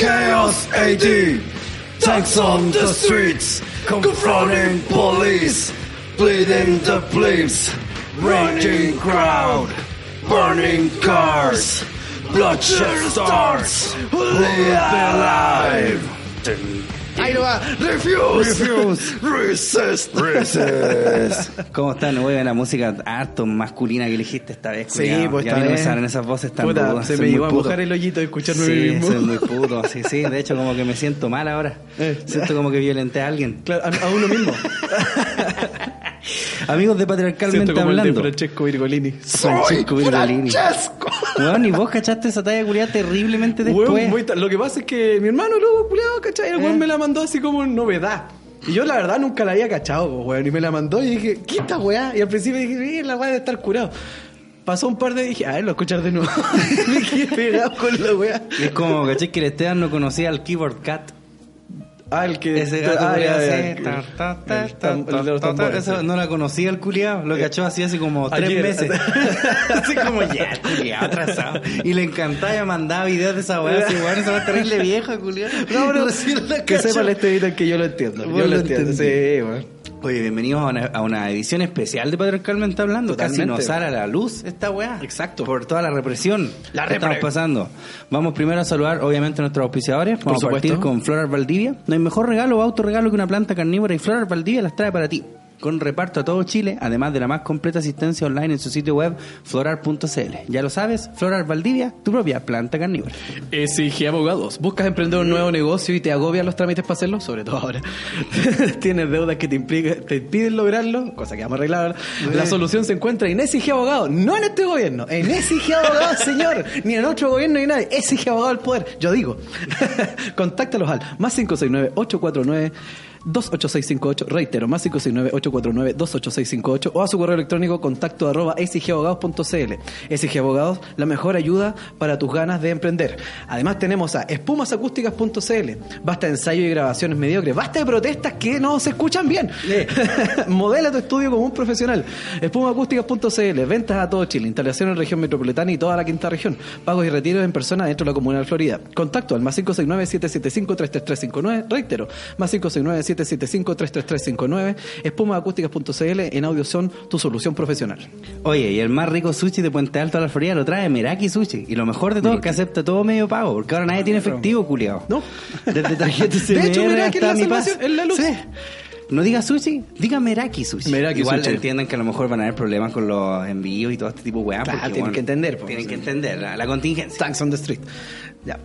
Chaos AD, tanks on the streets, confronting police, bleeding the police, raging crowd, burning cars, bloodshed starts, live alive. Ahí lo va. Refuse, resist, Resist. ¿Cómo están? Muy buena música harto masculina que elegiste esta vez. Sí, culiao. pues Y a mí no me salen esas voces tan Puta, rudas, se me llegó a mojar el hoyito de escucharme Sí, mismo. soy muy puto, sí, sí. De hecho, como que me siento mal ahora. Eh. Siento como que violenté a alguien. Claro, a, a uno mismo. Amigos de Patriarcalmente como el de hablando. Francesco Virgolini. Francesco Virgolini. Weón, y vos cachaste esa talla culiada terriblemente después. Weón, lo que pasa es que mi hermano luego, culiado, ¿cachai? El weón Eh. me la mandó así como novedad. Y yo la verdad nunca la había cachado, weón. Y me la mandó y dije, ¿qué esta weá? Y al principio dije, "Eh, la weá debe estar curado. Pasó un par de dije, a ver, lo escuchar de nuevo. me quedé pegado con la weá. Y es como, caché que el Esteban no conocía al Keyboard Cat. Ah, el que. Ese gato ah, ya, eso sí. no la conocía el culiao, lo cachó así hace como tres Ayer. meses. así como ya, el culiao atrasado. Y le encantaba y mandaba videos de esa weá, así weón, esa weá terrible vieja, culiao. No, pero Recién la que sepa el estevita que yo lo entiendo. Yo lo lo entiendo. Sí, weón. Oye, bienvenidos a una, a una edición especial de Patriarcalmente Hablando. Casi nos sale a la luz esta weá. Exacto. Por toda la represión La que estamos pasando. Vamos primero a saludar, obviamente, a nuestros auspiciadores. Vamos Por a partir con Floral Valdivia. No hay mejor regalo o autorregalo que una planta carnívora y Floral Valdivia las trae para ti. Con reparto a todo Chile, además de la más completa asistencia online en su sitio web floral.cl. Ya lo sabes, Floral Valdivia, tu propia planta carnívora. SIG Abogados. ¿Buscas emprender un nuevo negocio y te agobian los trámites para hacerlo? Sobre todo ahora. Tienes deudas que te, implica- te impiden lograrlo, cosa que vamos a arreglar ahora. La solución se encuentra en SIG Abogados, no en este gobierno. En SIG Abogados, señor. Ni en otro gobierno ni nadie. SIG Abogados al poder. Yo digo. Contáctalos al más 569-849. 28658, reitero, más 569-849-28658 o a su correo electrónico contacto arroba Abogados, la mejor ayuda para tus ganas de emprender. Además tenemos a espumasacústicas.cl. Basta de ensayo y grabaciones mediocres, basta de protestas que no se escuchan bien. Modela tu estudio como un profesional. Espumaacústicas.cl, ventas a todo Chile, instalación en región metropolitana y toda la quinta región. Pagos y retiros en persona dentro de la Comuna de Florida. Contacto al más 569-775-33359, reitero, más 569-775-33359, espumaacústicas.cl, en audio son tu solución profesional. Oye, y el más rico sushi de Puente Alto a la Florida lo trae Meraki Sushi. Y lo mejor de todo es que acepta todo medio pago, porque ahora nadie tiene efectivo, culiao. No. Desde tarjeta De hecho, Meraki es la salvación, es la luz. Sí. No diga sushi, diga Meraki Sushi. Meraki Igual Sushi. entiendan que a lo mejor van a haber problemas con los envíos y todo este tipo de weá. Claro, porque, tienen bueno, que entender, Tienen sí. que entender la, la contingencia. Tanks on the Street. Ya.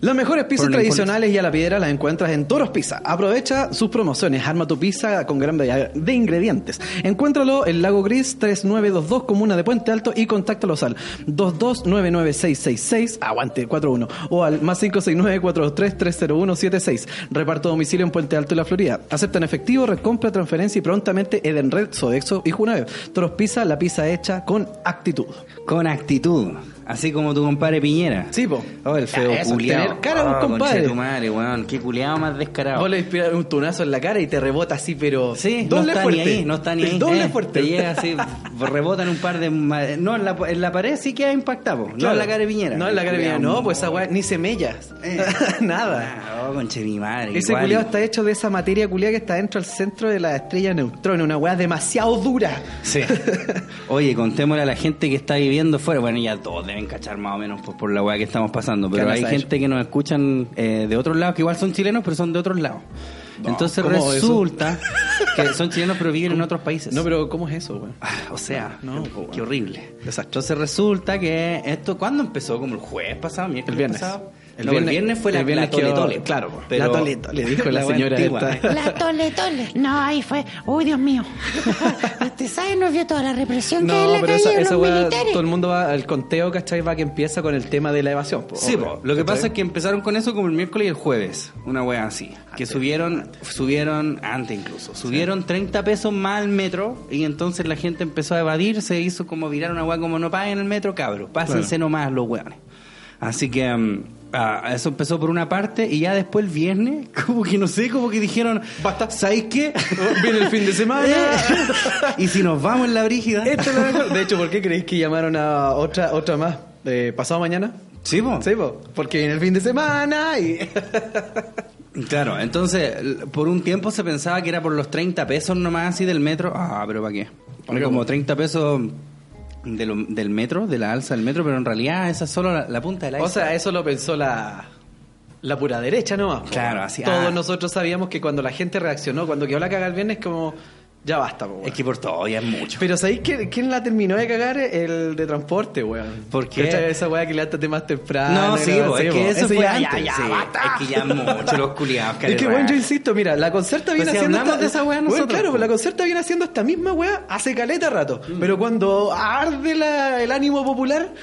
Las mejores pizzas Por tradicionales y a la piedra las encuentras en Toros Pizza. Aprovecha sus promociones. Arma tu pizza con gran variedad de ingredientes. Encuéntralo en Lago Gris 3922, Comuna de Puente Alto y contáctalos al 2299666, aguante 41, o al más 569-423-30176. Reparto domicilio en Puente Alto y La Florida. Aceptan efectivo, red compra, transferencia y prontamente Edenred, Sodexo y Junaev. Toros Pizza, la pizza hecha con actitud. Con actitud. Así como tu compadre Piñera. Sí, po. Oh, el feo eso, culiao. tener cara de un Oh, compadre. tu madre, weón. Qué culiao más descarado. Vos le inspiras un tunazo en la cara y te rebota así, pero. Sí, no doble está fuerte. ni ahí, no está ni ahí. Doble Eh, fuerte. Te llega así, rebotan un par de... No, en la, en la pared sí queda impactado, no en la cara de Piñera. No en la cara de Piñera. No, pues esa weá ni semillas. Nada. Ah, oh, conche mi madre. Ese igual. culiado está hecho de esa materia culiada que está dentro del centro de la estrella neutrón. Una weá demasiado dura. Sí. Oye, contémosle a la gente que está viviendo fuera. Bueno, ya todos deben cachar más o menos por, por la weá que estamos pasando. Pero ¿Qué hay gente que nos escuchan eh, de otros lados, que igual son chilenos, pero son de otros lados. Entonces resulta que son chilenos, pero viven en otros países. No, pero ¿cómo es eso, weón? Ah, O sea, No, qué, horrible. Exacto. Entonces resulta que esto, ¿cuándo empezó? Como el jueves pasado, miércoles El viernes. pasado. El, no, viernes, el viernes fue la, el viernes la tole. Claro, Pero- la tole tole, dijo la señora antigua. esta. La tole tole. No, ahí fue. Uy, Dios mío. Usted sabe, no vio toda la represión que hay en No, la pero calle esa, los militares. todo el mundo va, el conteo, ¿cachai? Va que empieza con el tema de la evasión. po, Sí, po. lo que ¿cachai? pasa es que empezaron con eso como el miércoles y el jueves, una wea así. Que subieron, subieron, antes incluso, subieron 30 pesos más al metro y entonces la gente empezó a evadir, se hizo como virar una wea como no paguen el metro, cabros, pásense nomás los weones. Así que mm, ah, eso empezó por una parte y ya después el viernes, como que no sé, como que dijeron, basta, ¿sabéis qué? Viene el fin de semana. y si nos vamos en la brígida. Esto lo. De hecho, ¿por qué creéis que llamaron a otra otra más eh, pasado mañana? Sí, po. Sí, po, porque viene el fin de semana y... Claro, entonces por un tiempo se pensaba que era por los 30 pesos nomás así del metro. Ah, pero ¿para qué? Era como 30 pesos de lo- del metro, de la alza del metro, pero en realidad esa es solo la, la punta de la O sea, eso lo pensó la, la pura derecha nomás. Claro, así, Todos ah. nosotros sabíamos que cuando la gente reaccionó, cuando quedó la caga el viernes, como, ya basta, po, weón. es que por todo ya es mucho. Pero ¿sabéis quién, quién la terminó de cagar? El de transporte, weón. ¿Por qué? ¿Cachai? Esa weá que levántate más temprano. no, sí, po, es que eso fue ya antes. sí, ya basta. es que ya mucho los culiados. Es que, bueno, yo insisto, mira, la concerta viene Pues si haciendo. hablamos de esa weá Bueno, nosotros, claro, po. pues la concerta viene haciendo esta misma weá hace caleta rato. Mm. Pero cuando arde la- el ánimo popular, bueno,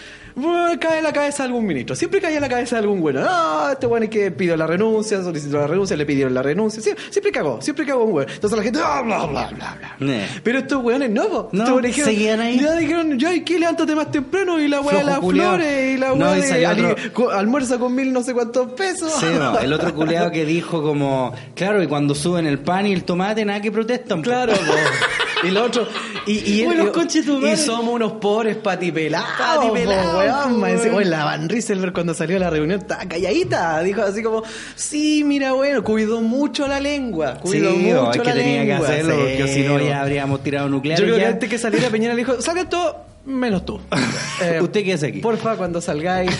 cae en la cabeza de algún ministro. Siempre cae en la cabeza de algún bueno. Ah, este weón es que pidió la renuncia, solicitó la renuncia, le pidieron la renuncia. Sie- Siempre, cagó, siempre cagó un weón. Entonces la gente, ah, bla, bla, bla, bla. Pero estos weones no. No, Estos weones dijeron, seguían ahí. Ya dijeron, ya, ¿y qué? Levántate más temprano y la weá de las culiao. flores y la No, weá y de otro- co- almuerza con mil no sé cuántos pesos. Sí, no, el otro culeado que dijo como, claro, y cuando suben el pan y el tomate, nada que protestan. Claro, y lo otro. Y, y, Buenos y- y somos unos pobres patipelados. Patipelados, weón. oye, la Van Rieselberg cuando salió a la reunión estaba calladita. Dijo así como, sí, mira, bueno, cuidó mucho la lengua. Cuidó mucho es que la tenía que lengua. hacerlo, Sí, porque si no ya habríamos tirado nuclear. Yo creo que antes que saliera Peñera le dijo, salgan todos, menos tú. Usted qué hace aquí. Porfa, cuando salgáis.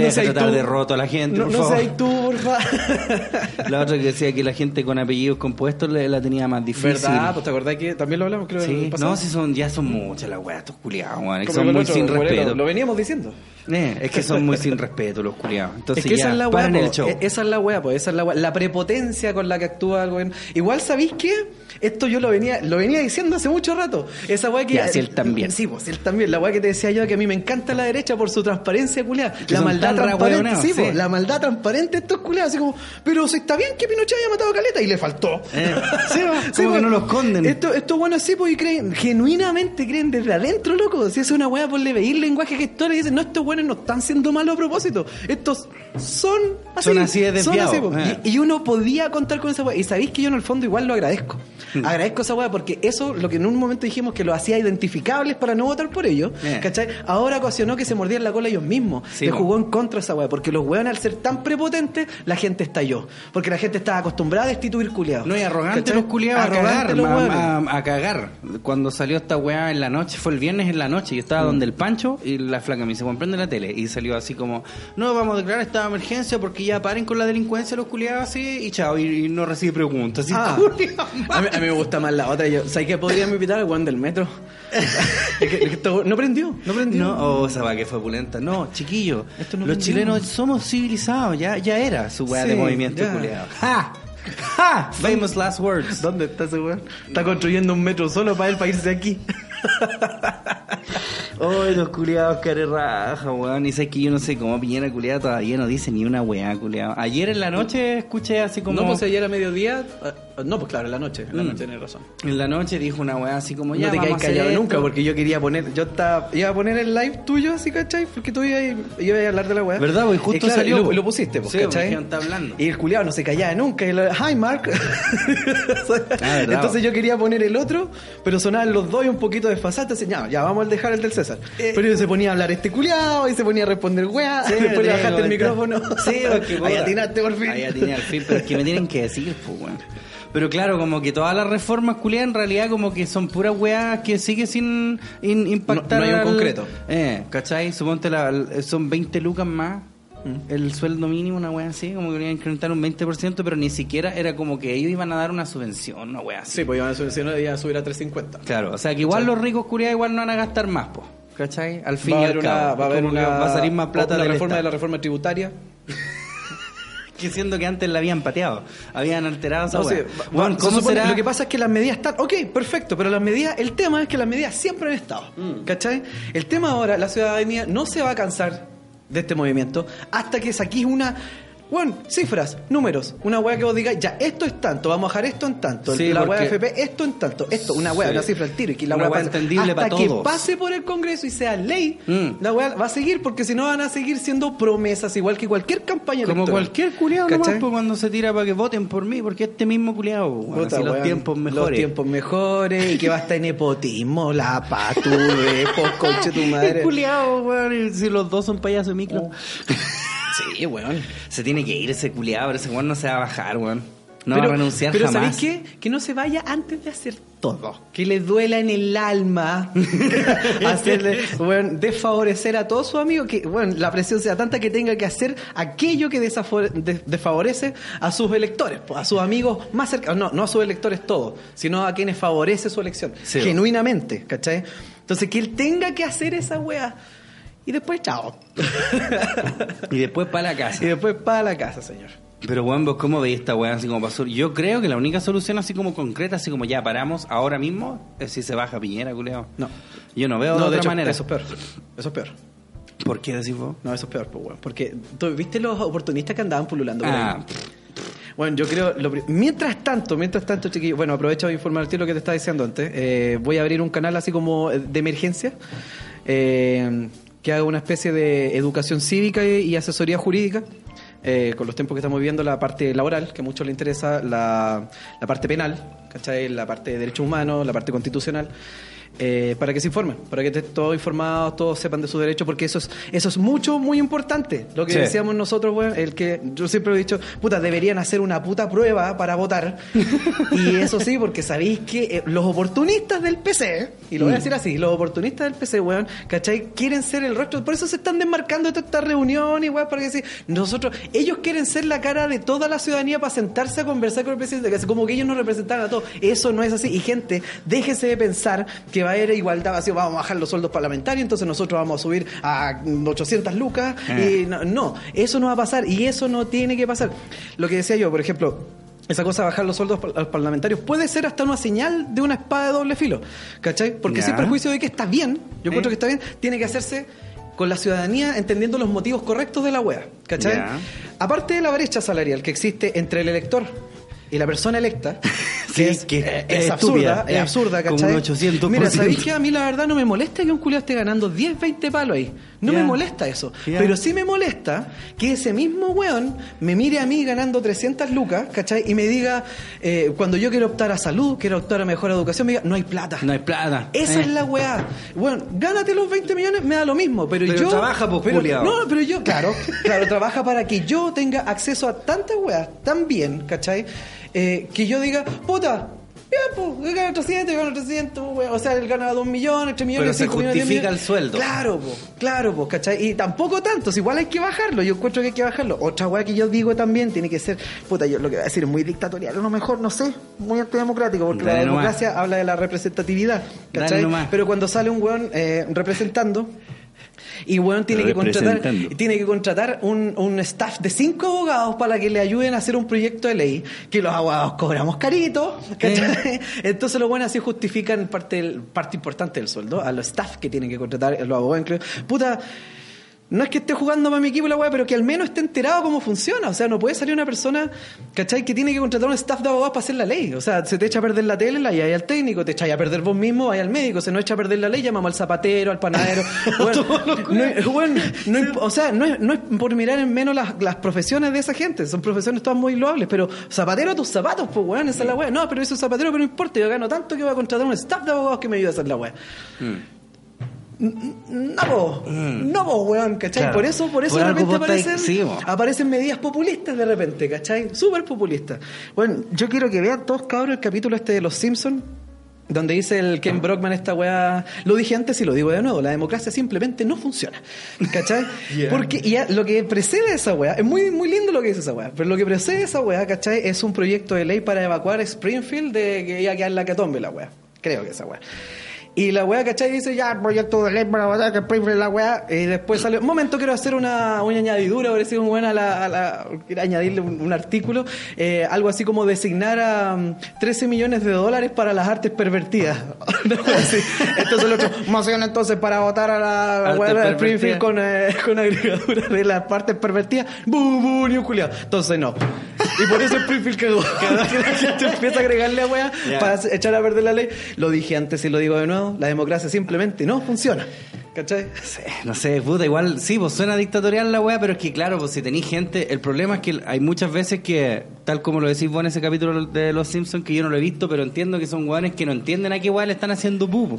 Deja seas tratar tú. de roto a la gente, No, por no favor. tú, porfa. La otra que decía que la gente con apellidos compuestos le- la tenía más difícil. ¿Verdad? Pues te acordás que también lo hablamos, creo, Sí, no, si son, ya son muchas las weas, estos culiados, weón. Son muy otro, sin respeto. Lo veníamos diciendo. Eh, es que son muy sin respeto los culiados. Entonces es que ya, esa es la po. el show. E- Esa es la weá, pues, esa es la weá. La prepotencia con la que actúa el gobierno. Igual, ¿sabéis qué? Esto yo lo venía, lo venía diciendo hace mucho rato. Esa weá que. Ya, si él también. Sí, pues él también. La weá que te decía yo que a mí me encanta la derecha por su transparencia culiada. La son maldad transparente. rehueonados, Sí, sí. po, la maldad transparente de estos culiados. Así como, pero si está bien que Pinochet haya matado a Caleta y le faltó. Eh, sí, como que no lo esconden. Esto, esto bueno sí, pues y creen, genuinamente creen desde adentro, loco. Si es una weá por le veis lenguaje gestorio y dicen, no, estos buenos no están siendo malos a propósito. Estos son así. Son así de desviados. Eh. y, y uno podía contar con esa weá. Y sabéis que yo en el fondo igual lo agradezco. Hmm. Agradezco esa weá porque eso, lo que en un momento dijimos que lo hacía identificables para no votar por ellos, Eh. ¿cachai? Ahora ocasionó que se mordían la cola ellos mismos. Po. jugó contra esa weá. Porque los weones al ser tan prepotentes, la gente estalló. Porque la gente estaba acostumbrada a destituir culiados. No, y arrogantes ¿cachai? los culiados a cagar, los ma- weones. ma- a, cagar. Cuando salió esta weá en la noche, fue el viernes en la noche, yo Mm. estaba donde el Pancho y la flaca me dice, "Juan, prende la tele. Y salió así como, no, vamos a declarar esta emergencia porque ya paren con la delincuencia los culiados así y chao, y, y no recibe preguntas. Ah. culiao, a, mí, a mí me gusta más la otra. Yo, ¿Sabes qué podrían invitar al weón del metro? Que- que no prendió, no prendió. No, oh, esa va que fue opulenta. No, chiquillo, Esto no los chilenos somos civilizados, ya, ya era su weá de movimiento culiado. ¡Ja! ¡Ja! Famous last words. ¿Dónde está ese weón? Está construyendo un metro solo para él para irse de aquí. Ay, los culiados care raja, weón. Y sé que yo no sé cómo Piñera culiado todavía no dice ni una weá, culiado. Ayer en la noche escuché así como. No, pues ayer a mediodía. ah, No, pues claro, en la noche. En la Mm. noche tienes razón. En la noche dijo una weá así como ya. no te hacer callado esto. nunca porque yo quería poner. Yo estaba, iba a poner el live tuyo, así, ¿cachai? Porque tú ibas, a- ibas a hablar de la weá. ¿Verdad? Pues justo claro, salió, y Lo, lo pusiste, pues, Sí, está hablando. Y el culiado no se callaba nunca. Y lo, Hi, Mark. Ah. Entonces yo quería poner el otro, pero sonaban los dos y un poquito desfasados. Entonces, ya, ya, vamos a dejar el del César. pero se ponía a hablar este culiado y se ponía a responder weá. Sí, Después le bajaste el micrófono. Sí, porque Ahí atinaste por fin. Ahí atiné al fin, pero es que me tienen que decir, pues, weón. Pero claro, como que todas las reformas culiadas en realidad como que son puras weas que sigue sin in- impactar. No- no hay un al- concreto. Eh, ¿cachai? Suponte la, son 20 lucas más. El sueldo mínimo, una wea así, como que iban a incrementar un 20%, pero ni siquiera era como que ellos iban a dar una subvención, una wea así. Sí, pues iban a subir, iban a subir a 350. Claro, o sea que igual los ricos culiados igual no van a gastar más, po. ¿Cachai? Al fin Va a y al una, cabo. va a haber una, va a salir más plata una del reforma de la reforma tributaria. Que siendo que antes la habían pateado. Habían alterado esa No, sí, Bueno, ¿cómo supone- será? Lo que pasa es que las medidas están. Ok, perfecto, pero las medidas. El tema es que las medidas siempre han estado. Mm. ¿Cachai? El tema ahora, la ciudadanía no se va a cansar de este movimiento hasta que saquís una. Bueno, cifras, números, una weá que vos digáis, ya, esto es tanto, vamos a bajar esto en tanto, Sí, la weá porque- FP, esto en tanto, esto, una weá, Sí. una cifra al tiro, y que la weá entendible hasta para que todos. pase por el Congreso y sea ley, Mm. la weá va a seguir, porque si no van a seguir siendo promesas, igual que cualquier campaña Como electoral. cualquier culiado nomás, pues, cuando se tira para que voten por mí, porque este mismo culiado, bueno, así los tiempos mejores. Los tiempos mejores y que basta en nepotismo, la paturre, pues conche tu madre. El culiado, weón, si los dos son payasos de micro. Sí, weón. Se tiene que ir ese culiado, pero ese weón no se va a bajar, weón. No pero, va a renunciar pero jamás. ¿sabéis qué? Que no se vaya antes de hacer todo. Que le duela en el alma hacerle, desfavorecer a todos sus amigos. Que, bueno, la presión sea tanta que tenga que hacer aquello que desfavorece a sus electores, a sus amigos más cercanos. No, no a sus electores todos, sino a quienes favorece su elección. Sí. Genuinamente, ¿cachai? Entonces, que él tenga que hacer esa weá. Y después, chao. Y después para la casa. y después para la casa, señor. Pero, weón, vos cómo veis esta weá así como pasó. Yo creo que la única solución así como concreta, así como ya paramos ahora mismo, es si se baja Piñera, culiao. No. Yo no veo no, de otra hecho, manera. Eso es peor. Eso es peor. ¿Por qué decís vos? No, eso es peor, pues, weón. Porque, ¿tú ¿viste los oportunistas que andaban pululando Ah? Bueno, yo creo. lo mientras tanto, mientras tanto, chiquillos. Bueno, aprovecho de informarte lo que te estaba diciendo antes. Eh, voy a abrir un canal así como de emergencia. eh, que haga una especie de educación cívica y, asesoría jurídica. eh, con los tiempos que estamos viviendo, la parte laboral, que a muchos les interesa, la, la parte penal, ¿cachai? La parte de derechos humanos, la parte constitucional. Eh, para que se informen, para que estén todos informados, todos sepan de sus derechos, porque eso es, eso es mucho, muy importante. Lo que Sí. decíamos nosotros, weón, el que yo siempre he dicho, puta, deberían hacer una puta prueba para votar. y eso sí, porque sabéis que eh, los oportunistas del PC, y lo voy a decir así, los oportunistas del PC, weón, ¿cachai? Quieren ser el rostro, por eso se están desmarcando de toda esta reunión y weón, para que sí, nosotros, ellos quieren ser la cara de toda la ciudadanía para sentarse a conversar con el presidente, como que ellos nos representan a todos. Eso no es así. Y gente, déjese de pensar que va a haber igualdad, así vamos a bajar los sueldos parlamentarios, entonces nosotros vamos a subir a 800 lucas. Eh. Y no, no, eso no va a pasar y eso no tiene que pasar. Lo que decía yo, por ejemplo, esa cosa de bajar los sueldos a los parlamentarios puede ser hasta una señal de una espada de doble filo, ¿cachai? Porque sin perjuicio de que está bien, yo encuentro Eh. que está bien, tiene que hacerse con la ciudadanía entendiendo los motivos correctos de la wea, ¿cachai? Aparte de la brecha salarial que existe entre el elector y la persona electa, Sí, que es, que eh, es es absurda, estúpida, es absurda, ¿cachai? un 800%. Mira, ¿sabéis que a mí la verdad no me molesta que un culiao esté ganando 10, 20 palos ahí? No me molesta eso. Pero sí me molesta que ese mismo weón me mire a mí ganando 300 lucas, ¿cachai? Y me diga, eh, cuando yo quiero optar a salud, quiero optar a mejor educación, me diga, no hay plata. No hay plata. Esa Eh. es la weá. Bueno, gánate los 20 millones, me da lo mismo, pero, Pero yo... trabaja, pues, pero. No, pero yo, claro, claro, trabaja para que yo tenga acceso a tantas weas tan bien, ¿cachai? Eh, que yo diga, puta, bien, pues, gana 300, gana 300, weón. O sea, él gana 2 millones, 3 millones, Pero se 5 millones, 10 justifica millones. el sueldo. Claro, pues, claro, pues, ¿cachai? Y tampoco tanto, si igual hay que bajarlo, yo encuentro que hay que bajarlo. Otra wea que yo digo también tiene que ser, puta, yo lo que voy a decir es muy dictatorial, a lo mejor, no sé, muy antidemocrático, porque Dale la nomás. democracia habla de la representatividad, ¿cachai? Pero cuando sale un weón eh, representando y weón tiene que contratar tiene que contratar un, un staff de cinco abogados para que le ayuden a hacer un proyecto de ley que los abogados cobramos carito entonces los buenos así justifican parte del- parte importante del sueldo a los staff que tienen que contratar los abogados puta no es que esté jugando para mi equipo la weá, pero que al menos esté enterado cómo funciona. O sea, no puede salir una persona, ¿cachai? Que tiene que contratar un staff de abogados para hacer la ley. O sea, se te echa a perder la tele, la llamáis al técnico, te echáis a perder vos mismo, vais al médico, se nos echa a perder la ley, llamamos al zapatero, al panadero. Bueno, no bueno, o sea, no es, no es por mirar en menos las, las profesiones de esa gente, son profesiones todas muy loables, pero zapatero a tus zapatos, pues weón, esa es la weá. No, pero eso es zapatero, pero no importa, yo gano tanto que voy a contratar un staff de abogados que me ayude a hacer la weá. No, po. no, po, weón, ¿cachai? Mm. Claro. Por eso, por eso Por de repente aparecen, sí, aparecen medidas populistas de repente, ¿cachai? Súper populistas. Bueno, yo quiero que vean todos, cabros, el capítulo este de Los Simpsons, donde dice el Ken Brockman esta weá, lo dije antes y lo digo de nuevo, la democracia simplemente no funciona, ¿cachai? Porque y lo que precede a esa weá, es muy, muy lindo lo que dice esa weá, pero lo que precede a esa weá, ¿cachai? Es un proyecto de ley para evacuar Springfield de que iba a quedar la catombe la weá, creo que esa weá. Y la weá, ¿cachai? Dice, ya, proyecto de ley para votar que Springfield la weá. Y después sale, un momento quiero hacer una, una añadidura, parece un buena a la, a la- añadirle un, un artículo, eh, algo así como designar a mm, 13 millones de dólares para las artes pervertidas. Entonces el otro, moción entonces para votar a la weá de. Springfield con, eh, con agregadura de las partes pervertidas. ¡Bu, bu, ni un culiao! Entonces no. Y por eso Springfield cagó. Que la gente empieza a agregarle a weá para echar a perder la ley. Lo dije antes y lo digo de nuevo. La democracia simplemente no funciona. ¿Cachai? Sí, no sé, puta, igual, sí, pues suena dictatorial la weá, pero es que claro, pues si tenéis gente, el problema es que hay muchas veces que, tal como lo decís vos en ese capítulo de Los Simpsons, que yo no lo he visto, pero entiendo que son weones que no entienden a qué weá le están haciendo pupo.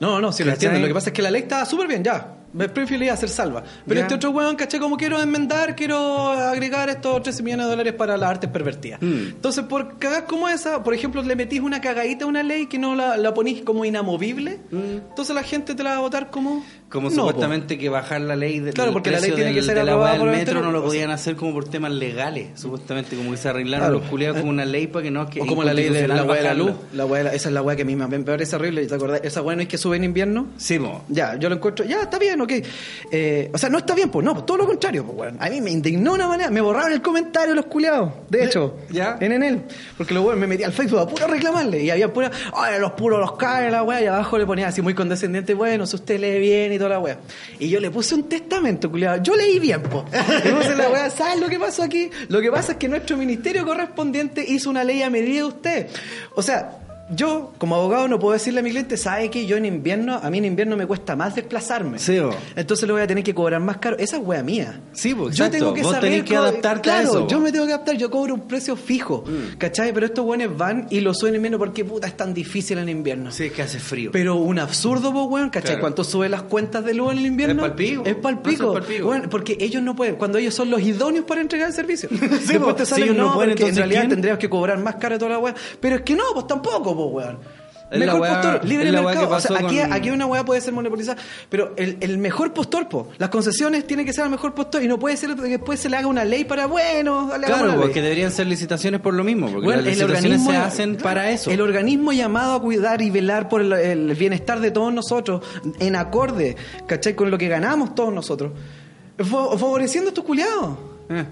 No, no, sí lo ¿Cachai? entiendo. Lo que pasa es que la ley está súper bien, ya. Springfield iba a ser salva. Pero Ya. este otro weón, ¿cachai? Como quiero enmendar, quiero agregar estos 13 millones de dólares para las artes pervertidas. Mm. Entonces, por cagas como esa, por ejemplo, le metís una cagadita a una ley que no la, la ponís como inamovible, entonces la gente te la va a votar como. Como No, supuestamente que bajar la ley del Claro, porque la ley tiene que del- ser aprobada por el metro no lo podían hacer como por temas legales, supuestamente, como que se arreglaron Claro. los culiados con una ley para que no que O como la ley de la de la luz. bajarla. La weá de la- esa es la weá que a mí me parece horrible. ¿Te acordás? Esa weá no es que sube en invierno. Sí, po. Ya, yo lo encuentro, ya, está bien, ok. Eh, o sea, no está bien, pues no, pues todo lo contrario, pues weón. A mí me indignó una manera, me borraron el comentario los culiados, de hecho, ¿Ya? en Enel. Porque los weón me metí al Facebook a puro reclamarle. Y había pura, ay, los puros los caen la weá, y abajo le ponía así muy condescendiente, bueno, si usted lee bien y toda la weá. Y yo le puse un testamento, culiado. Yo leí bien, po. Y puse la weá, ¿sabes lo que pasó aquí? Lo que pasa es que nuestro ministerio correspondiente hizo una ley a medida de usted. O sea, yo, como abogado, no puedo decirle a mi cliente, ¿sabe que yo en invierno, a mí en invierno me cuesta más desplazarme? Sí, po. Entonces le voy a tener que cobrar más caro. Esa es wea mía. Sí, po, Yo tengo que Vos saber tenés que co- adaptarte a claro, eso, po. Yo me tengo que adaptar, yo cobro un precio fijo. ¿Cachai? Pero estos buenos van y lo suben en invierno porque puta es tan difícil en invierno. Sí, es que hace frío. Pero un absurdo, po, weón, ¿cachai? Claro. ¿Cuánto sube las cuentas de luz en el invierno? Es palpico. Es palpico. No, es. Weón, porque ellos no pueden, cuando ellos son los idóneos para entregar el servicio. Después te Si salen, ellos no no, pueden, porque en entonces, realidad ¿quién? tendríamos que cobrar más caro toda la weá. Pero es que no, pues tampoco, pues weón. Es la Mejor postor, libre mercado. O sea, aquí, con- aquí una weá puede ser monopolizada, pero el, el mejor postor, po. Las concesiones tienen que ser el mejor postor y no puede ser que después se le haga una ley para, bueno, le Claro, ley. porque deberían ser licitaciones por lo mismo, porque Bueno, las licitaciones se hacen para eso. El organismo llamado a cuidar y velar por el, el bienestar de todos nosotros, en acorde, ¿cachai? Con lo que ganamos todos nosotros. Fa- favoreciendo a estos culiados. Eh,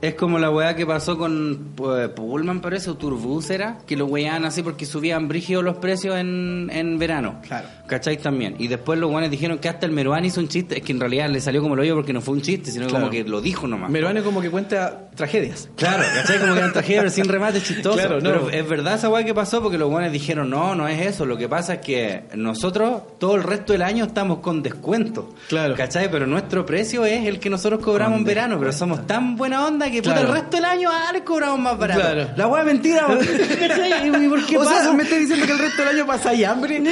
Es como la weá que pasó con pues, Pullman, parece, o Turbus era, que lo weaban así porque subían brígidos los precios en, en verano. Claro. ¿Cachai? También. Y después los weones dijeron que hasta el Meruán hizo un chiste. Es que en realidad le salió como lo yo porque no fue un chiste, sino Claro. como que lo dijo nomás. Meruane como que cuenta tragedias. Claro, ¿cachai? Como que eran tragedias, pero sin remate chistoso. Claro, no. Pero es verdad esa weá que pasó porque los weones dijeron, no, no es eso. Lo que pasa es que nosotros todo el resto del año estamos con descuento. Claro. ¿Cachai? Pero nuestro precio es el que nosotros cobramos en verano. Pero somos tan buena onda que puta, Claro. el resto del año ah, les cobramos más barato. Claro. La weá es mentira. ¿cachai? ¿Y por qué o pasa? sea, me estás diciendo que el resto del año pasa ahí hambre.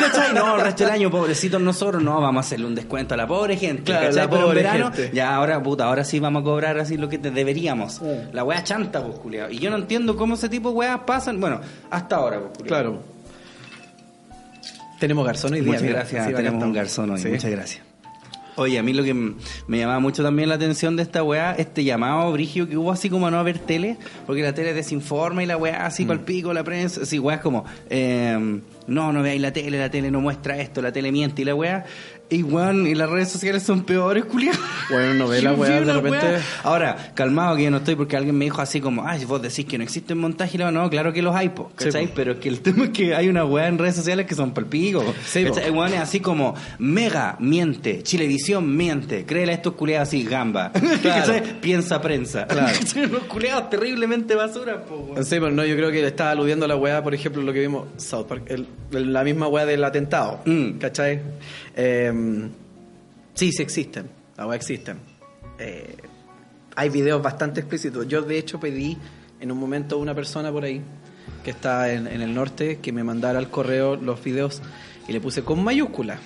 ¿Cachai? No, el resto del año, pobrecitos nosotros, no, vamos a hacerle un descuento a la pobre gente. Claro, ¿cachai? la Pero en pobre verano, gente. ya ahora, puta, ahora sí vamos a cobrar así lo que te deberíamos. La wea chanta, pues, culiao. Y yo no entiendo cómo ese tipo de weas pasan, bueno, hasta ahora, pues, culiao. Claro. Tenemos garzón hoy día. Muchas gracias, Sí, tenemos un garzón hoy, Sí. muchas gracias. Oye, a mí lo que me llamaba mucho también la atención de esta weá, este llamado brigio que hubo así como a no ver tele, porque la tele desinforma y la weá Mm. así pal pico, la prensa, así weá es como, eh, no, no veáis la tele, la tele no muestra esto, la tele miente y la weá. Weón, y las redes sociales son peores, culiao. Bueno, no ve la Yo vi weá de repente. weá. Ahora, calmado que yo no estoy porque alguien me dijo así como, ay, vos decís que no existe montaje, y la- no, claro que los hay, po, ¿cachai? Sí. Pero que el tema es que hay una weá en redes sociales que son palpico. Sí. Weón es así como, Mega miente, Chilevisión miente, créele a estos culeados así, gamba. ¿Cachai? Piensa prensa. Claro. ¿Cachai? Unos culeados terriblemente basura, po, weón. Sí, pero no, yo creo que le estaba aludiendo a la weá, por ejemplo, lo que vimos South Park, el- el- la misma weá del atentado. Mm. ¿Cachai? Eh, sí, sí existen. Weá existen. Eh, hay videos bastante explícitos. Yo, de hecho, pedí en un momento a una persona por ahí que está en, en el norte que me mandara al correo los videos y le puse con mayúscula.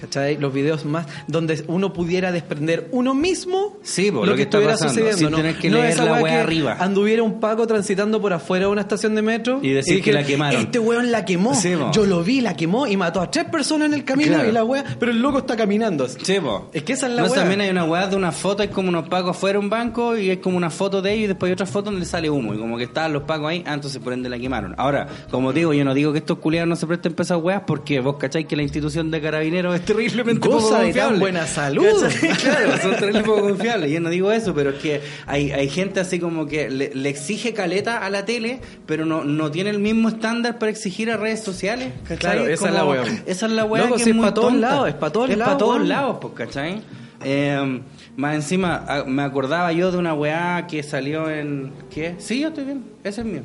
¿Cachai? Los videos más donde uno pudiera desprender uno mismo Sí, lo, lo que, estuviera pasando, sucediendo. sin ¿no? tener que No leer esa la que arriba. Anduviera un Paco transitando por afuera de una estación de metro Y decir que la quemaron. Este weón la quemó. Sí. Yo lo vi, la quemó y mató a tres personas en el camino Claro. y la weá, pero el loco está caminando. Sí, po. Es que esa es la no, weá. también hay una weá de una foto, es como unos pacos afuera de un banco y es como una foto de ellos y después hay otra foto donde sale humo y como que estaban los pacos ahí, ah, entonces por ende la quemaron. Ahora, como digo, yo no digo que estos culiados no se presten para esas weas porque vos cacháis que la institución de carabineros terriblemente Goza poco de confiable. tan buena salud. Claro, son terriblemente poco confiables. Yo no digo eso, pero es que hay, hay gente así como que le, le exige caleta a la tele, pero no, no tiene el mismo estándar para exigir a redes sociales. ¿cachai? Claro, esa es la wea. Esa es la wea Loco, que si es es muy pa' todos lados, es pa' todos Es lados, pa' todos weón. lados, pues, ¿cachai? Eh, más encima, ah, me acordaba yo de una weá que salió en... ¿Qué? Sí, yo estoy bien. Ese es mío.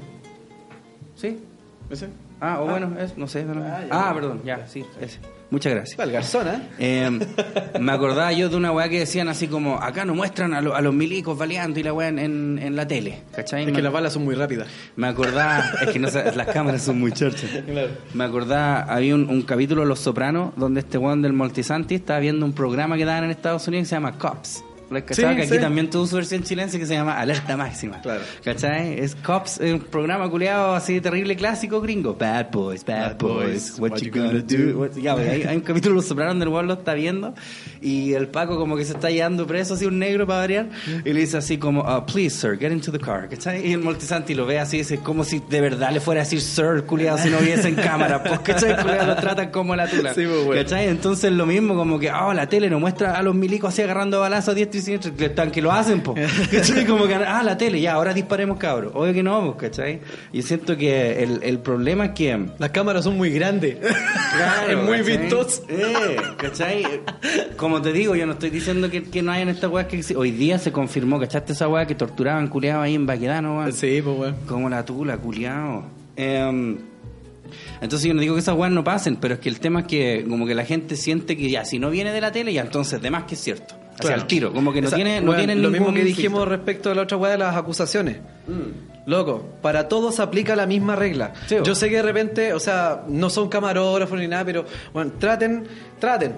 ¿Sí? ¿Ese? Ah, o bueno, es, no sé. no- Ah, perdón, ya, sí, ese. Muchas gracias. El garzón, ¿eh? Eh, me acordaba yo de una weá que decían así como, acá no muestran a, lo- a los milicos baleando y la weá en, en, en la tele, ¿cachai? Es Me- que las balas son muy rápidas. me acordaba, es que no las cámaras son muy chorchas. Me acordaba, había un, un capítulo de Los Sopranos donde este weón del Multisanti estaba viendo un programa que daban en Estados Unidos que se llama Cops. Sí, que aquí sí. también tuvo su versión chilense que se llama Alerta Máxima. Claro. ¿Cachai? Es Cops, un programa culeado así terrible clásico gringo. Bad boys, bad, Bad boys, boys, what, you gonna do? What- Ya, pues, hay, hay un capítulo de Los Sopranos donde el weón lo está viendo y el Paco como que se está llevando preso así un negro para variar y le dice así como, uh, please sir, get into the car. ¿Cachai? Y el Multisanti lo ve así, dice como si de verdad le fuera a decir sir, culiado, si no viese en cámara. Pues, ¿cachai? Culiado lo tratan como la tula. Sí, pues, bueno. ¿Cachai? Entonces lo mismo como que, oh, la tele no muestra a los milicos así agarrando balazos a y siniestra, que lo hacen, po. ¿Cachai? Como que, ah, la tele, ya, ahora disparemos, cabros. Obvio que no, pues, ¿cachai? Y siento que el, el problema es que... Las cámaras son muy grandes. es muy vistoso. Eh, ¿cachai? Como te digo, yo no estoy diciendo que, que no hayan estas weas que hoy día se confirmó, ¿cachaste esa wea que torturaban culiados ahí en Baquedano, weón? Sí, pues weón. Como la tula, culiao. Em, entonces yo no digo que esas weas no pasen, pero es que el tema es que como que la gente siente que ya, si no viene de la tele, ya entonces de más que es cierto. Hacia Claro. el tiro, como que no tiene, no weón, tiene lo mismo que dijimos respecto de la otra weá de las acusaciones. Mm. Loco, para todos aplica la misma regla. Sí, Yo sé que de repente, o sea, no son camarógrafos ni nada, pero bueno, traten, traten,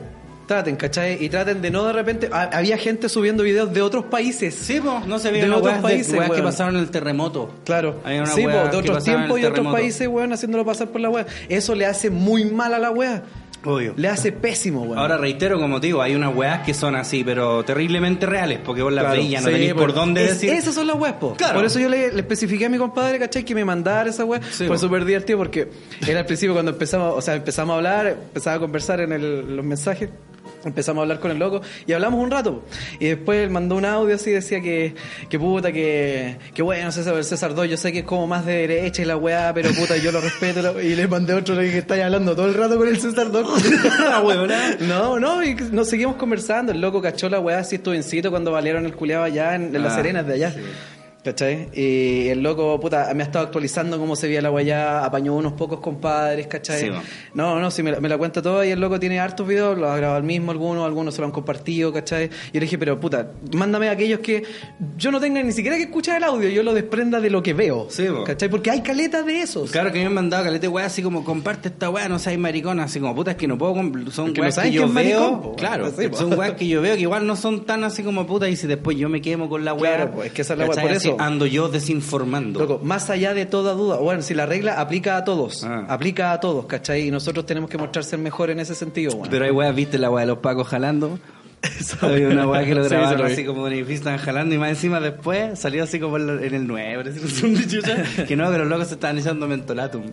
traten, ¿cachai? Y traten de no de repente. ha- había gente subiendo videos de otros países. Sí, po, no se De veían otros weas, países, de, weas que pasaron en el terremoto. Claro. Hay una sí, wea po, de otros tiempos y otros países, weón, haciéndolo pasar por la weá. Eso le hace muy mal a la weá. Obvio. Le hace pésimo, weón. Ahora reitero, como te digo, hay unas weas que son así, pero terriblemente reales, porque vos las Claro, ya no sí, tenéis por dónde es- decir. Esas son las weas, po. Claro. Por eso yo le, le especifiqué a mi compadre, ¿cachai? Que me mandara esa wea. Sí, Fue súper divertido porque era al principio cuando empezamos, o sea, empezamos a hablar, empezaba a conversar en el- los mensajes. Empezamos a hablar con el loco y hablamos un rato. Y después él mandó un audio así, decía que, que puta, que, que bueno, César, César 2, yo sé que es como más de derecha y la weá, pero puta, yo lo respeto. Y le mandé otro le dije que estáis hablando todo el rato con el César 2. Ah, huevona. No, no, y nos seguimos conversando. El loco cachó la weá así estuvencito cuando valieron el culeado allá en, en las Ah, Serenas de allá. ¿Cachai? Y el loco, puta, me ha estado actualizando cómo se veía la allá, apañó unos pocos compadres, ¿cachai? Sí, va. no, no, sí, me la, me la cuenta toda y el loco tiene hartos videos, los ha grabado el mismo algunos, algunos se lo han compartido, ¿cachai? Y yo le dije, pero puta, mándame aquellos que yo no tenga ni siquiera que escuchar el audio, yo lo desprenda de lo que veo, Sí. ¿cachai? Porque hay caletas de esos. Claro que me han mandado calete weá así como comparte esta weá, no seas maricona, así como puta es que no puedo son no weas que yo veo, maricón, po, claro, sí, son weas que yo veo que igual no son tan así como puta y si después yo me quemo con la weá, Claro, po, es que esa es la weá, por eso. Ando yo desinformando. Loco, más allá de toda duda, bueno, si la regla aplica a todos, Ah. aplica a todos, ¿cachai? Y nosotros tenemos que mostrar ser mejor en ese sentido, bueno. Pero hay weas, viste la weá de los pacos jalando. Había una weá que lo grabaron sí así como en el edificio estaban jalando y más encima después salió así como en, el- en el 9, parece un zoom de chucha, que no, que los locos se estaban echando mentolatum.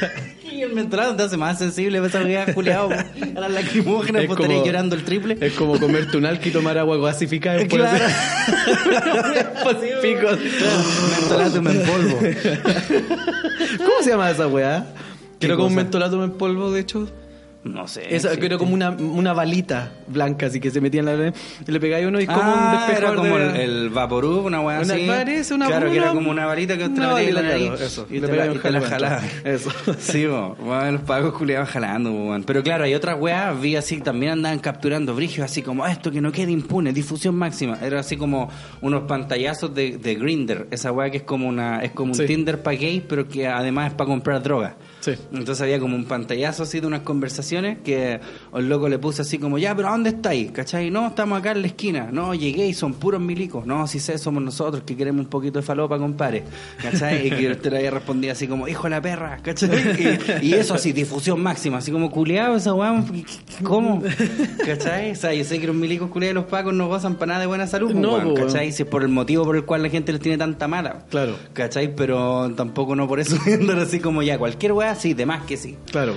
y el mentolatum te hace más sensible a esa weá culiado. A las lacrimógenas, Es vos como- llorando el triple. Es como comerte un alca y tomar agua gasificada después de Claro. Pacífico. mentolatum en polvo. ¿Cómo se llama esa weá? ¿Qué Creo como un mentolatum en polvo, de hecho. No sé. Esa, creo como una, una balita blanca, así que se metía en la... Y le pegáis uno y como ah, un despejador era como de- el, el Vaporub, una weá Una- así. parece una- Claro, que era como una varita que te una la en nariz eso. y te la, y te la jalo jalaba. dentro. Eso. Sí, bo. Bueno, los pagos culiados jalando, bo. Pero claro, hay otras weas, vi así, también andaban capturando brigios, así como "Ah, esto que no quede impune, difusión máxima. Era así como unos pantallazos de, de Grinder, esa wea que es como una es como un Sí. Tinder para gays, pero que además es para comprar droga. Sí. Entonces había como un pantallazo así de unas conversaciones que el loco le puso así como, ya, pero ¿a dónde estáis? ¿Cachai? No, estamos acá en la esquina. No, llegué y son puros milicos. No, si sé, somos nosotros que queremos un poquito de falopa, compadre. ¿Cachai? Y que usted le había respondido así como, hijo de la perra, ¿cachai? Y, y eso así, difusión máxima, así como culeado esa weá, ¿cómo? ¿Cachai? O sea, yo sé que los milicos culeados los pacos no gozan para nada de buena salud, No, weón, po, weón. ¿cachai? Si es por el motivo por el cual la gente les tiene tanta mala. Claro. ¿Cachai? Pero tampoco no por eso andar así como ya, cualquier weá, sí, de más que sí. Claro.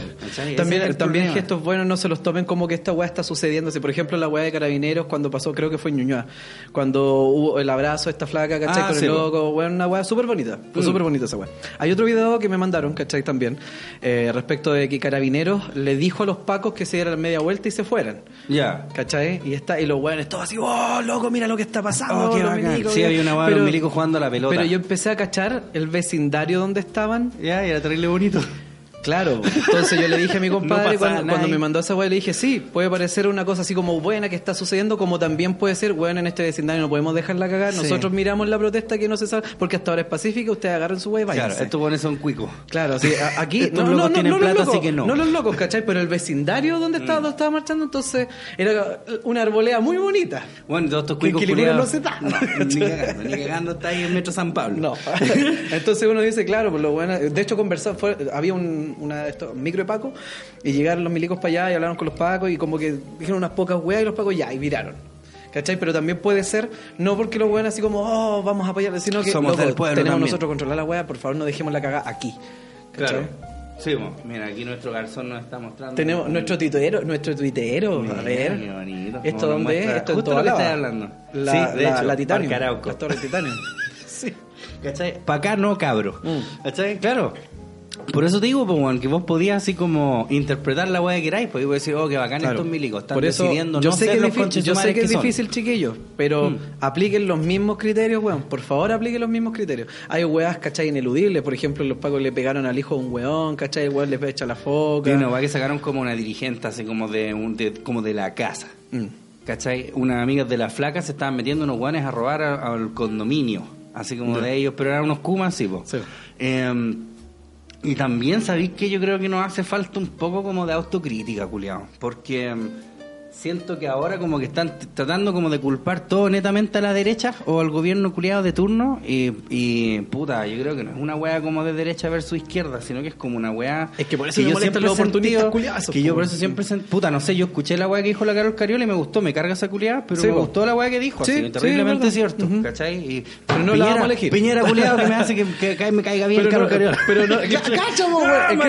También, es también gestos buenos no se los tomen como que esta weá está sucediendo. Si, por ejemplo, la weá de carabineros cuando pasó, creo que fue en Ñuñoa, cuando hubo el abrazo de esta flaca, ¿cachai? Ah, Con sí, el loco, weá, una weá súper bonita. Fue Mm. súper bonita esa weá. Hay otro video que me mandaron, ¿cachai? También, eh, respecto de que carabineros le dijo a los pacos que se dieran media vuelta y se fueran. Ya. ¿Cachai? Y está, y los weones todos así, oh, loco, mira lo que está pasando. Oh, qué milicos, Sí, mira". había una weá de los milicos jugando a la pelota. Pero yo empecé a cachar el vecindario donde estaban Ya, y era terrible bonito. Claro, entonces yo le dije a mi No compadre cuando, me mandó esa weá, le dije, sí, puede parecer una cosa así como buena que está sucediendo, como también puede ser, bueno, en este vecindario no podemos dejarla cagar, Sí. nosotros miramos la protesta que no se sabe, porque hasta ahora es pacífica, ustedes agarren su weá y Claro, váyanse. estos buenos son cuicos. Claro, sí, aquí Estos locos tienen los plata, locos, así que no. Mm. No los locos, ¿cachai? Pero el vecindario donde estaba, donde estaba marchando, entonces era una arboleda muy bonita. Bueno, todos estos cuicos no se da. No, ni cagando, ni cagando está ahí en Metro San Pablo. No. Entonces uno dice, claro, pues lo bueno. De hecho, conversar, fue, había un, una de estos, micro de Paco y llegaron los milicos para allá y hablaron con los Pacos y como que dijeron unas pocas weas y los Pacos ya, y viraron. ¿Cachai? Pero también puede ser, no porque los weones así como, oh, vamos a apoyar, sino que Somos loco, del pueblo tenemos también. nosotros controlar la wea, por favor no dejemos la cagada aquí. ¿Cachai? Claro. Sí, mira, aquí nuestro garzón nos está mostrando. Tenemos un- nuestro tuitero, nuestro tuitero, Mira, a ver. qué bonito. ¿Esto dónde es? Esto en justo toda lo que estás hablando. La, Sí, de la, hecho, la Titanium. sí. ¿Cachai? Pa' acá no, cabro. Mm. ¿Cachai? Claro. Por eso te digo, pues, weón, que vos podías así como interpretar la weá que queráis, pues, y decir, oh, qué bacán Claro. estos milicos, están Por eso, decidiendo yo no sé ser que es los difícil, yo sé que es difícil, chiquillos, pero Mm. apliquen los mismos criterios, weón. Por favor, apliquen los mismos criterios. Hay weas, ¿cachai? Ineludibles. Por ejemplo, los pacos le pegaron al hijo de un weón, ¿cachai? El weón le echa la foca. Y una weá que sacaron como una dirigente, así como de, un, de- como de la casa. Mm. ¿Cachai? Unas amigas de la flaca se estaban metiendo unos guanes a robar al condominio. Así como de ellos, pero eran unos kumas, sí, po. Sí. Eh, y también sabéis que yo creo que nos hace falta un poco como de autocrítica, culiao. Porque em, siento que ahora como que están tratando como de culpar todo netamente a la derecha o al gobierno culiado de turno. Y, y, puta, yo creo que no es una wea como de derecha versus izquierda, sino que es como una wea. Es que por eso me molestan los he sentido- oportunistas culiados, Que yo po. por eso siempre. sen- Puta, no sé, yo escuché la wea que dijo la Carol Cariola y me gustó, me carga esa culiada, pero Sí, me po. gustó la wea que dijo. Sí, así, sí, terriblemente cierto. ¿cachai? Y, Pero no la vamos a elegir. Piñera culiado que me hace que, que me caiga bien Pero Carol no, Cariola. pero no,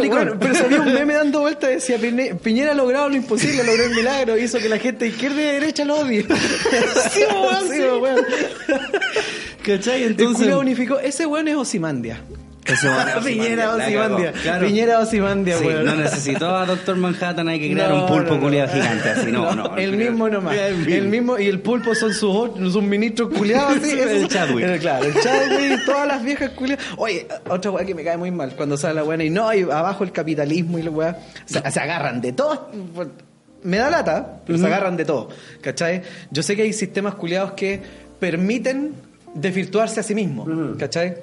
bueno, pero había un meme dando vuelta decía Piñe- Piñera ha logrado lo imposible, logró el milagro, hizo que la gente de izquierda y de derecha lo odie. sí, weón, sí, weón. ¿Cachai? Entonces. unificó, ese weón es Osimandia. Piñera Osimandia. claro. Piñera Osimandia, Sí, weón. no necesitó a Doctor Manhattan, hay que crear No, un pulpo no, no. culiado gigante así. No, no. el mismo nomás. El El mismo. y el pulpo son sus, sus ministros culiados. así, El Chadwick. eh, Claro, el Chadwick, todas las viejas culiadas. Oye, otra weá que me cae muy mal cuando sale la buena y no, y abajo el capitalismo y la weá. Se, se agarran de todo. Me da lata, pero se agarran de todo. ¿Cachai? Yo sé que hay sistemas culiados que permiten desvirtuarse a sí mismos. ¿Cachai?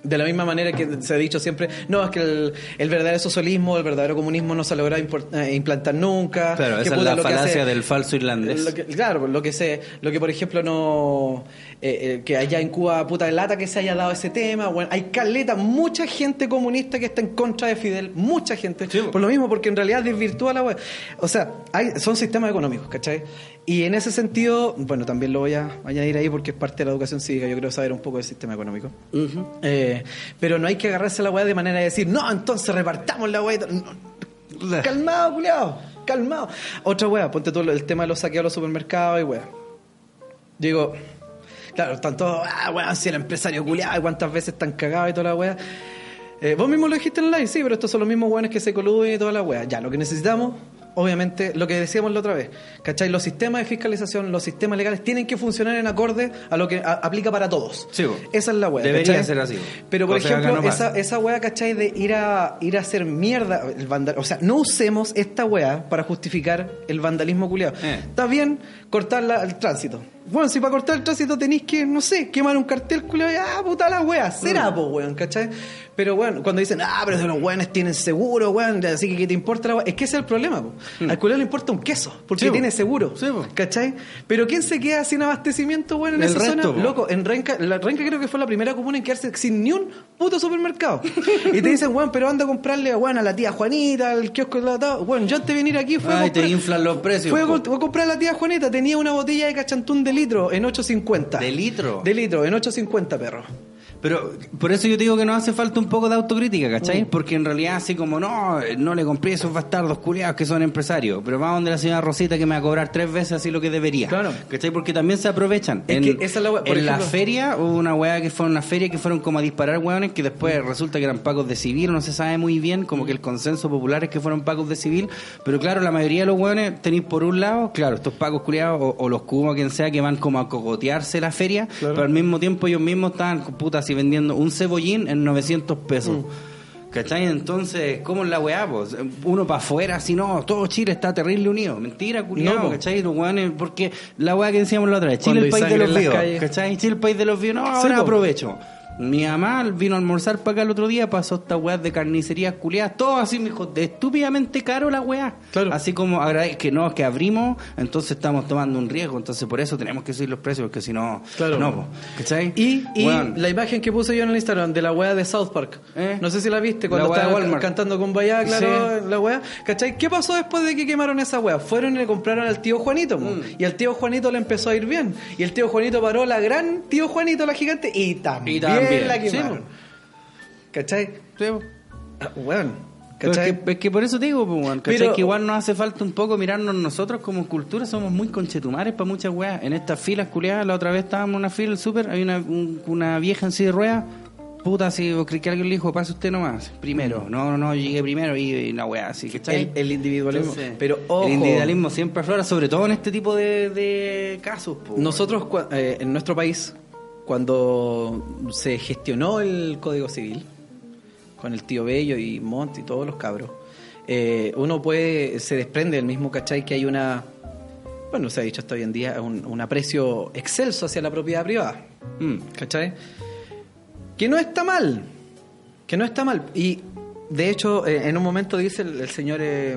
De la misma manera que se ha dicho siempre, no, es que el, el verdadero socialismo, el verdadero comunismo no se ha logrado impor- eh, implantar nunca. Claro, esa es la falacia hace- del falso irlandés. lo que- claro, lo que sé, lo que por ejemplo no, eh, eh, que allá en Cuba, puta de lata que se haya dado ese tema, bueno, hay caleta, mucha gente comunista que está en contra de Fidel, mucha gente, por lo mismo, porque en realidad desvirtúa la web. O sea, hay, son sistemas económicos, ¿cachai? Y en ese sentido, bueno, también lo voy a añadir ahí porque es parte de la educación cívica, yo creo saber un poco del sistema económico. Eh, pero no hay que agarrarse a la weá de manera de decir, no, entonces repartamos la weá. y tal". No. Calmado, culiao, calmado. Otra weá, ponte tú el tema de los saqueos a los supermercados y weá. Digo, claro, están todos, ah, weón, si el empresario culiado, y cuántas veces están cagados y toda la weá. Eh, vos mismo lo dijiste en live, sí, pero estos son los mismos weones que se coluden y toda la weá. Ya, lo que necesitamos, obviamente, lo que decíamos la otra vez, ¿cachai? Los sistemas de fiscalización, los sistemas legales tienen que funcionar en acorde a lo que a- aplica para todos. Sí. Esa es la weá. Debería ¿cachai? ser así. Pero, por ejemplo, esa, esa weá, ¿cachai? De ir a, ir a hacer mierda, el vandal, o sea, no usemos esta weá para justificar el vandalismo culiado. Eh. Está bien cortar la- el tránsito. bueno, si para cortar el tránsito tenéis que, no sé, quemar un cartel, culiao, ah, puta la wea, será, po, weón, ¿cachai? Pero bueno, cuando dicen, ah, pero los weones tienen seguro, weón, así que ¿qué te importa la wea? Es que ese es el problema, po. Al culiao le importa un queso, porque Sí, tiene seguro, Sí. ¿cachai? Pero ¿quién se queda sin abastecimiento, weón, en El esa resto, zona? po. Loco, en Renca, la Renca creo que fue la primera comuna en quedarse sin ni un puto supermercado. y te dicen, weón, pero anda a comprarle, weón, a la tía Juanita, al kiosco de la Weón, yo antes de venir aquí fue a Ay, te comprar- inflan los precios. fue a, a comprar a la tía Juanita, tenía una botella de cachantún de litro en 8.50. ¿De litro? De litro, en 8.50, perro. Pero por eso yo te digo que nos hace falta un poco de autocrítica, ¿cachai? Mm. Porque en realidad así como, no, no le compré a esos bastardos culiados que son empresarios, pero vamos donde la señora Rosita que me va a cobrar tres veces así lo que debería. Claro. ¿Cachai? Porque también se aprovechan. Es en que esa es la wea- por en la feria hubo una weá que fue una feria que fueron como a disparar weones que después resulta que eran pagos de civil, no se sabe muy bien, como que el consenso popular es que fueron pagos de civil, pero claro, la mayoría de los weones tenéis por un lado, claro, estos pagos culiados o, o los cubos, quien sea, que van como a cogotearse la feria, pero al mismo tiempo ellos mismos estaban, puta, vendiendo un cebollín en 900 pesos. ¿Cachai? Entonces, ¿cómo es la weá? Pues? Uno para afuera, así no, todo Chile está terrible unido. Mentira, culiado, No. ¿cachai? Los weones, porque la weá que decíamos la otra vez, Chile el país de los vivos. ¿cachai? Chile el país de los vivos, no, Sí, ahora po. Mi mamá vino a almorzar para acá el otro día, pasó esta weá de carnicerías culiadas, todo así, me dijo, de estúpidamente caro la weá. Claro. Así como que no, que abrimos, entonces estamos tomando un riesgo, entonces por eso tenemos que subir los precios, porque si no, Claro. no, po, ¿cachai? Y, y la imagen que puse yo en el Instagram de la wea de South Park. ¿Eh? No sé si la viste cuando La wea de estaba Walmart. cantando con Bayá, claro, Sí. la wea. ¿Cachai? ¿Qué pasó después de que quemaron esa wea? Fueron y le compraron al tío Juanito. Mm. Y al tío Juanito le empezó a ir bien. Y el tío Juanito paró la gran tío Juanito, la gigante, y también, Y también, la sí, quemaron. ¿Cachai? sí. Ah. Pero ¿Cachai? Es que, es que por eso te digo, pues, ¿cachai? Pero- que igual nos hace falta un poco mirarnos nosotros como cultura, somos muy conchetumares para muchas weas. En estas filas culiadas, la otra vez estábamos en una fila del súper, hay una, un- una vieja en silla de ruedas, puta, si o creí que alguien le dijo, pase usted nomás, primero. No, no, no, llegué primero y, y una wea así, ¿cachai? Mm. El, el individualismo. Entonces, Pero ojo. El individualismo siempre aflora, sobre todo en este tipo de, de casos, po. Nosotros, eh, en nuestro país, cuando se gestionó el Código Civil, con el tío Bello y Montt y todos los cabros, eh, uno puede, se desprende del mismo, ¿cachai? Que hay una, bueno, se ha dicho hasta hoy en día, un, un aprecio excelso hacia la propiedad privada, Mm. ¿cachai? Que no está mal, que no está mal. Y, de hecho, eh, en un momento dice el, el señor... eh,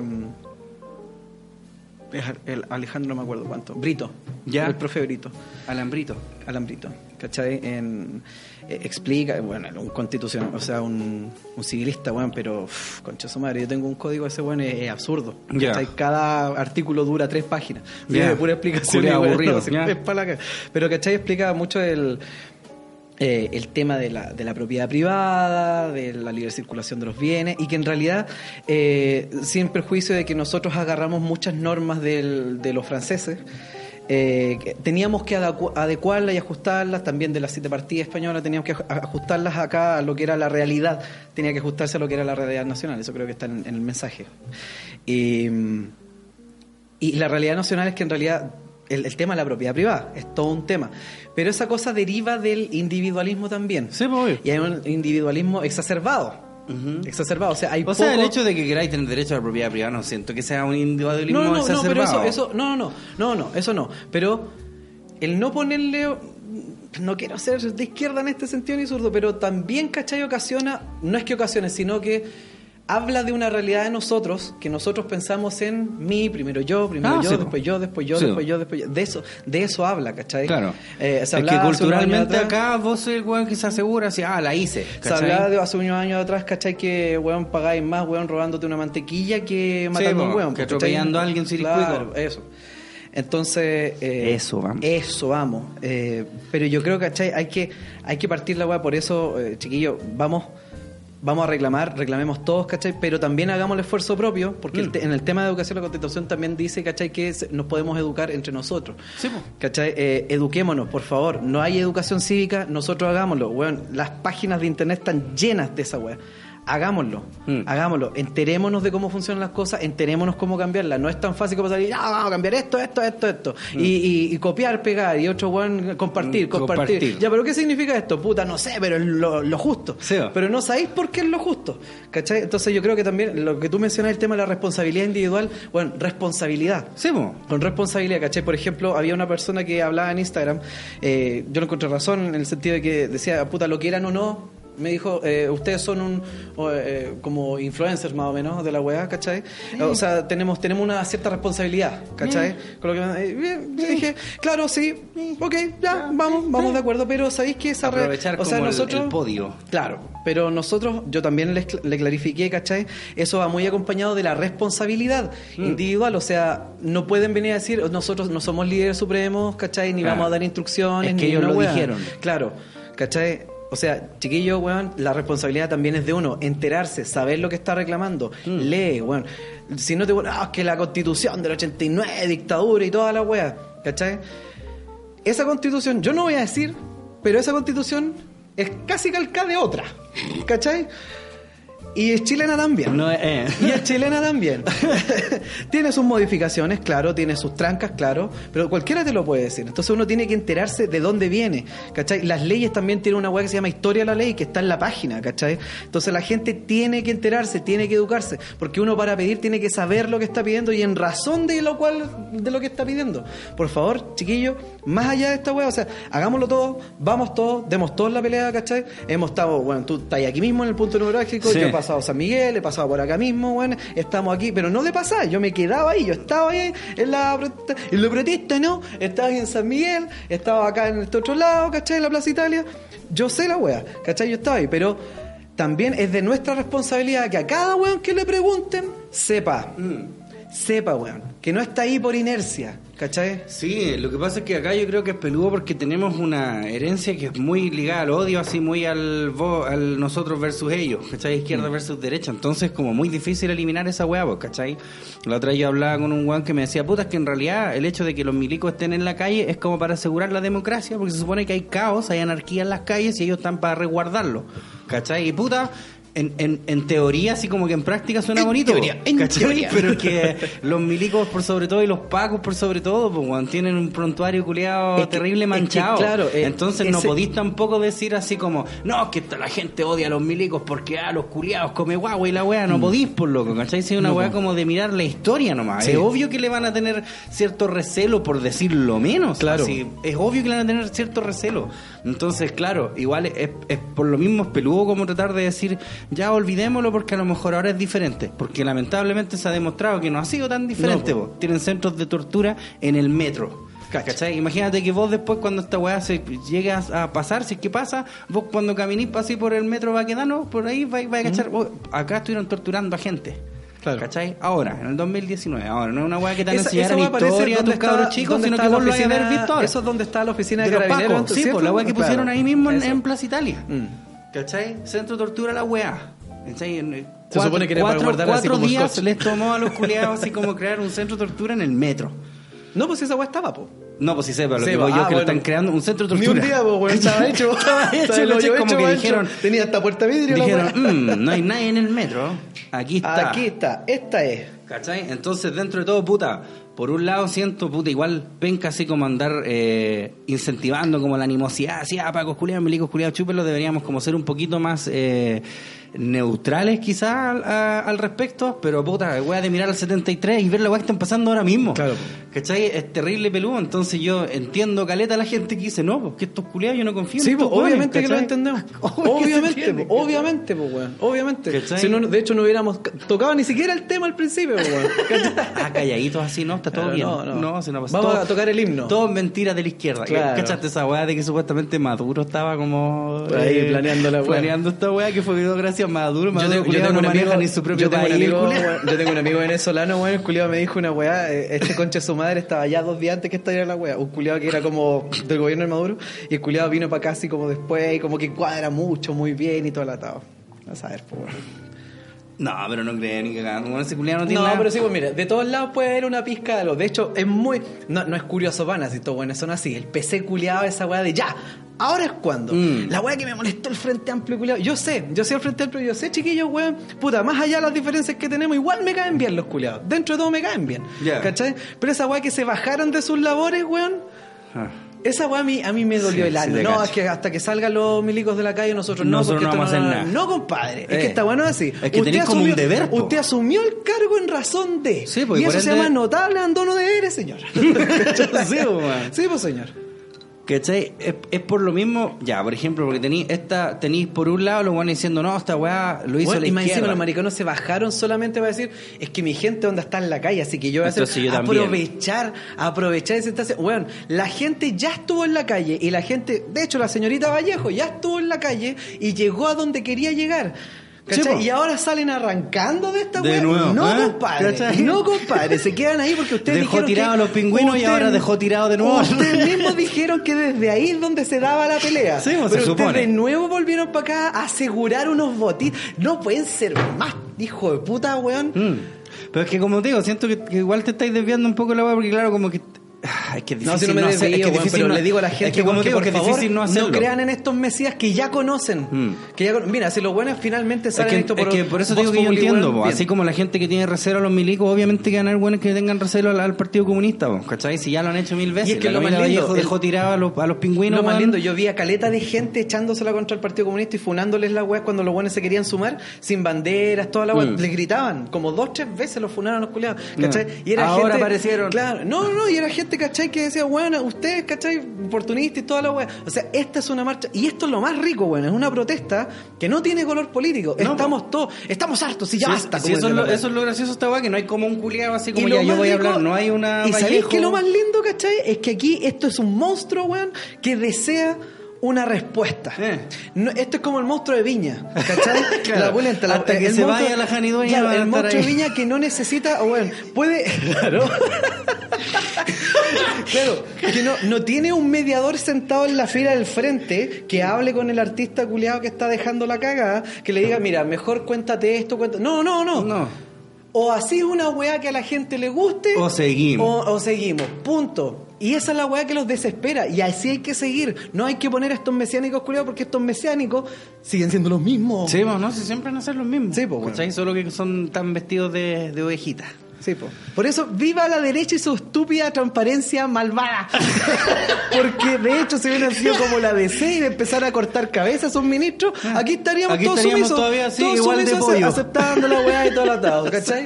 el Alejandro, no me acuerdo cuánto, Brito, Ya. el profe Brito. Alambrito. Alambrito, ¿cachai? En, eh, explica, bueno, un constitución, o sea, un, un civilista, bueno, pero, concha su madre, yo tengo un código ese, bueno, es, es absurdo. ¿cachai? Cada artículo dura tres páginas. Viene de pura explicación. Culeado y, bueno, aburrido, no, se ya. es pa' la ca- Pero, ¿cachai? Explica mucho el, eh, el tema de la, de la propiedad privada, de la libre circulación de los bienes, y que en realidad, eh, sin perjuicio de que nosotros agarramos muchas normas de los franceses, eh, teníamos que adecu- adecuarlas y ajustarlas, también de la siete partidas española teníamos que aj- ajustarlas acá a lo que era la realidad, tenía que ajustarse a lo que era la realidad nacional, eso creo que está en, el mensaje. Y la realidad nacional es que en realidad el, el tema de la propiedad privada es todo un tema. Pero esa cosa deriva del individualismo también. Sí, pues. Y hay un individualismo exacerbado. Exacerbado. O sea, hay O sea, el hecho de que queráis tener derecho a la propiedad privada no siento que sea un individualismo no, no, no, no, pero exacerbado. eso, eso, no, no, no, no, no, eso no. Pero el no ponerle, no quiero ser de izquierda en este sentido ni zurdo, pero también, ¿cachai? Ocasiona, no es que ocasione, sino que habla de una realidad de nosotros, que nosotros pensamos en mí, primero yo, primero Ah, yo, sí, después yo, después yo, Sí, después yo, después yo. De eso, de eso habla, ¿cachai? Claro. Eh, se es que culturalmente acá vos sois el weón que se asegura así, ah, la hice. se hablaba de hace unos años atrás, ¿cachai? Que, weón, pagáis más, weón, robándote una mantequilla que matando a un weón. que atropellando a alguien sin. Claro, eso. Entonces... eh, Eso vamos. Eso vamos. Eh, pero yo creo, ¿cachai? Hay que, hay que partir la weá, por eso, eh, chiquillos, vamos... Vamos a reclamar, reclamemos todos, ¿cachai? Pero también hagamos el esfuerzo propio, porque el Mm. te- en el tema de educación la Constitución también dice, ¿cachai? Que nos podemos educar entre nosotros. Sí. ¿Cachai? Eh, eduquémonos, por favor. No hay educación cívica, nosotros hagámoslo. Weón, las páginas de internet están llenas de esa weá. Hagámoslo, Mm. hagámoslo, enterémonos de cómo funcionan las cosas, enterémonos cómo cambiarlas. No es tan fácil como salir, ya vamos a cambiar esto, esto, esto, esto. Y, y- y copiar, pegar, y otro compartir, Mm, compartir. compartir. Ya, pero ¿qué significa esto? Puta, no sé, pero es lo, lo justo. Sí. Pero no sabéis por qué es lo justo. ¿Cachai? Entonces yo creo que también lo que tú mencionas, el tema de la responsabilidad individual, bueno, responsabilidad. Sí, po. Con responsabilidad, ¿cachai? Por ejemplo, había una persona que hablaba en Instagram, eh, yo no encontré razón en el sentido de que decía, puta, lo quieran o no, me dijo, eh, ustedes son un eh, como influencers más o menos de la weá, ¿cachai? O sea, tenemos, tenemos una cierta responsabilidad, ¿cachai? Con lo que me- eh, dije, claro, sí, ok, ya, vamos, vamos de acuerdo, pero ¿sabéis que esa Aprovechar o sea, como nosotros, el podio. Claro, pero nosotros, yo también le, le clarifiqué, ¿cachai? Eso va muy acompañado de la responsabilidad Mm. individual, o sea, no pueden venir a decir, nosotros no somos líderes supremos, ¿cachai? Ni Claro. vamos a dar instrucciones, Es que ni ellos lo dijeron. Claro, ¿cachai? O sea, chiquillo, weón, la responsabilidad también es de uno, enterarse, saber lo que está reclamando, Mm. lee, weón. Si no te ah, que la constitución del 89, dictadura y toda la wea, ¿cachai? Esa constitución, yo no voy a decir, pero esa constitución es casi calcada de otra, ¿cachai? Y es chilena también. No, eh. Y es chilena también. tiene sus modificaciones, claro, tiene sus trancas, claro, pero cualquiera te lo puede decir. Entonces uno tiene que enterarse de dónde viene, ¿cachai? Las leyes también tienen una hueá que se llama Historia de la Ley, que está en la página, ¿cachai? Entonces la gente tiene que enterarse, tiene que educarse, porque uno para pedir tiene que saber lo que está pidiendo y en razón de lo cual, de lo que está pidiendo. Por favor, chiquillos, más allá de esta hueá, o sea, hagámoslo todo, vamos todos, demos todos la pelea, ¿cachai? Hemos estado, bueno, tú estás aquí mismo en el punto neurálgico, Sí. yo he pasado San Miguel, he pasado por acá mismo, bueno, estamos aquí, pero no de pasar, yo me quedaba ahí, yo estaba ahí en la protesta, en la protesta, ¿no? Estaba ahí en San Miguel, estaba acá en este otro lado, ¿cachai? En la Plaza Italia, yo sé la wea, ¿cachai? Yo estaba ahí, pero también es de nuestra responsabilidad que a cada weón que le pregunten, sepa, sepa, weón, que no está ahí por inercia, ¿cachai? Sí, lo que pasa es que acá yo creo que es peludo porque tenemos una herencia que es muy ligada al odio, así muy al, vo- al nosotros versus ellos, ¿cachai? Izquierda versus derecha. Entonces, como muy difícil eliminar esa hueá, pues, ¿cachai? La otra vez yo hablaba con un guan que me decía, puta, es que en realidad el hecho de que los milicos estén en la calle es como para asegurar la democracia, porque se supone que hay caos, hay anarquía en las calles y ellos están para resguardarlo, ¿cachai? Y puta. En, en, en teoría, así como que en práctica suena En bonito. teoría, en teoría. Pero que los milicos por sobre todo y los pacos por sobre todo, pues, weón, tienen un prontuario culeado Es que- terrible es que, manchado. claro, eh, Entonces no podís tampoco decir así como, no, que la gente odia a los milicos porque a los culiados come guagua y la weá, no podís por loco, ¿cachai? Es una Mm. No, po. como de mirar la historia nomás. Sí. Es obvio que le van a tener cierto recelo por decirlo menos. Claro. Así, es obvio que le van a tener cierto recelo. Entonces, claro, igual es, es por lo mismo es peludo como tratar de decir, ya olvidémoslo porque a lo mejor ahora es diferente. Porque lamentablemente se ha demostrado que no ha sido tan diferente. No. Tienen centros de tortura en el metro. ¿Cachai? Imagínate que vos después cuando esta weá se llegue a, pasar, si es que pasa, vos cuando caminís así por el metro Baquedano, por ahí vais va a cachar, oh, acá estuvieron torturando a gente. Claro. ¿Cachai? Ahora, en el 2019. Ahora, no es una weá que te van a enseñar en historia a tus cabros chicos, sino que vos lo ver oficina- visto ahora. Eso es donde está la oficina de, de carabineros. sí, ¿cierto? pues la weá que pusieron ahí mismo en, Plaza Italia. Mm. ¿Cachai? Centro de tortura la weá. ¿Cachai? En, eh, Se supone que era para cuatro, guardar así cuatro como días les tomó a los culiados así como crear un centro de tortura en el metro. No, pues esa weá estaba, po. No, pues sí lo Sí, que voy ah, yo es que lo están creando un centro de Ni tortura. un día, po, weón, estaba hecho. Estaba hecho, ¿cachai? hoyo como hecho, que dijeron, Tenía hasta puerta vidrio dijeron, weá. "Mm, no hay nadie en el metro. Aquí está. Aquí está, esta es. ¿Cachai? Entonces, dentro de todo, puta, por un lado siento, puta, igual penca así como andar eh, incentivando como la animosidad, así, ah, pacos culiados, milicos culiados, chúpenlo, deberíamos como ser un poquito más eh, neutrales quizás al, a- al respecto, pero puta, weá de mirar al 73 y ver la weá que están pasando ahora mismo. Claro. ¿Cachai? Es terrible peludo, entonces yo entiendo caleta a la gente que dice, no, porque estos culiados yo no confío en Sí, estos pues, weones", obviamente que lo entendemos. Obviamente, entiende, po, obviamente, pues, weón. Obviamente. ¿Cachai? Si no, de hecho, no hubiéramos tocado ni siquiera el tema al principio, po, weón. Ah, calladitos así, ¿no? Está todo Claro, bien. no, no. si no Vamos todo- a tocar el himno. Todo mentira de la izquierda. Claro. ¿Cachaste esa weá de que supuestamente Maduro estaba como... Ahí planeando la weá. Planeando esta weá que fue gracias Maduro. Maduro Yo tengo, yo culiao, tengo no un amigo, ni su propio yo tengo un amigo, yo tengo un amigo venezolano, weón, el culiado me dijo una weá, eh, este concha de su madre estaba ya dos días antes que estallara la weá, un culiado que era como del gobierno de Maduro, y el culiado vino para acá así como después, y como que cuadra mucho, muy bien y todo el atado. A saber, pues. No, pero no creo ni cagando. Bueno, ese culiado no tiene No, nada. pero sí, pues mira, de todos lados puede haber una pizca de algo. De hecho, es muy. No, no es curioso, van así, todos buenos son así. El PC culiado, esa weá de ya. Ahora es cuando. Mm. La weá que me molestó el Frente Amplio culiado. Yo sé, yo sé el Frente Amplio, yo sé, chiquillos, weón. Puta, más allá de las diferencias que tenemos, igual me caen bien los culiados. Dentro de todo me caen bien. ¿Cachai? Pero esa weá que se bajaron de sus labores, weón. Ah. Esa weá a mí, a mí me dolió Sí, el sí te no, es que hasta que salgan los milicos de la calle nosotros no, Nosotros porque no vamos a hacer nada. No, compadre. Es Eh. que está bueno así. Es que tenés como un deber, po. Usted asumió el cargo en razón de. Sí, pues, y eso se llama notable abandono de deberes, señor. Sí, pues. Sí, pues, señor. ¿Cachai? Es, es por lo mismo, ya, por ejemplo, porque tenéis esta, tenéis por un lado los guanes diciendo, no, esta weá lo hizo Bueno, la y más encima los mariconos se bajaron solamente para decir, es que mi gente onda está en la calle, así que yo voy a hacer yo aprovechar, aprovechar esa instancia. Bueno, la gente ya estuvo en la calle y la gente, de hecho la señorita Vallejo ya estuvo en la calle y llegó a donde quería llegar. ¿Cachai? Sí, y ahora salen arrancando de esta De nuevo, No, ¿eh? compadre. ¿Cachai? No, compadre. Se quedan ahí porque ustedes Dejó dijeron tirado que a los pingüinos y ahora dejó tirado de nuevo. Ustedes mismos dijeron que desde ahí es donde se daba la pelea. Sí, pues, se Pero ustedes supone. de nuevo volvieron para acá a asegurar unos botis. No pueden ser más, hijo de puta, weón. Mm. Pero es que como te digo, siento que, que igual te estáis desviando un poco la weá, porque claro, como que... Es que es No, difícil si no me hacer- desvío, es que difícil pero no- le digo a la gente es que como weón, te digo, por que es favor, difícil no hacerlo. crean en estos mesías que ya conocen. Mm. Que ya Mira, si los buenos finalmente Es salen que, esto es que por eso digo que yo entiendo, po. así como la gente que tiene recelo a los milicos, obviamente que van a haber buenos que tengan recelo al, al Partido Comunista, po, ¿cachai? Si ya lo han hecho mil veces, Y es que la lo más lindo, dejó tirado a los, a los pingüinos, Lo más weón. lindo, yo vi a caleta de gente echándosela contra el Partido Comunista y funándoles la weá cuando los buenos se querían sumar, sin banderas, toda la weá. Mm. Les gritaban, como dos, tres veces los funaron a los culiados, ¿cachai? Ya. Y era Ahora aparecieron. Claro, no, no, y era gente, ¿cachai? Que decía, bueno, ustedes, ¿cachai? Oportunistas y toda la weá. O sea, esta es una marcha, y esto es lo más rico, bueno, es una protesta que no tiene color político. No, estamos todos, estamos hartos y ya Sí, basta. sí, eso, es lo, la weá. eso es lo gracioso esta weá, que no hay como un culiado así como ya yo voy a rico- hablar, no hay una Y sabéis que lo más lindo, ¿cachai? Es que aquí esto es un monstruo, weón, que desea una respuesta. Eh. No, esto es como el monstruo de Viña, ¿cachai? Claro. La pulenta, la- Hasta que el se vaya la Jani Dueña Claro, el monstruo de. Viña que no necesita, o bueno, puede... Claro. Claro, que no, no tiene un mediador sentado en la fila del frente que hable con el artista culiado que está dejando la cagada, que le diga, mira, mejor cuéntate esto, cuéntate... No, no, no. No. O así es una weá que a la gente le guste. O seguimos. O, o seguimos. Punto. Y esa es la weá que los desespera. Y así hay que seguir. No hay que poner a estos mesiánicos culiados porque estos mesiánicos siguen siendo los mismos. Sí, pues, no, si siempre van a ser los mismos. Sí, pues, bueno. ¿Cachai? Solo que son tan vestidos de, de ovejita. Sí, po. Por eso, viva la derecha y su estúpida transparencia malvada. Porque de hecho, si hubieran sido como la DC y de empezar a cortar cabezas a sus ministros, aquí estaríamos Aquí todos estaríamos sumisos. todavía así, todos igual de sumisos, pollo. aceptando la weá y todo lo atado, ¿cachai?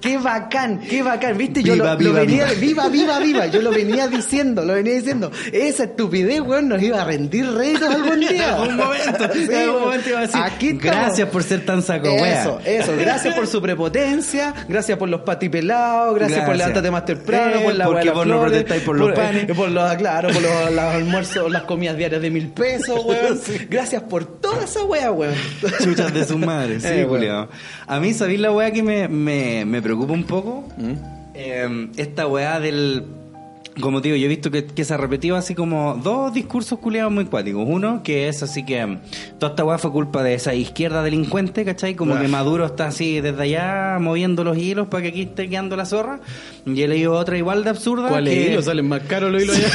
Qué bacán, qué bacán, viste, yo Viva, lo, lo viva, venía, viva. viva, viva, viva, yo lo venía diciendo, lo venía diciendo, esa estupidez, weón, nos iba a rendir réditos algún día. un momento, Sí, en algún momento iba a decir, Aquí gracias por ser tan saco wea. Eso, eso. Gracias por su prepotencia, gracias por los patipelados, gracias, por Gracias. levantarte más temprano, Eh, por la porque vos no protestáis por los eh, panes. por los, claro, por los, los almuerzos, las comidas diarias de mil pesos, weón. Gracias por toda esa weá, weón. Chuchas de su madre, sí, Eh. A mí, ¿sabéis la weá que me, me, me preocupa un poco? ¿Mm? Eh, esta weá del... Como te digo, yo he visto que, que se ha repetido así como dos discursos culiados muy cuáticos. Uno, que es así que mm, toda esta weá fue culpa de esa izquierda delincuente, ¿cachai? Como Ah. que Maduro está así desde allá moviendo los hilos para que aquí esté quedando la zorra. Y he leído otra igual de absurda. que... Salen más caros los hilos allá.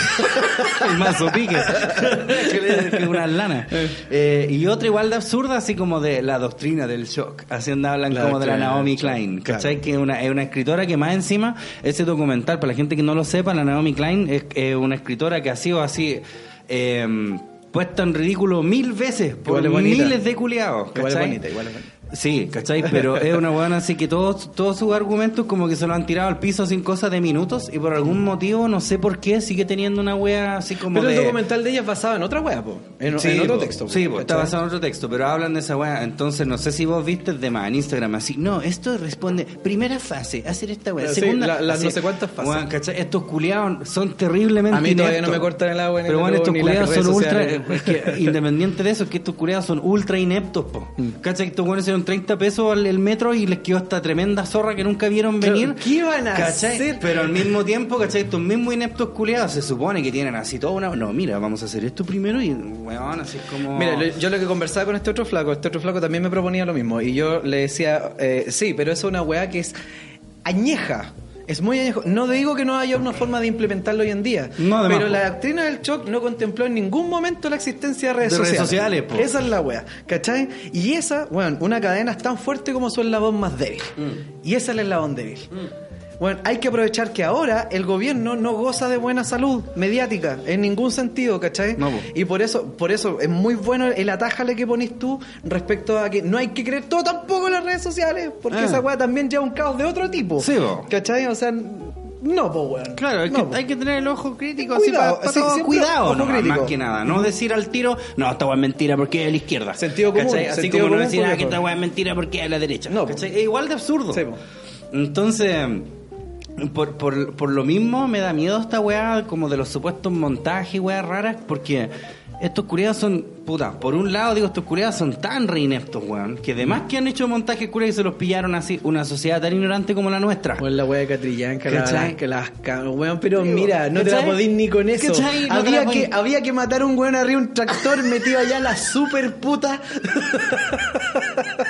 el mazo pique que le- que una lana Eh, y otra igual de absurda así como de la doctrina del shock así donde hablan La como de la Naomi Klein claro. ¿cachai? que es una, es una escritora que más encima ese documental para la gente que no lo sepa la Naomi Klein es, una escritora que ha sido así eh, puesta en ridículo mil veces por miles de culiados Igual es bonita, igual es bonita. Sí, ¿cachai? Pero es una buena así que todos, todos sus argumentos como que se lo han tirado al piso sin cosa de minutos y por algún motivo, no sé por qué, sigue teniendo una wea así como Pero de... el documental de ella es basado en otra weá, po. En, Sí, en otro po. texto. po, Sí, po, está basado en otro texto, pero hablan de esa weá. Entonces, no sé si vos viste de más en Instagram así. No, esto responde. Primera fase, hacer esta. Sí, Segunda, la- las no sé cuántas fases. Weón, ¿cachai? Estos culiados son terriblemente. A mí todavía ineptos. no me cortan el agua ni Pero bueno, estos culiados son ultra. Es que, independiente de eso, es que estos culiados son ultra ineptos, po. Mm. ¿cachai? Estos weones dieron 30 pesos el, el metro y les quedó esta tremenda zorra que nunca vieron venir. ¿qué iban a ¿Cachai? hacer? Pero al mismo tiempo, ¿cachai? Estos mismos ineptos culiados se supone que tienen así toda una... No, mira, vamos a hacer esto primero y, weón, así es como... Mira, yo lo que conversaba con este otro flaco, este otro flaco también me proponía lo mismo. Y yo le decía, eh, sí, pero es una weá que es añeja. Es muy añejo. No digo que no haya una forma de implementarlo hoy en día. No, pero la doctrina del shock no contempló en ningún momento la existencia de redes De redes sociales. po. Esa es la weá. ¿Cachai? Y esa, bueno, una cadena es tan fuerte como su eslabón más débil. Mm. Y esa es el eslabón débil. Bueno, hay que aprovechar que ahora el gobierno no goza de buena salud mediática en ningún sentido, ¿cachai? No. Y por eso, por eso es muy bueno el atájale que ponís tú respecto a que no hay que creer todo tampoco en las redes sociales, porque Ah. esa weá también lleva un caos de otro tipo. Sí. ¿Cachai? O sea, no, pues weón. Claro, hay, No, que, po. hay que tener el ojo crítico Cuidado, así para, sí, todo. siempre cuidado, ojo no, crítico. más que nada, no decir al tiro, no, esta weá es mentira porque es de la izquierda. Sentido común, ¿Cachai? Así sentido como no decir ah, que esta weá es mentira porque es de la derecha. No, ¿cachai? Es igual de absurdo. Sí. Entonces, por, por, por lo mismo me da miedo esta weá como de los supuestos montajes, weas raras, porque estos curiados son, puta, por un lado digo, estos curiados son tan re ineptos, weón, que además que han hecho montajes curiados y se los pillaron así, una sociedad tan ignorante como la nuestra. Bueno, la wea de la- que las weón, pero mira, no te ¿cachai? la podís ni con eso. ¿Cachai? No te había, la que, había que matar a un weón arriba un tractor metido allá la super puta.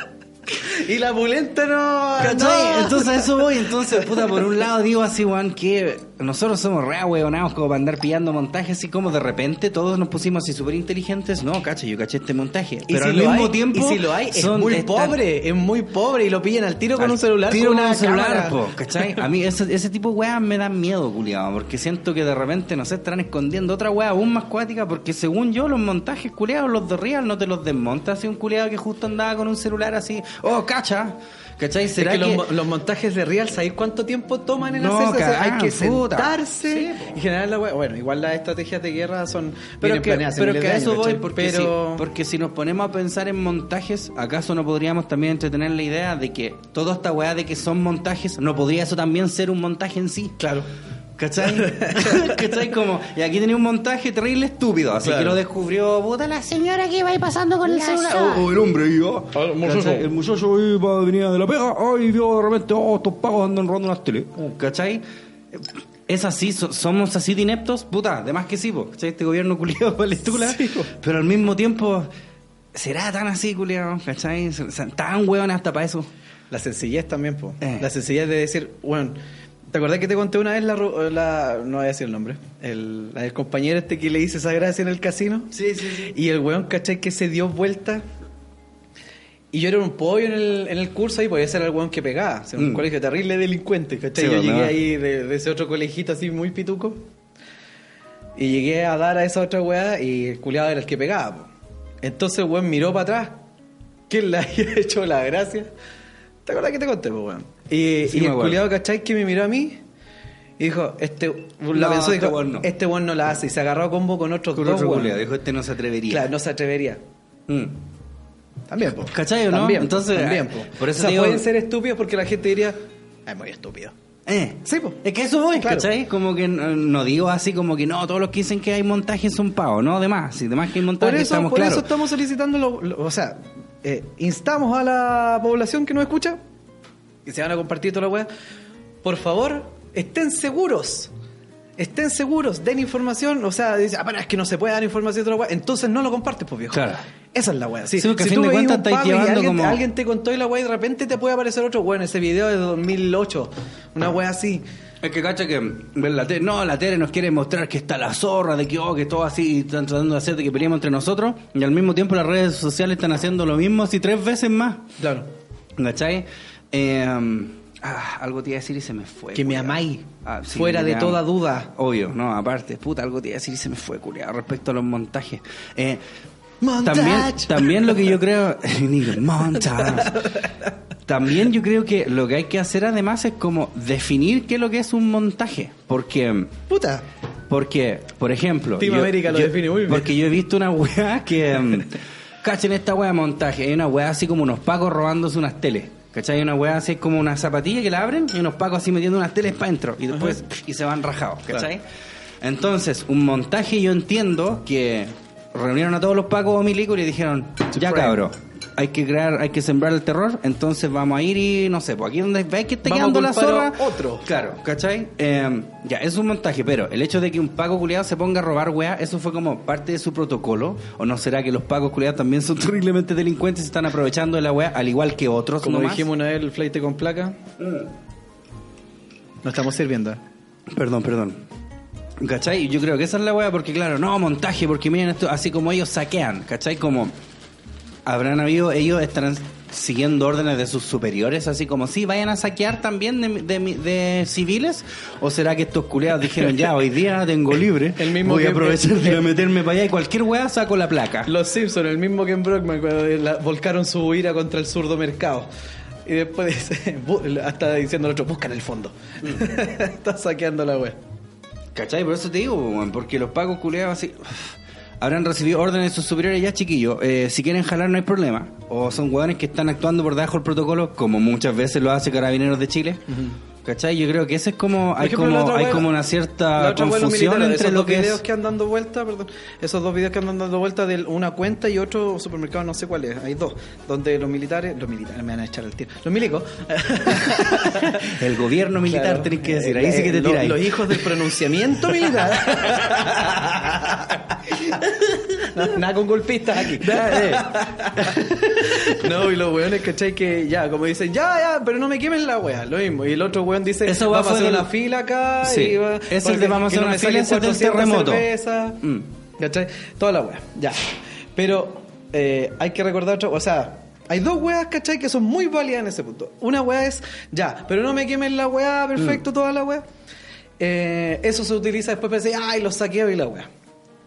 y la pulenta no. ¿Cachai? no. Entonces eso voy. Entonces, puta, por un lado digo así, weón, que nosotros somos re weonados como para andar pillando montajes así como de repente todos nos pusimos así súper inteligentes. No, cacha, yo caché este montaje. Y Pero si al lo mismo hay, tiempo. y si lo hay, es muy pobre, es muy pobre y lo pillan al tiro con al un celular. tiro con una un celular, po, ¿cachai? A mí ese, ese tipo de weas me dan miedo, culiado, porque siento que de repente, no sé, estarán escondiendo otra wea aún más cuática, porque según yo, los montajes culiados, los de Real, no te los desmonta así un culiado que justo andaba con un celular así, oh, cacha, ¿cachai? Es ¿Será que, que, Los, mo- los montajes de Real, ¿sabéis cuánto tiempo toman en No, hacerse? O sea, cagá, hay que sentarse Sí, y generar la. Bueno, igual las estrategias de guerra son. Pero que, pero que a eso años, voy, porque, pero... si, porque si nos ponemos a pensar en montajes, ¿acaso no podríamos también entretener la idea de que toda esta weá de que son montajes, no podría eso también ser un montaje en sí? Claro. ¿Cachai? ¿Cachai? Como, y aquí tenía un montaje terrible estúpido, así Claro. que lo descubrió, puta la señora que iba ahí pasando con el Oh, celular. el hombre iba. ¿Cachai? El muchacho iba, venía de la pega, ay, vio de repente, oh, estos pagos andan robando unas tele. ¿Cachai? Es así, so- somos así de ineptos, puta, además que sí, po, ¿cachai? Este gobierno culiado para la estula, pero al mismo tiempo, ¿será tan así, culiado? ¿Cachai? O Tan hueón hasta para eso. La sencillez también, po. Eh. La sencillez de decir, bueno, ¿te acordás que te conté una vez la, la no voy a decir el nombre, el, compañero este que le hice esa gracia en el casino? Sí, sí, sí. Y el weón, ¿cachai? Que se dio vuelta. Y yo era un pollo en el, en el curso ahí, podía ser el weón que pegaba. O sea, un Mm. colegio terrible delincuente, ¿cachai? Sí, yo ¿verdad? llegué ahí de, de ese otro colegito así muy pituco. Y llegué a dar a esa otra weá y el culiado era el que pegaba. po. Entonces el weón miró para atrás. ¿Quién le había hecho la gracia? ¿Te acuerdas que te conté, po, weón? Y, Sí, y me el culiado, ¿cachai? Que me miró a mí y dijo, este, la No, pensó este dijo, no. este weón no la hace. Y se agarró a combo con otros Con dos otro culiado, dijo, este no se atrevería. Claro, no se atrevería. Mm. También, po. ¿Cachai o no? También, Entonces, también, po. por eso o sea, digo- pueden ser estúpidos porque la gente diría, es muy estúpido. Eh. Sí, po. Es que eso voy, Claro. ¿cachai? Como que no, no digo así como que no, todos los que dicen que hay montajes son pavos, no, además, si además que hay Por montajes eso, estamos por claros. eso estamos solicitando, lo- lo- o sea, eh, instamos a la población que nos escucha, que se van a compartir toda la weá, por favor, estén seguros. Estén seguros, den información, o sea, dice, ah, pero es que no se puede dar información de otra weá, entonces no lo compartes, pues viejo. Claro. Esa es la weá. Sí, Sí, si fin tú de veis cuentas un pago y alguien, como- alguien te contó y la weá y de repente te puede aparecer otro, bueno, ese video de 2008, una weá así. Es que cacha que la tele, no, la tele nos quiere mostrar que está la zorra, de que oh, que todo así, están tratando de hacer de que peleemos entre nosotros, y al mismo tiempo las redes sociales están haciendo lo mismo así tres veces más. Claro. ¿Cachai? Eh, ah, algo te iba a decir y se me fue. Que me amáis, Ah, sí, fuera de toda duda. Obvio, no, aparte, puta, algo te iba a decir y se me fue, culiado, respecto a los montajes. Eh, Montage. también, también lo que yo creo. Montage. También yo creo que lo que hay que hacer además es como definir qué es lo que es un montaje. Porque. Puta. Porque, por ejemplo. Team yo- América lo yo- define muy bien. Porque yo he visto una weá que. mm, cachen esta weá de montaje. Hay una weá así como unos pacos robándose unas teles. ¿Cachai? Una weá así como una zapatilla que la abren y unos pacos así metiendo unas teles para adentro. Y después. Y se van rajados. ¿Cachai? Entonces, un montaje yo entiendo que reunieron a todos los pacos o milicos y le dijeron: Ya cabro. Hay que crear, hay que sembrar el terror, entonces vamos a ir y no sé, pues aquí donde veis que está Vamos quedando la zorra. otro. Claro, ¿cachai? Eh, ya, es un montaje, pero el hecho de que un paco culiado se ponga a robar weá, eso fue como parte de su protocolo. ¿O no será que los pacos culiados también son terriblemente delincuentes y se están aprovechando de la weá, al igual que otros? Como nomás? dijimos una vez, el flight con placa. No estamos sirviendo. Perdón, perdón. ¿Cachai? Yo creo que esa es la weá, porque claro, no, montaje, porque miren esto, así como ellos saquean, ¿cachai? Como habrán habido, ellos estarán siguiendo órdenes de sus superiores, así como, sí, vayan a saquear también de, de, de civiles, o será que estos culeados dijeron, ya, hoy día tengo libre, El mismo voy a que- aprovechar de meterme para allá y cualquier weá saco la placa. Los Simpsons, el mismo que en Brockman, cuando la- volcaron su ira contra el zurdo mercado. Y después dice, hasta diciendo el otro, buscan el fondo. Está saqueando la web. ¿Cachai? Por eso te digo, porque los pagos culeados así. Habrán recibido órdenes de sus superiores ya, chiquillos. eh, si quieren jalar, no hay problema. O son hueones que están actuando por debajo del protocolo, como muchas veces lo hace Carabineros de Chile. ¿Cachai? Yo creo que ese es como. Por Hay ejemplo, como, hay una cierta los confusión entre esos lo dos que videos es. que han dando vuelta, perdón, esos dos videos que andan dando vuelta de una cuenta y otro supermercado, no sé cuál es, hay dos, donde los militares, los militares me van a echar el tiro, los milicos, El gobierno militar, Claro. tenés que decir. Ahí sí que te Eh, tiráis. Los hijos del pronunciamiento militar. Nada con golpistas aquí. no, y los weones, ¿cachai? Que ya, como dicen, ya, ya, pero no me quemen la wea, lo mismo. Y el otro weón dice, wea vamos a hacer del- una fila acá. Sí. y va, es porque de vamos a hacer una fila, saquen ese es del 400 terremoto. Mm. ¿Cachai? Toda la wea, ya. Pero eh, hay que recordar otra, o sea, hay dos weas, ¿cachai? Que son muy válidas en ese punto. Una wea es, ya, pero no me quemen la wea, perfecto, toda la wea. Eh, eso se utiliza después para decir, ay, los saqueo y la wea.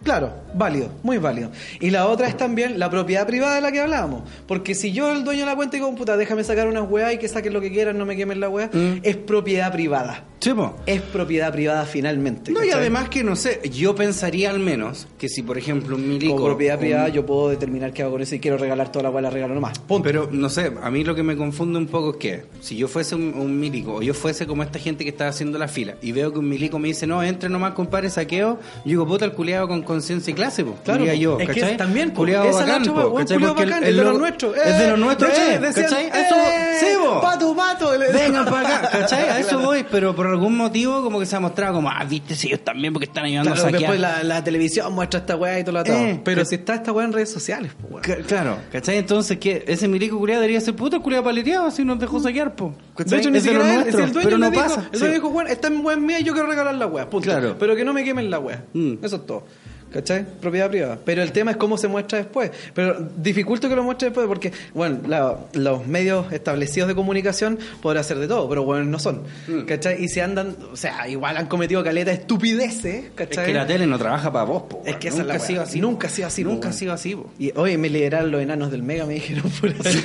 Claro, válido, muy válido. Y la otra es también la propiedad privada de la que hablábamos. Porque si yo, el dueño de la cuenta, digo, puta, déjame sacar unas weas y que saquen lo que quieran, no me quemen la wea, es propiedad privada. Sí. Es propiedad privada finalmente. No, y además que no sé, yo pensaría al menos que si por ejemplo un milico. Como propiedad privada, yo puedo determinar qué hago con eso y quiero regalar toda la weá, la regalo nomás. Punto. Pero no sé, a mí lo que me confunde un poco es que si yo fuese un, un milico o yo fuese como esta gente que está haciendo la fila y veo que un milico me dice, no, entre nomás, compadre, saqueo, yo digo, puta, el culiado con conciencia y clase, po. Claro, Diría yo, Es que ¿cachai? también, la bacán, po, ¿cachai? Porque el- bacán, el es de los lo- nuestros. Es de Eh, los nuestros, eh, eh, ¿cachai? eh, Eso, sí, po. Pato, pato. Vengan para acá, ¿cachai? A eso voy, pero por algún motivo como que se ha mostrado como, ah, viste, si ellos también porque están ayudando Claro, a saquear. después la, la televisión muestra esta weá y todo lo atado. Eh, Pero si está esta weá en redes sociales, pues. C- Claro, ¿cachai? Entonces, que ese milico culiado debería ser puto culiado paleteado, así nos dejó saquear, po. De ¿Cachai? hecho, ni Es de siquiera nuestro, es el dueño pero no dijo, pasa. El Sí. dueño dijo, bueno, esta es weá mía y yo quiero regalar la weá. Punto. Claro. Pero que no me quemen la weá. Mm. Eso es todo. ¿Cachai? Propiedad privada. Pero el tema es cómo se muestra después. Pero dificulto que lo muestre después porque, bueno, la- los medios establecidos de comunicación podrán hacer de todo, pero bueno, no son. Mm. ¿Cachai? Y se andan, o sea, igual han cometido caleta de estupideces, Es ¿cachai? que la tele no trabaja para vos, po. Es que weón. esa es la nunca ha sido así. Nunca ha sido así, Nunca ha sido así, po. Y hoy me lideraron los enanos del Mega, me dijeron por así.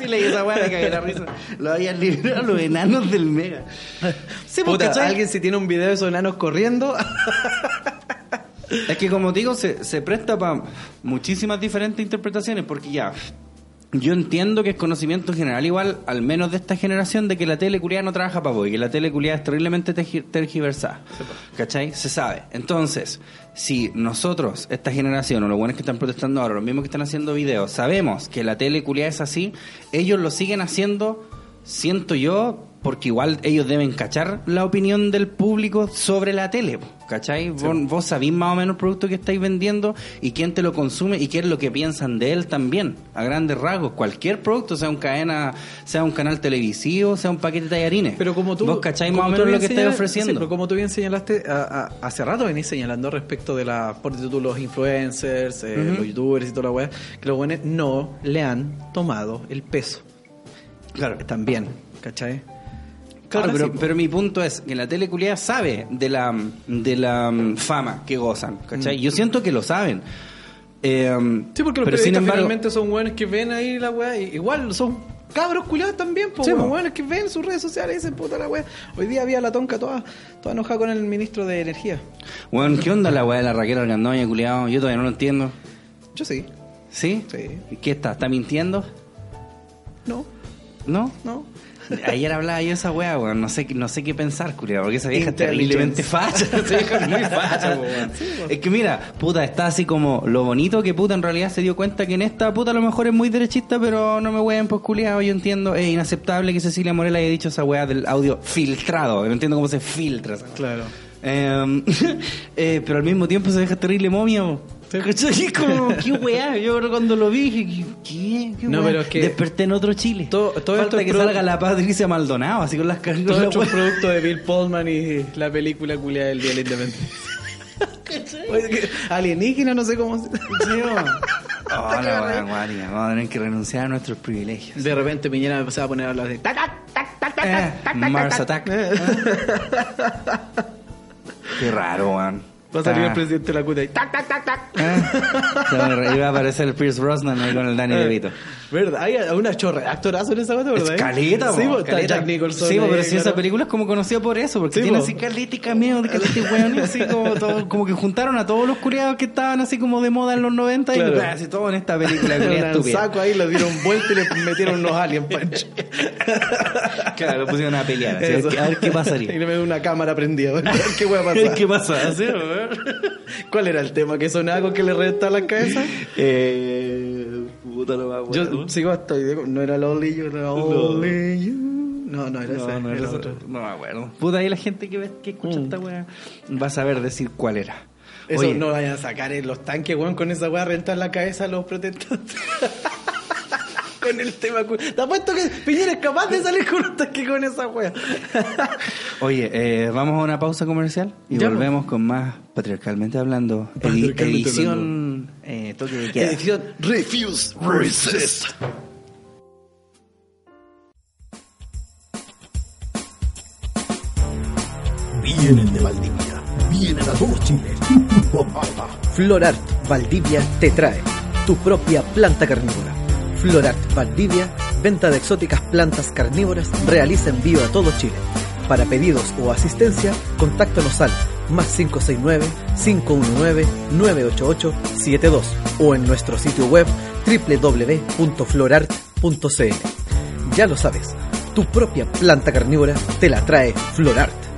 Sí, leí esa weá, me cagué la risa. Lo habían liberado los enanos del Mega. Sí, Puta, ¿cachai? alguien si tiene un video de esos enanos corriendo, Es que como digo, se, se presta para muchísimas diferentes interpretaciones, porque ya, yo entiendo que es conocimiento general igual, al menos de esta generación, de que la tele culiada no trabaja para vos y que la tele culiada es terriblemente tergi- tergiversada. ¿Cachai? Se sabe. Entonces, si nosotros, esta generación, o los buenos que están protestando ahora, los mismos que están haciendo videos, sabemos que la tele culiada es así, ellos lo siguen haciendo, siento yo, porque igual ellos deben cachar la opinión del público sobre la tele, ¿cachai? Vos, vos sabís más o menos el producto que estáis vendiendo y quién te lo consume y qué es lo que piensan de él también, a grandes rasgos. Cualquier producto, sea un cadena, sea un canal televisivo, sea un paquete de tallarines. Pero como tú. Vos cacháis más o menos lo que estáis ofreciendo. sí, pero como tú bien señalaste, a- a- hace rato venís señalando respecto de la. Por tú, los influencers, eh, los youtubers y toda la weá, que los buenos no le han tomado el peso. Claro. También, ¿cachai? Claro, Ahora pero, sí, pero mi punto es que la tele culiada sabe de la, de la mm, fama que gozan, ¿cachai? Yo siento que lo saben. Eh, Sí, porque los pero periodistas sin embargo, finalmente son buenos que ven ahí la weá. Igual son cabros culiados también, pues Sí, po. buenos que ven sus redes sociales y dicen puta la weá. Hoy día había la tonca toda, toda enojada con el ministro de Energía. Bueno, ¿qué onda la weá de la Raquel Argandoña, culiado? Yo todavía no lo entiendo. Yo sí. ¿Sí? Sí. ¿Qué está? ¿Está mintiendo? No, ¿No? no. Ayer hablaba yo esa weá, weón. No sé, no sé qué pensar, culiado, porque esa vieja es terriblemente facha. Esa vieja es muy facha, weón. Es que mira, puta, está así como lo bonito que puta en realidad se dio cuenta que en esta puta a lo mejor es muy derechista, pero no me wean pues culiado, yo entiendo. Es inaceptable que Cecilia Morel haya dicho esa weá del audio filtrado. No entiendo cómo se filtra esa. Claro. Eh, eh, pero al mismo tiempo se deja terrible momia. como, qué weá. Yo cuando lo vi dije, ¿qué? ¿Qué No, weá? pero es que- Desperté en otro Chile. Todo- todo Falta esto es que salga la Patricia Maldonado, así con las cargas. Todo esto es producto de Bill Pullman y la película culiada del Día de la Independencia. Oye, Alienígena, no sé cómo. se- weá, guaria. Vamos a tener que renunciar a nuestros privilegios. De repente Piñera se va a poner a hablar de. tac, tac, tac, tac, tac, Eh, tac, tac. Qué raro, weón. Va a salir Ah. el presidente de la CUTA y tac, tac, tac, tac. Eh, Iba a aparecer el Pierce Brosnan ahí con el Danny DeVito. ¿Verdad? Hay una chorra, actorazo en esa cosa, ¿verdad? Escaleta, Sí, está caleta. Jack Nicholson. Sí, ahí, pero si esa claro. película es como conocida por eso, porque Sí, tiene po. así caleta y cameo de caleta y weón, así como, todo- como que juntaron a todos los curiados que estaban así como de moda en los 90 Claro. y así todo en esta película un saco ahí, le dieron vuelta y le metieron unos aliens, Pancho. Claro, lo pusieron a pelear, así, a, ver, a ver qué Y pasaría. le meten una cámara prendida. a ver ¿Qué puede pasar? ¿Qué pasa? Weón. ¿Cuál era el tema que sonaba con que le reventaba la cabeza? Eh, puta, no me acuerdo. Yo sigo hasta No era Lonely You, era Only You. No, no era No, ese. no, era era otro. No me acuerdo. Puta, ahí la gente que, ve, que escucha esta weá va a saber decir cuál era. Eso Oye, no vayan a sacar en los tanques, weón, con esa weá a reventar la cabeza a los protestantes. con el tema. Te apuesto que Piñera es capaz de salir con un tanque con esa weá. Oye, eh, vamos a una pausa comercial y Ya, volvemos con más Patriarcalmente Hablando. Patriarcalmente edición eh, toque de queda. Edición Refuse, resist. Vienen de Valdivia, vienen a todos Chile. Florart Valdivia te trae tu propia planta carnívora. Florart Valdivia, venta de exóticas plantas carnívoras, realiza envío a todo Chile. Para pedidos o asistencia, contáctanos al más 569-519-98872 o en nuestro sitio web www.florart.cl. Ya lo sabes, tu propia planta carnívora te la trae Florart.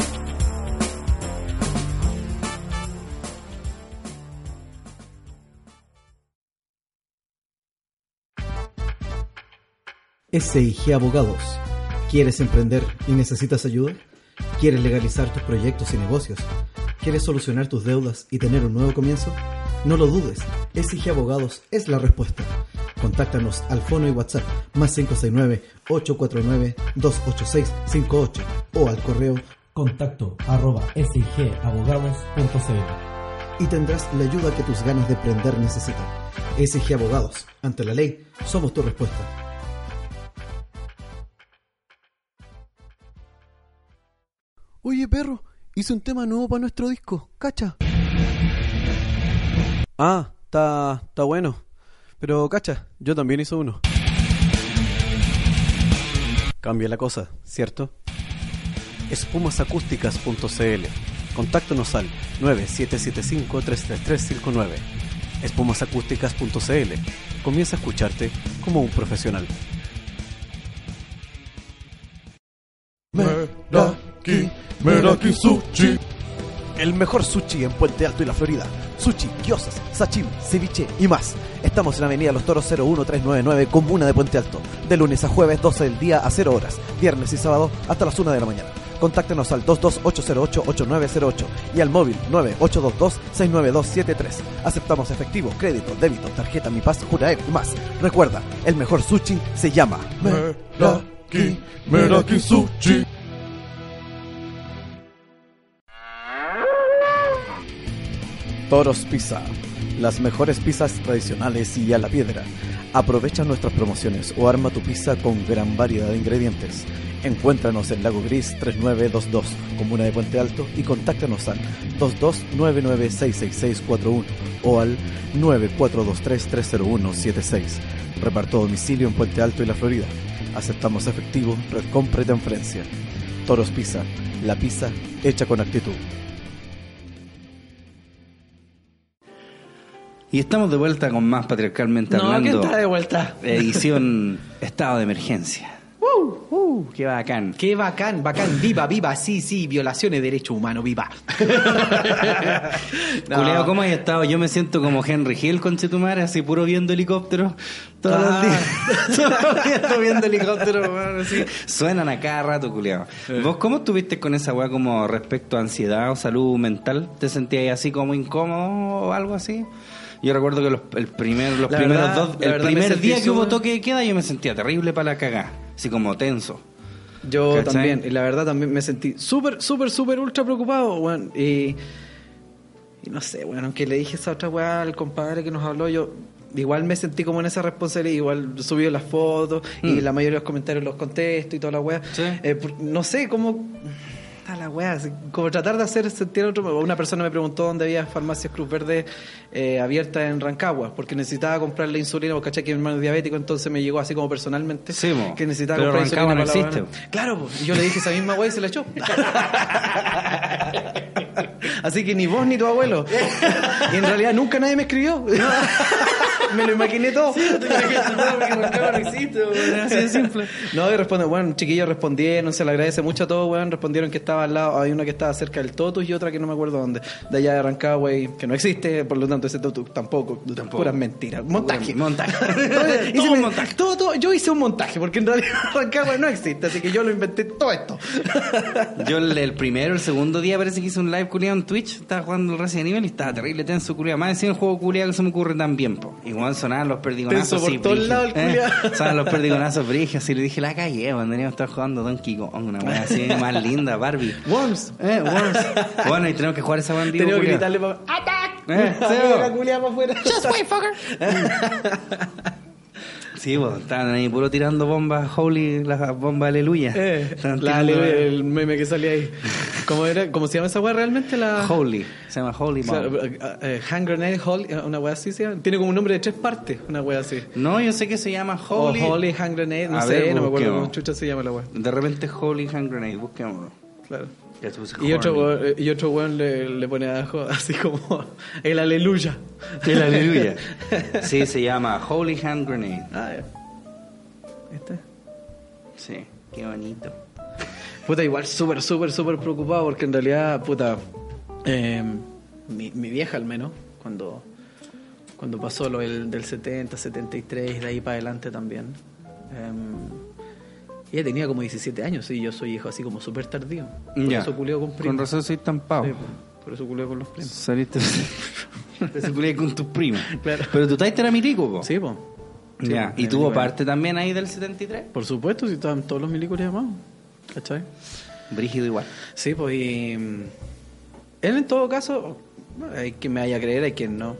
SIG Abogados. ¿Quieres emprender y necesitas ayuda? ¿Quieres legalizar tus proyectos y negocios? ¿Quieres solucionar tus deudas y tener un nuevo comienzo? No lo dudes, SIG Abogados es la respuesta. Contáctanos al fono y WhatsApp más 569-849-28658 o al correo contacto arroba sigabogados.cl y tendrás la ayuda que tus ganas de emprender necesitan. SIG Abogados, ante la ley, somos tu respuesta. Oye, perro, hice un tema nuevo para nuestro disco, cacha. Ah, está, está bueno. Pero, cacha, yo también hice uno. Cambia la cosa, ¿cierto? Espumasacústicas.cl Contáctanos al 9775-33359. Espumasacústicas.cl Comienza a escucharte como un profesional. Meraki, Meraki Sushi. El mejor sushi en Puente Alto y la Florida. Sushi, gyozas, sashimi, ceviche y más. Estamos en Avenida Los Toros 01399, Comuna de Puente Alto. De lunes a jueves, 12 del día a 0 horas. Viernes y sábado hasta las 1 de la mañana. Contáctenos al 22808-8908 y al móvil 9822-69273. Aceptamos efectivo, crédito, débito, tarjeta Mi Paz, Juraer y más. Recuerda, el mejor sushi se llama Meraki, Meraki Sushi. Toros Pizza. Las mejores pizzas tradicionales y a la piedra. Aprovecha nuestras promociones o arma tu pizza con gran variedad de ingredientes. Encuéntranos en Lago Gris 3922, Comuna de Puente Alto y contáctanos al 2299-66641 o al 9423-30176. Reparto domicilio en Puente Alto y la Florida. Aceptamos efectivo, red compra y transferencia. Toros Pizza, la pizza hecha con actitud. Y estamos de vuelta con más Patriarcalmente No, ¿quién Hablando. está de vuelta? Edición Estado de Emergencia. Uh, qué bacán. Qué bacán, bacán, viva, viva, sí, sí, violaciones de derechos humanos, viva. No. Culeo, ¿cómo has estado? Yo me siento como Henry Hill con Chetumare, así puro viendo helicópteros todos Ah. los días. Todos los días estoy viendo helicópteros, weón, así. Suenan a cada rato, culiao. ¿Vos cómo estuviste con esa weá como respecto a ansiedad o salud mental? ¿Te sentías así como incómodo o algo así? Yo recuerdo que los, el primer, los La primeros verdad- dos, el primer día que hubo toque de queda, yo me sentía terrible para la cagá, así como tenso. Yo ¿Cachai? también, y la verdad también me sentí súper, súper, súper ultra preocupado, weón. Y, y no sé, bueno, aunque le dije esa otra weá al compadre que nos habló, yo igual me sentí como en esa responsabilidad, igual subí las fotos y Mm. la mayoría de los comentarios los contesto y toda la weá. Sí. Eh, no sé, cómo... Está la weá, como tratar de hacer sentir a otro. Una persona me preguntó dónde había farmacias Cruz Verde eh, abiertas en Rancagua, porque necesitaba comprarle insulina, porque caché que mi hermano es diabético, entonces me llegó así como personalmente Sí, mo. que necesitaba Pero comprar Rancagua insulina no para existe. Claro, pues, y yo le dije esa misma weá y se la echó. Así que ni vos ni tu abuelo. Y en realidad nunca nadie me escribió. me lo imaginé todo. Así de simple. No, y responde, bueno, chiquillos respondieron, se le agradece mucho a todos, weón, respondieron que estaba al lado, hay una que estaba cerca del Totus y otra que no me acuerdo dónde, de allá de Rancagua, y que no existe, por lo tanto ese Totus tampoco, Tampoco. puras mentiras, montaje. Montaje. Hice Todo un montaje. todo- todo- yo hice un montaje, porque en realidad Rancagua no existe, así que yo lo inventé todo esto. Yo el, el primero, el segundo día parece que hice un live culiado en Twitch, estaba jugando el Resident Evil y estaba terrible tenso culiado. Más encima el juego culiado que se me ocurre tan bien, po. Igual sonaban los perdigonazos por todos lados el ¿eh? Sonaban los perdigonazos brigios y le dije, la calle, cuando deberíamos estar jugando Donkey Kong, una wea así más linda, Barbie. Worms. Eh, Worms. Bueno, y tenemos que jugar esa bandido. Tengo que gritarle para... Eh, sí, la bo. culiada para afuera. Just wait, fucker. Sí, pues estaban ahí puro tirando bombas holy, las bombas aleluya. Eh, la aleluya, el meme que salía ahí. ¿Cómo, era? ¿Cómo se llama esa weá realmente? La... Holy, se llama Holy O sea, eh, eh, hand grenade, holy, eh, una weá así se llama. Tiene como un nombre de tres partes, una weá así. No, yo sé que se llama Holy. O holy hand grenade, no A sé, ver, no me acuerdo cómo chucha se llama la weá. De repente Holy Hand Grenade, busquémoslo. Claro. Y otro, eh, y otro weón le, le pone abajo así como el aleluya. El aleluya. Sí, se llama Holy Hand Grenade. Ah. ¿Este? Sí, qué bonito. Puta, igual súper, súper, súper preocupado porque en realidad, puta, eh, mi, mi vieja al menos, cuando, cuando pasó lo del, del 70, 73, de ahí para adelante también, eh, ella tenía como 17 años y yo soy hijo así como súper tardío. Por Ya. eso culió con primos. Con razón soy tan pavo. Sí, por- por eso culió con los primos. Saliste. Te culé con tus primos. Claro. Pero tu taita era milico, po. Sí, pues. Ya. ¿Y tuvo parte también ahí del 73? Por supuesto, si estaban todos los milicos llamados. ¿Cachai? Brígido igual. Sí, pues y. mm, Él en todo caso, bueno, hay quien me vaya a creer, hay quien no.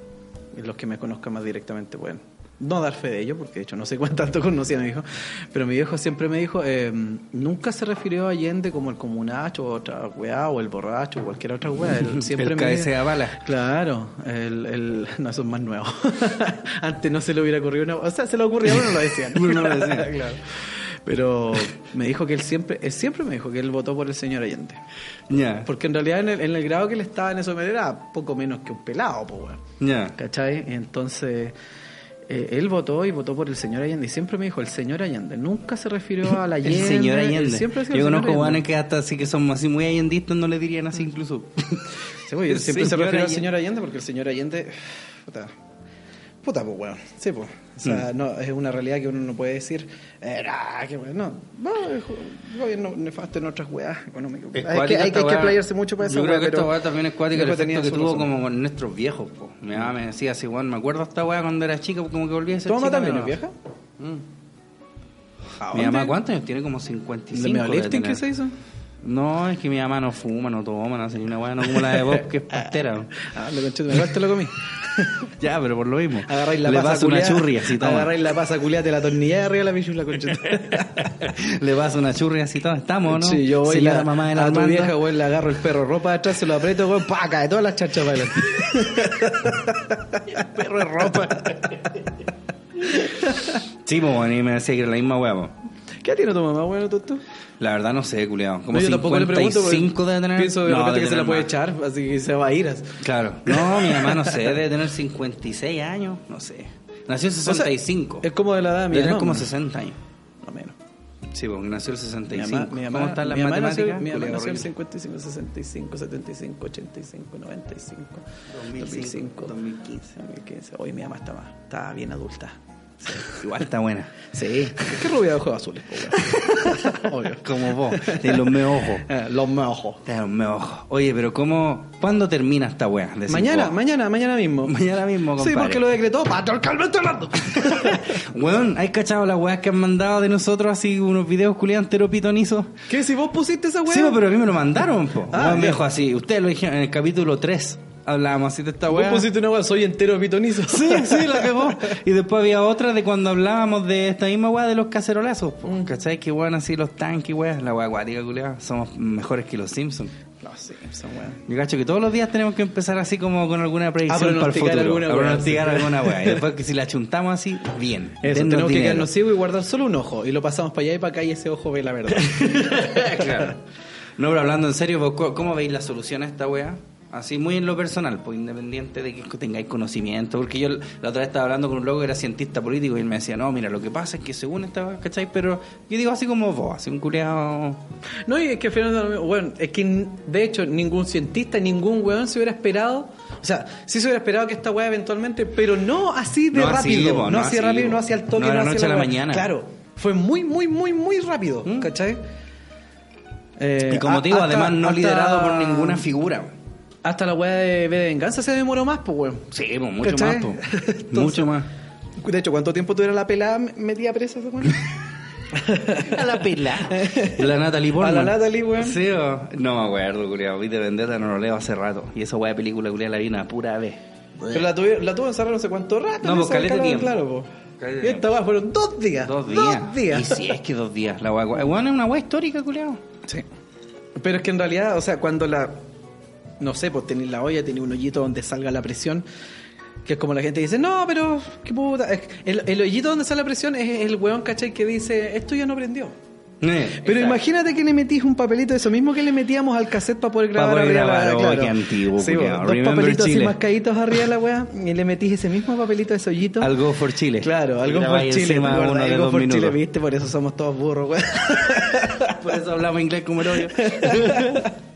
Y los que me conozcan más directamente pueden no dar fe de ello, porque de hecho no sé cuánto conocía a mi hijo. Pero mi viejo siempre me dijo, eh, nunca se refirió a Allende como el comunacho, o otra weá, o el borracho, o cualquier otra weá. Él siempre El me dijo- bala. Claro, el, el, no, eso es más nuevo. Antes no se le hubiera ocurrido una... O sea, se le ocurría, pero no lo decían. Pero no lo decían. Claro. Pero me dijo que él siempre, él siempre me dijo que él votó por el señor Allende. Ya. Porque en realidad en el, en el grado que él estaba en eso era poco menos que un pelado, pues, weón. Ya. ¿Cachai? Entonces, eh, él votó y votó por el señor Allende. Y siempre me dijo el señor Allende. Nunca se refirió a la El Allende. señor él Allende. Siempre decía Yo el señor conozco guanes que hasta así que son así muy allendistas no le dirían así incluso. Sí, El siempre se señor refiere al Allende. señor Allende porque el señor Allende. Puta. Puta, pues, weón. Sí, pues. O sea, Mm. no, es una realidad que uno no puede decir. Eh, nah, que weón. No, el gobierno nefasto en otras weas económicas. Es Hay que, hay, que playarse mucho para eso. Yo creo que esta weá también es cuática el efecto que tuvo razón. como con nuestros viejos. Po. Mi mamá me decía así, weón, me acuerdo esta weá cuando era chica, como que volvía a ser ¿Tu mamá también es vieja? Mi mamá, ¿cuántos años tiene? Como 55. ¿De medio debe lifting tener. que se hizo? No, es que mi mamá no fuma, no toma, no hace ni una weá, no como la de Bob, que es pastera. Ah, lo conché, igual te lo comí. ya, pero por lo mismo. Agarráis la Le pasa paso una culiá, churri así, toma. Agarráis la pasa culiá, te la tornilláis arriba de la pichula, concheta. Le paso una churri así, todo. Estamos, ¿no? Sí, yo voy Señora la, mamá de la a tu Armanda. vieja, güey, le agarro el perro ropa de atrás, se lo aprieto, güey, pa, cae todas las chachas para adelante. perro de ropa. sí, pues, y me decía que era la misma weá, ¿Qué tiene tu mamá, bueno, tú? tú? La verdad no sé, culiado. Como No, yo tampoco le pregunto, porque 55 debe tener. Pienso de No, repente que se la puede más. echar, así que se va a ir. así. Claro. No, mi mamá no sé, debe tener 56 años, no sé. Nació en O sea, 65. es como de la edad mi Debe tener como ¿no? 60 años. No menos. Sí, porque nació el Mi 65. mamá, mi mamá, ¿Cómo están las mi mamá nació, matemáticas? mi mamá nació el horrible. 55, 65, 75, 85, 95, 2005, 2015. 2015. Hoy mi mamá está más, está bien adulta. Igual está buena. Sí. ¿Qué rubia de ojos azules? Obvio. Como vos, de los me ojos. Eh, los me ojos. De los me ojos. Oye, pero ¿cómo, ¿cuándo termina esta wea? Decís Mañana, vos. mañana, mañana mismo. Mañana mismo, compadre. Sí, porque lo decretó Pato Calvete hablando. Weón, ¿hay cachado las weas que han mandado de nosotros así unos videos culiados entero pitonizos? ¿Qué? Si vos pusiste esa weá. Sí, pero a mí me lo mandaron, po. Ah, Weón me ya. dijo así, ustedes lo dijeron en el capítulo 3. Hablábamos así de esta Vos wea. pusiste una weá, soy entero pitonizo. Sí, sí, la cagó. Y después había otra de cuando hablábamos de esta misma weá de los cacerolazos. po. Mm. ¿Cachai? Que weón así los tanques, weá. La weá acuática, culiada. Somos mejores que los Simpsons. Sí, esa weá. Yo cacho que todos los días tenemos que empezar así como con alguna predicción para el pronosticar futuro. alguna a weá, pronosticar sí. alguna weá. Y después que si la chuntamos así, bien. Eso, tenemos que dinero. quedarnos ciegos y guardar solo un ojo. Y lo pasamos para allá y para acá y ese ojo ve la verdad. claro. No, pero hablando en serio, ¿vos ¿cómo veis la solución a esta weá? Así muy en lo personal, pues independiente de que tengáis conocimiento. Porque yo la otra vez estaba hablando con un loco que era cientista político y él me decía, no, mira, lo que pasa es que según esta weá, ¿cachai? Pero yo digo así como vos, así un culeado... No, y es que al final, bueno, es que de hecho ningún cientista, ningún weón se hubiera esperado. O sea, sí se hubiera esperado que esta weá eventualmente, pero no así de No así, rápido. po, no, no así de así, rápido, po. no hacia el toque, No de la hacia noche a la weá. mañana. Claro, fue muy, muy, muy, muy rápido, ¿Mm? ¿cachai? Eh, y como a- te digo, hasta- además no hasta- liderado por ninguna figura. Hasta la weá de de venganza se demoró más, pues weón. Sí, pues mucho ¿Cachai? más, po. Entonces- mucho más. De hecho, ¿cuánto tiempo tuviera la pelada metida presa esa weón? A la pela. La Natalie A Portman. la Natalie, weón. Sí, o- no me acuerdo, culiado. Vi de Vendetta, no lo leo hace rato. Y esa weá de película, culiada, la vi una pura vez. Pero la, tuve, la tuvo encerrada no sé cuánto rato. No, pues, caleta tiempo. Claro, po. Y esta weá fueron dos días. Dos días. Dos días. Y sí, es que dos días. La weá, weá, es una weá histórica, culiado. Sí. Pero es que en realidad, o sea, cuando la. No sé, pues tenéis la olla, tenéis un hoyito donde salga la presión. Que es como la gente dice, no, pero qué puta. El, el hoyito donde sale la presión es el weón, ¿cachai? Que dice, esto ya no prendió. Pero imagínate que le metís un papelito, eso mismo que le metíamos al cassette para poder grabar poder arriba grabar, la oh, claro. qué antiguo, Sí, dos Remember papelitos así Chile. mascaditos arriba de la weá y le metís ese mismo papelito de ese hoyito. Algo for Chile. Claro, algo por Chile. de Algo por Chile, viste, por eso somos todos burros, weón. Por eso hablamos inglés como el hoyo.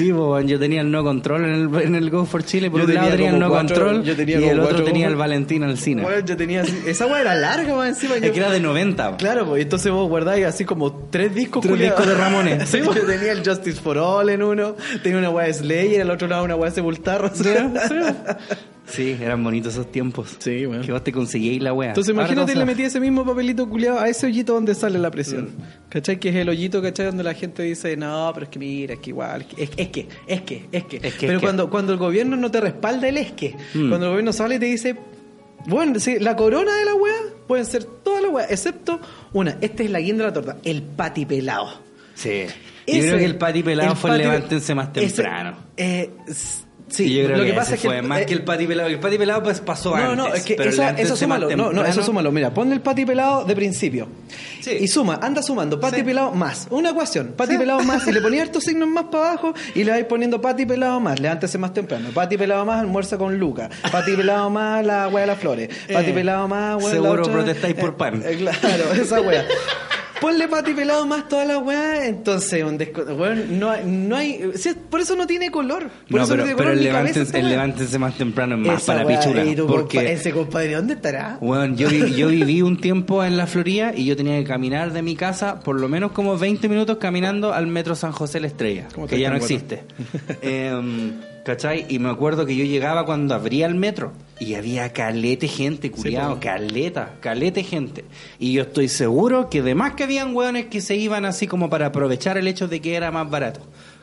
Sí, yo tenía el no control en el, en el Go for Chile. Por Yo un lado tenía tenía el no cuatro- control yo tenía y el otro tenía el Valentín Alcina. Weón, yo tenía así- esa weá era larga, más encima. Es yo- que era de 90. po. Claro, pues entonces vos guardáis así como tres discos Tres discos de Ramones. Sí, yo tenía el Justice for All en uno, tenía una weá de Slayer, al otro lado una weá de Sepultarro. Sí, eran bonitos esos tiempos. Sí, weón. Que vos te conseguíais la wea. Entonces imagínate le metí ese mismo papelito culiado a ese hoyito donde sale la presión. ¿Cachai? Que es el hoyito, ¿cachai? Donde la gente dice, no, pero es que mira, es que igual, es que, es, que, es que, es que. Es que, pero es que. cuando, cuando el gobierno no te respalda el es que, Mm. cuando el gobierno sale y te dice, bueno, sí, la corona de la weá pueden ser todas las weas, excepto una, esta es la guinda de la torta, el pati pelado. Sí. Yo Ese- creo que el pati pelado el fue el levántense más ese- temprano. eh, s- sí, yo creo lo que, que, pasa es que fue más eh, que el pati pelado. El pati pelado pues pasó no, antes. no, es que pero el eso, súmalo. No, no, eso súmalo. Mira, ponle el pati pelado de principio. Sí. Y suma, anda sumando, pati Sí. pelado más. Una ecuación, pati pelado más. Y le ponía estos signos más para abajo y le vais poniendo pati pelado más. Levántese más temprano. Pati pelado más, almuerza con Luca. Pati pelado más, la wea de las flores. Pati Eh, pelado más, wea seguro la otra- protestáis por pan. Eh, claro, esa wea. Ponle pati pelado más toda la weá, entonces un desco- weón, no hay, no hay por eso no tiene color. Por No, eso pero, no tiene pero color el, esta el más temprano es más Esa para y tu compa- Porque, ese compadre, ¿dónde estará? bueno, yo, vi- yo viví un tiempo en la Florida y yo tenía que caminar de mi casa por lo menos como 20 minutos caminando al metro San José La Estrella, ¿Cómo que ya no existe. Em, ¿Cachai? Y me acuerdo que yo llegaba cuando abría el metro y había calete gente, culiado, po. caleta, calete gente. Y yo estoy seguro que además que habían hueones que se iban así como para aprovechar el hecho de que era más barato.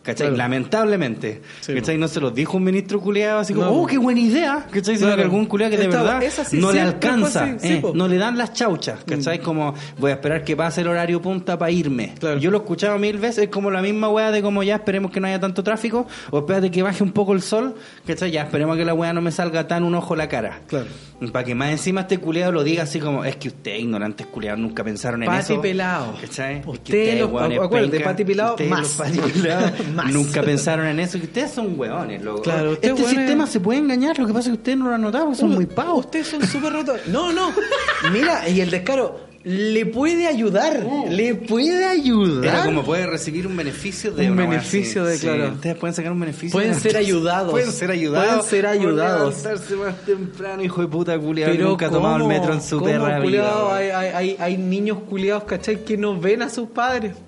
¿Cachai? Claro. Lamentablemente. Sí, ¿Cachai? No se los dijo un ministro culiado así como, No. oh, qué buena idea. ¿Cachai? Sino Claro. que algún culiado que de Esta- verdad no le alcanza. eh, no le dan las chauchas. ¿Cachai? Como, voy a esperar que pase el horario punta para irme. Claro. Yo lo he escuchado mil veces. Es como la misma wea de como ya esperemos que no haya tanto tráfico. O espérate que baje un poco el sol. ¿Cachai? Ya esperemos que la wea no me salga tan un ojo la cara. Claro. Para que más encima este culiado lo diga así como, es que ustedes ignorantes culiados nunca pensaron en Pati eso. pelado. ¿Cachai? Es que Usted los- acuérdate, pati pelado más. los pati pelados Nunca pensaron en eso. Que ustedes son hueones, loco. Claro, este hueones- sistema se puede engañar. Lo que pasa es que ustedes no lo han notado porque son muy pavos. Ustedes son súper rotos. No, no. Mira, y el descaro. le puede ayudar. Le puede ayudar. Era como puede recibir un beneficio de Un una beneficio de, claro. Ustedes pueden sacar un beneficio. Pueden de- ser ayudados. Pueden ser ayudados. Pueden ser ayudados. Por levantarse más temprano, hijo de puta culiado. que Pero nunca ha tomado el metro en su ¿Cómo, perra vida. hay, hay, niños culiados, ¿cachai? Que no ven a sus padres.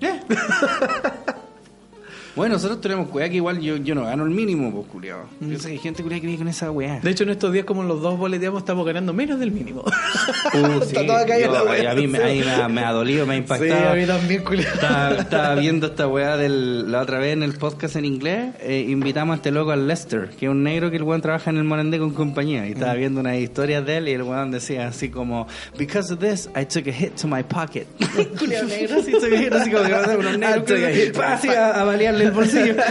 Bueno, nosotros tenemos cuidado que igual yo, yo no gano el mínimo, pues, culiado. Yo sé que hay gente culiada que vive con esa weá. De hecho, en estos días, como los dos boleteamos, estamos ganando menos del mínimo. Uh, Está sí, toda caída yo- la weá. a mí, me- a mí me, ha, me ha dolido, me ha Sí, impactado. a mí también, culiado. Estaba, estaba viendo esta weá del, la otra vez en el podcast en inglés. eh, invitamos a este loco al Lester, que es un negro que el weón trabaja en el Morandé con compañía. Y Mm. estaba viendo unas historias de él y el weón decía así como: Because of this, I took a hit to my pocket. Culiao negro, así, took a hit, así como que va a ser unos negros. A así a, a balearle el bolsillo.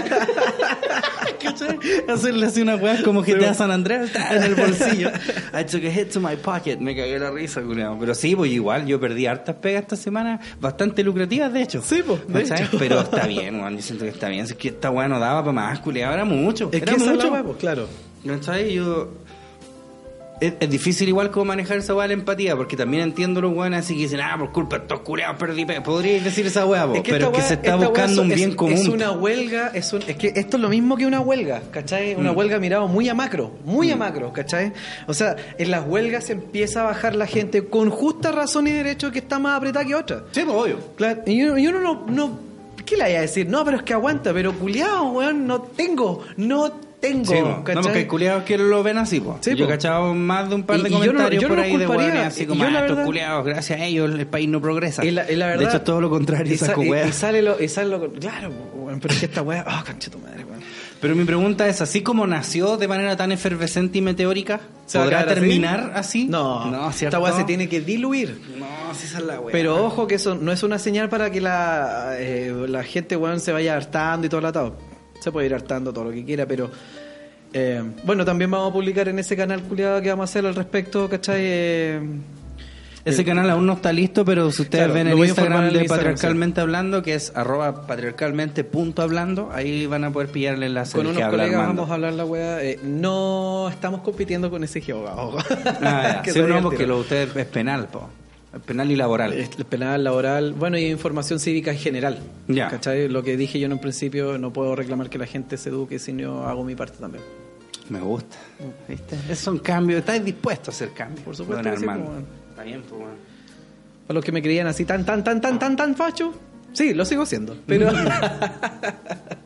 ¿Cachai? Hacerle así una weá como GTA San Andreas ta, en el bolsillo. I took a hit to my pocket. Me cagué la risa, culiao. Pero sí, pues igual yo perdí hartas pegas esta semana, bastante lucrativas de hecho. Sí, pues, de ¿Cachai? hecho. Pero está bien, weón. Yo siento que está bien. Es que esta weá no daba para más, culiao. Era mucho. Es era que esa mucho. la weá, pues, claro. ¿Cachai? Yo. Es, es difícil igual como manejar esa weá de la empatía, porque también entiendo los weones así que dicen, ah, por culpa de estos culiados perdí pe-". Podríais decir esa weá, po, pero es que se está buscando es- un bien es, común. Es una huelga, es, un- es que esto es lo mismo que una huelga, ¿cachai? Una Mm. huelga mirado muy a macro, muy a macro, ¿cachai? O sea, en las huelgas se empieza a bajar la gente con justa razón y derecho que está más apretada que otra. Sí, pues obvio. Claro, y uno, y uno no, no. ¿Qué le vaya a decir? No, pero es que aguanta, pero culiado, weón, no tengo, no tengo. Sí, no, porque culiados que lo ven así, po. Sí, yo he cachado más de un par de Y- y yo no- comentarios yo por ahí de weones así como, ah, estos culiados, gracias a ellos el país no progresa. Y la, y la verdad, de hecho, es todo lo contrario, y, sale lo, y sale lo. Claro, pero es que esta weá. Ah, concha tu madre, weón. Pero mi pregunta es, ¿así como nació de manera tan efervescente y meteórica? ¿Se va a ¿Podrá así? terminar así? No, no ¿cierto? esta weá se tiene que diluir. No, si esa es la wea. Pero ojo que eso no es una señal para que la, eh, la gente weón, se vaya hartando y todo el atado. Se puede ir hartando todo lo que quiera, pero eh, bueno, también vamos a publicar en ese canal culiado que vamos a hacer al respecto, ¿cachai? Eh, Ese canal aún no está listo, pero si ustedes Claro, ven el Instagram de el Instagram, Patriarcalmente Hablando, que es arroba patriarcalmente punto hablando, ahí van a poder pillar el enlace con unos que colegas Armando. vamos a hablar la weá. eh, no estamos compitiendo con ese geógrafo. Ah, Sí, no, porque lo de ustedes es penal, po. Es penal y laboral. Es penal, laboral, bueno, y información cívica en general. Ya. ¿Cachai? Lo que dije yo en un principio, no puedo reclamar que la gente se eduque si no hago mi parte también. Me gusta. ¿Viste? Esos son cambios. ¿Estás dispuesto a hacer cambios? Por supuesto don que sí, Armando? pues. Está bien, pues, bueno. Para los que me creían así tan, tan, tan, tan, tan, tan facho, sí, lo sigo siendo. Pero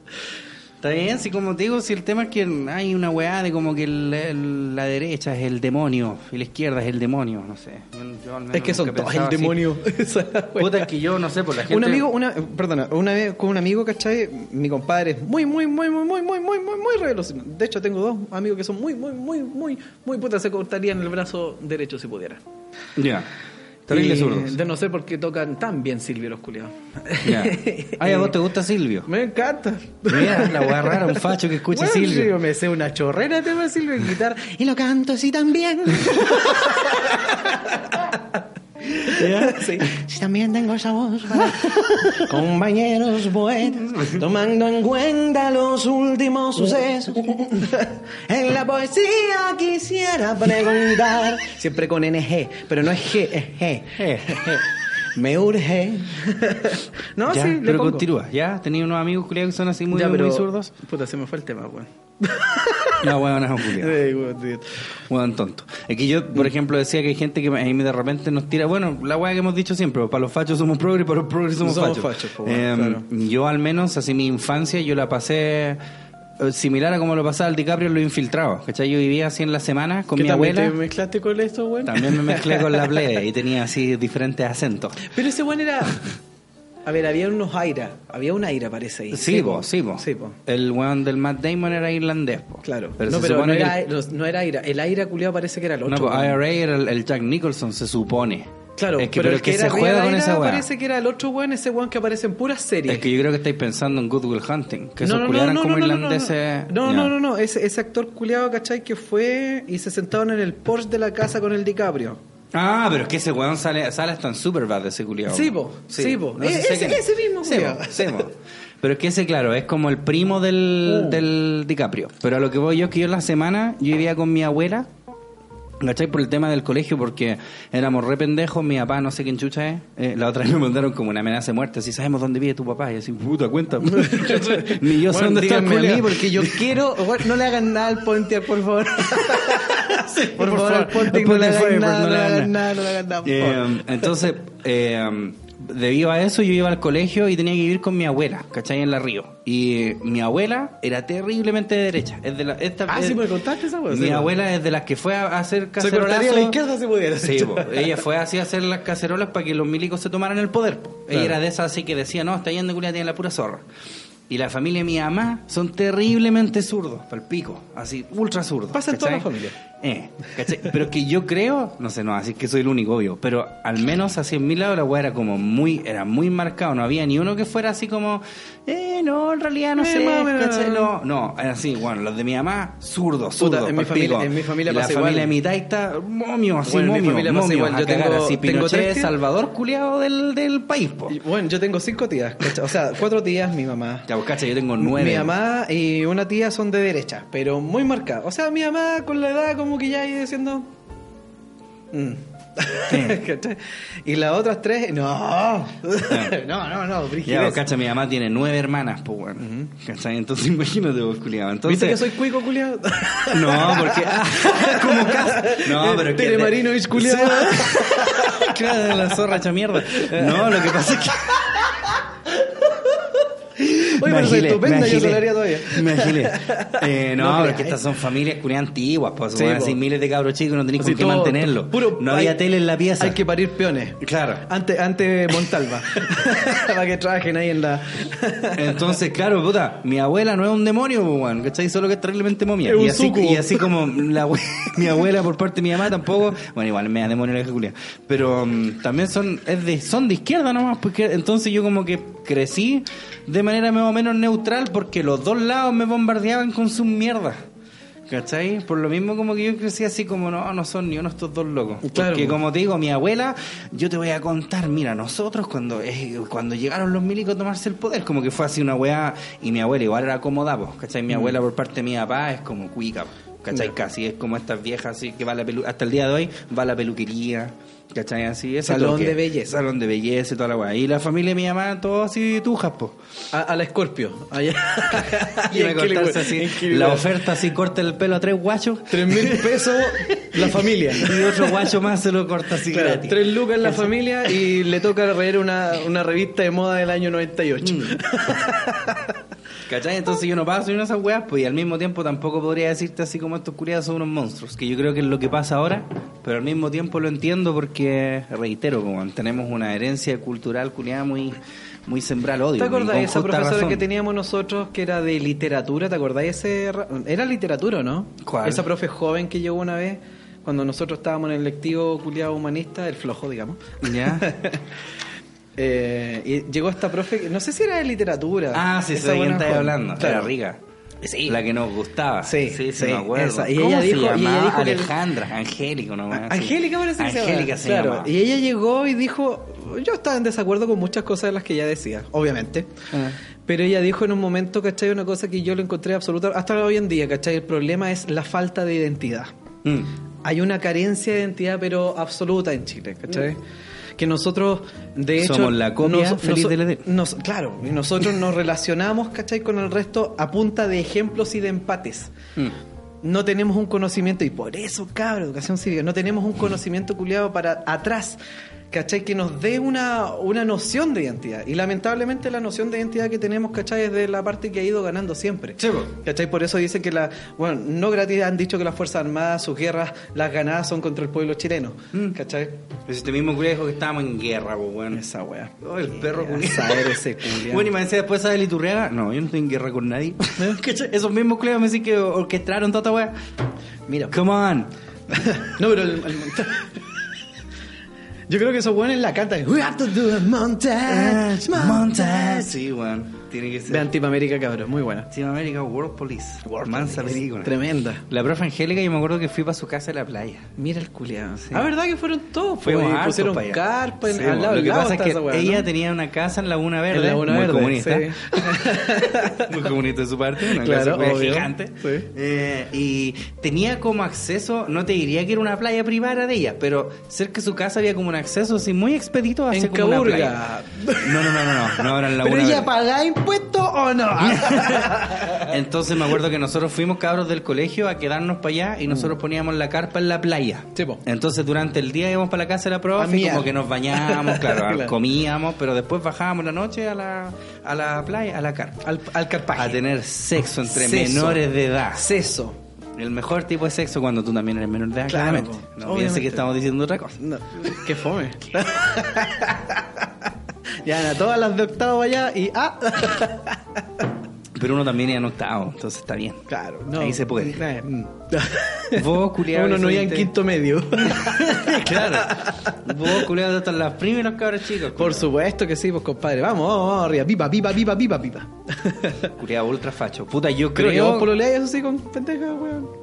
Está bien, sí, como te digo, si el tema es que hay una weá de como que el- el- la derecha es el demonio y la izquierda es el demonio, no sé. Yo- yo al menos es que son todos el demonio. Puta, es que yo no sé, por la gente. Un amigo, una, perdona, una vez con un amigo, ¿cachai? Mi compadre es muy, muy, muy, muy, muy, muy, muy, muy, muy revolucionario. De hecho, tengo dos amigos que son muy, muy, muy, muy, muy putas. Se cortarían el brazo derecho si pudiera. Ya. Terrible zurdos. De no sé por qué tocan tan bien Silvio los culiados. Ay, ¿a vos te gusta Silvio? Me encanta. Mira, la weá rara, un facho que escucha Bueno, Silvio. Yo me sé una chorrera de tema Silvio en guitarra. Y lo canto así también. Sí. Si también tengo esa voz. para- Compañeros poetas, tomando en cuenta los últimos sucesos. En la poesía quisiera preguntar. Siempre con NG, pero no es G, es G. Eh. Me urge. no, ya, sí, le pero pongo. continúa. Ya, tenía unos amigos culiados que son así muy, Ya, muy pero- zurdos. Puta, se me fue el tema, weón. weón, no, culiado. Eh, weón, tío. Weón tonto. Es que yo, por ejemplo, decía que hay gente que a mí de repente nos tira. Bueno, la weá que hemos dicho siempre: para los fachos somos progres, para los progres somos, Somos fachos. fachos, po, Eh, claro. Yo, al menos, así mi infancia, yo la pasé eh, similar a como lo pasaba el DiCaprio en Los Infiltrados. ¿Cachai? Yo vivía así en la semana con ¿Qué mi abuela. te mezclaste con esto, weón? También me mezclé con la plebe y tenía así diferentes acentos. Pero ese weón era. A ver, había unos aira. Había un aira, parece ahí. Sí, po, sí, po. Sí, po. El weón del Matt Damon era irlandés, po. Claro. Pero no, se pero no que era, el- no, era aira. El aira culiado parece que era el otro. No, weón. IRA era el, el Jack Nicholson, se supone. Claro, es que, pero, pero el que, se era juega con esa weá. parece que era el otro weón, ese weón que aparece en puras series. Es que yo creo que estáis pensando en Good Will Hunting, que esos no, no, culiados no, eran como no, no, no, irlandeses. No, no, no, no, Ese, ese actor culiado, ¿cachai? Que fue y se sentaron en el Porsche de la casa con el DiCaprio. Ah, pero es que ese weón sale, sale hasta en Superbad, ese culiado. Sí, po, sí, po. No E- ese- ese mismo Sí, culiao. po, sí, po. Pero es que ese, claro, es como el primo del, Uh. del DiCaprio. Pero a lo que voy yo es que yo en la semana, yo vivía con mi abuela ¿Cachai? Por el tema del colegio, porque éramos re pendejos, mi papá no sé quién chucha es. Eh, la otra vez me mandaron como una amenaza de muerte, si sabemos dónde vive tu papá. Y así, puta, cuéntame. Ni yo sé Bueno, dónde está el a mí porque yo quiero. no le hagan nada al Pontiac, por favor. por, favor, al Pontiac no le hagan nada, no le le hagan hagan nada, no le hagan nada, por favor. Eh, entonces, eh, debido a eso, yo iba al colegio y tenía que vivir con mi abuela, ¿cachai? En la Río. Y eh, mi abuela era terriblemente de derecha. Es de la, esta, Ah, es- sí, me contaste esa wea, Mi sí, abuela es de las que fue a hacer Se cortaría cacerolazos. a la izquierda si pudiera. Sí, po. ella fue así a hacer las cacerolas para que los milicos se tomaran el poder. po. Ella era de esas así que decía, no, está yendo de culia, tiene la pura zorra. Y la familia de mi mamá son terriblemente zurdos, pal pico, así, ultra zurdos. Pasa en toda la familia. Eh. Pero que yo creo, no sé, no, así que soy el único, obvio, pero al menos así en mi lado la weá era como muy, era muy marcado, no había ni uno que fuera así como, eh, no, en realidad no Eh, sé. ¿cachai? No, no, era así, bueno, los de mi mamá, zurdos, Puta, zurdos, en mi familia- en mi familia la pasa familia igual. de mi taita, momio, así, Bueno, en mi momio, pasa momio, igual. Yo tengo- así, tengo tres. Salvador culiado del, del país, po. Bueno, yo tengo cinco tías, ¿cachai? o sea, cuatro tías, mi mamá. Ya, pues, cacha, yo tengo nueve. Mi mamá y una tía son de derecha, pero muy marcadas. O sea, mi mamá con la edad como que ya iba diciendo... mm. Y las otras tres, no. no, no, no, Ya, pues, cacha, mi mamá tiene nueve hermanas, pues, bueno. ¿Cachai? Entonces, imagínate vos, culiado. Entonces, ¿Viste que soy cuico, culiado? No, porque. ah, como cast. No, pero es que. Telemarinowicz, culiao. claro, la zorra hecha mierda. No, lo que pasa es que. Oye, pero soy estupenda, yo hablaría todavía. Me agilé. Eh, no, No pero es creas. que estas son familias culiadas antiguas, pues, Sí, así miles de cabros chicos, no tenéis con qué mantenerlo. puro- no había hay- tele en la pieza. Hay que parir peones. Claro. Antes, antes Montalva. Para que trabajen ahí en la. Entonces, claro, puta, mi abuela no es un demonio, weón, ¿cachai? Solo que es terriblemente momia. Es y, así, y así como la mi abuela por parte de mi mamá tampoco, bueno, igual me da demonio la vieja culia. Pero mm, también son es de, son de izquierda nomás, porque entonces yo como que crecí de manera más o menos neutral porque los dos lados me bombardeaban con sus mierdas. ¿Cachai? Por lo mismo como que yo crecí así como, no, no son ni uno estos dos locos. Claro. Porque como te digo, mi abuela, yo te voy a contar, mira, nosotros cuando eh, cuando llegaron los milicos a tomarse el poder, como que fue así una weá, y mi abuela igual era acomodada, po, ¿cachai? Mm. Mi abuela por parte de mi papá es como cuica, po, ¿cachai? Casi es como estas viejas así que va a la pelu hasta el día de hoy va a la peluquería, ¿cachai? Así, Salón toque. de belleza. Salón de belleza y toda la weá. Y la familia de mi mamá, todo así tujas, po. A, a la Escorpio. Allá. Y me cortarse así, la oferta así, corta el pelo a tres guachos. Tres mil pesos la familia. Y otro guacho más se lo corta así Claro, gratis. tres lucas la familia y le toca leer una, una revista de moda del año 98. ¿Cachai? Entonces yo no paso ni una esas weas, pues y al mismo tiempo tampoco podría decirte así como estos curiados son unos monstruos, que yo creo que es lo que pasa ahora, pero al mismo tiempo lo entiendo porque, reitero, como tenemos una herencia cultural culiada muy, muy sembrar odio. ¿Te acordás de esa profesora razón. que teníamos nosotros que era de literatura? ¿Te acordás de ese? ra- Era literatura, ¿o ¿no? ¿Cuál? Esa profe joven que llegó una vez cuando nosotros estábamos en el lectivo culiado humanista, el flojo, digamos. ¿Ya? Eh, y llegó esta profe, que- no sé si era de literatura. Ah, sí, sé de quién hablando. Claro. Era rica. Sí. La que nos gustaba. Sí, sí, sí, me acuerdo. esa. Y ¿Cómo ella se dijo- y ella dijo que- Alejandra, Angélica, ¿no? Angélica parece que se llama. Angélica se Claro, llama. Y ella llegó y dijo, yo estaba en desacuerdo con muchas cosas de las que ella decía, obviamente. Ah. Pero ella dijo en un momento, ¿cachai? Una cosa que yo lo encontré absoluta, hasta hoy en día, ¿cachai? El problema es la falta de identidad. Mm. Hay una carencia de identidad, pero absoluta en Chile, ¿cachai? Que nosotros, de hecho... Somos la copia feliz del Edén. nos- Claro, y nosotros nos relacionamos, ¿cachai? Con el resto a punta de ejemplos y de empates Mm. no tenemos un conocimiento, y por eso, cabrón, educación cívica, no tenemos un conocimiento culiado para atrás, ¿cachai? Que nos dé una, una noción de identidad. Y lamentablemente la noción de identidad que tenemos, ¿cachai? Es de la parte que ha ido ganando siempre. Sí. ¿Cachai? Por eso dicen que la, bueno, no gratis han dicho que las Fuerzas Armadas, sus guerras, las ganadas son contra el pueblo chileno. ¿Cachai? Pues este mismo dijo que estábamos en guerra, pues, bueno. Esa wea. Oh, el perro saber ese culiao. Bueno, y me decía después, ¿sabes Liturriaga? No, yo no estoy en guerra con nadie. ¿Cachai? Esos mismos culiados me dicen que orquestaron toda esta weá. Mira. Come on. No, pero el, Yo creo que esos buenos la cantan. We have to do a montage, Montage. montage. Sí, weón. Tiene que ser. Vean Team América, cabrón. Muy buena. Team World Police. Mansa película. Tremenda. La profe Angélica, yo me acuerdo que fui para su casa en la playa. Mira el culiado. Ah, ¿verdad que fueron todos? Fuimos Pues, hartos pusieron para allá. carpa en, Sí, al lado Lo que pasa es que weá, ella ¿no? tenía una casa en Laguna Verde, En Laguna muy Verde, comunista. sí. muy comunista de su parte, una Claro, obvio. gigante. Sí. Eh, y tenía como acceso, no te diría que era una playa privada de ella, pero cerca de su casa había como un acceso así muy expedito hacia En como una playa. No, no, no, no, no, no era en Laguna ¿Pero ella Verde. paga impuestos o no? Entonces me acuerdo que nosotros fuimos cabros del colegio a quedarnos para allá y nosotros poníamos la carpa en la playa. Sí, po. Entonces durante el día íbamos para la casa de la profe, y como que nos bañábamos, claro, Claro. comíamos, pero después bajábamos la noche a la, a la playa, a la carpa. al, al carpaje. A tener sexo entre Sexo. menores de edad. Seso. El mejor tipo de sexo cuando tú también eres menor de edad, Claro, claramente. No Obviamente. piense que estamos diciendo otra cosa. No, qué fome. ya, a todas las de octavo allá y ah. Pero uno también es en octavo, entonces está bien. Claro, no. Ahí se puede. Mm. Vos, culiado. Uno no iba en quinto medio. claro. Vos, culiado, hasta las primeras cabras chicos. Por supuesto que sí, pues compadre. Vamos, vamos, vamos arriba. Pipa, pipa, pipa, pipa, pipa. Culiado ultra facho. Puta, yo Creo creo. que vos pololeáis eso sí con pendeja, weón.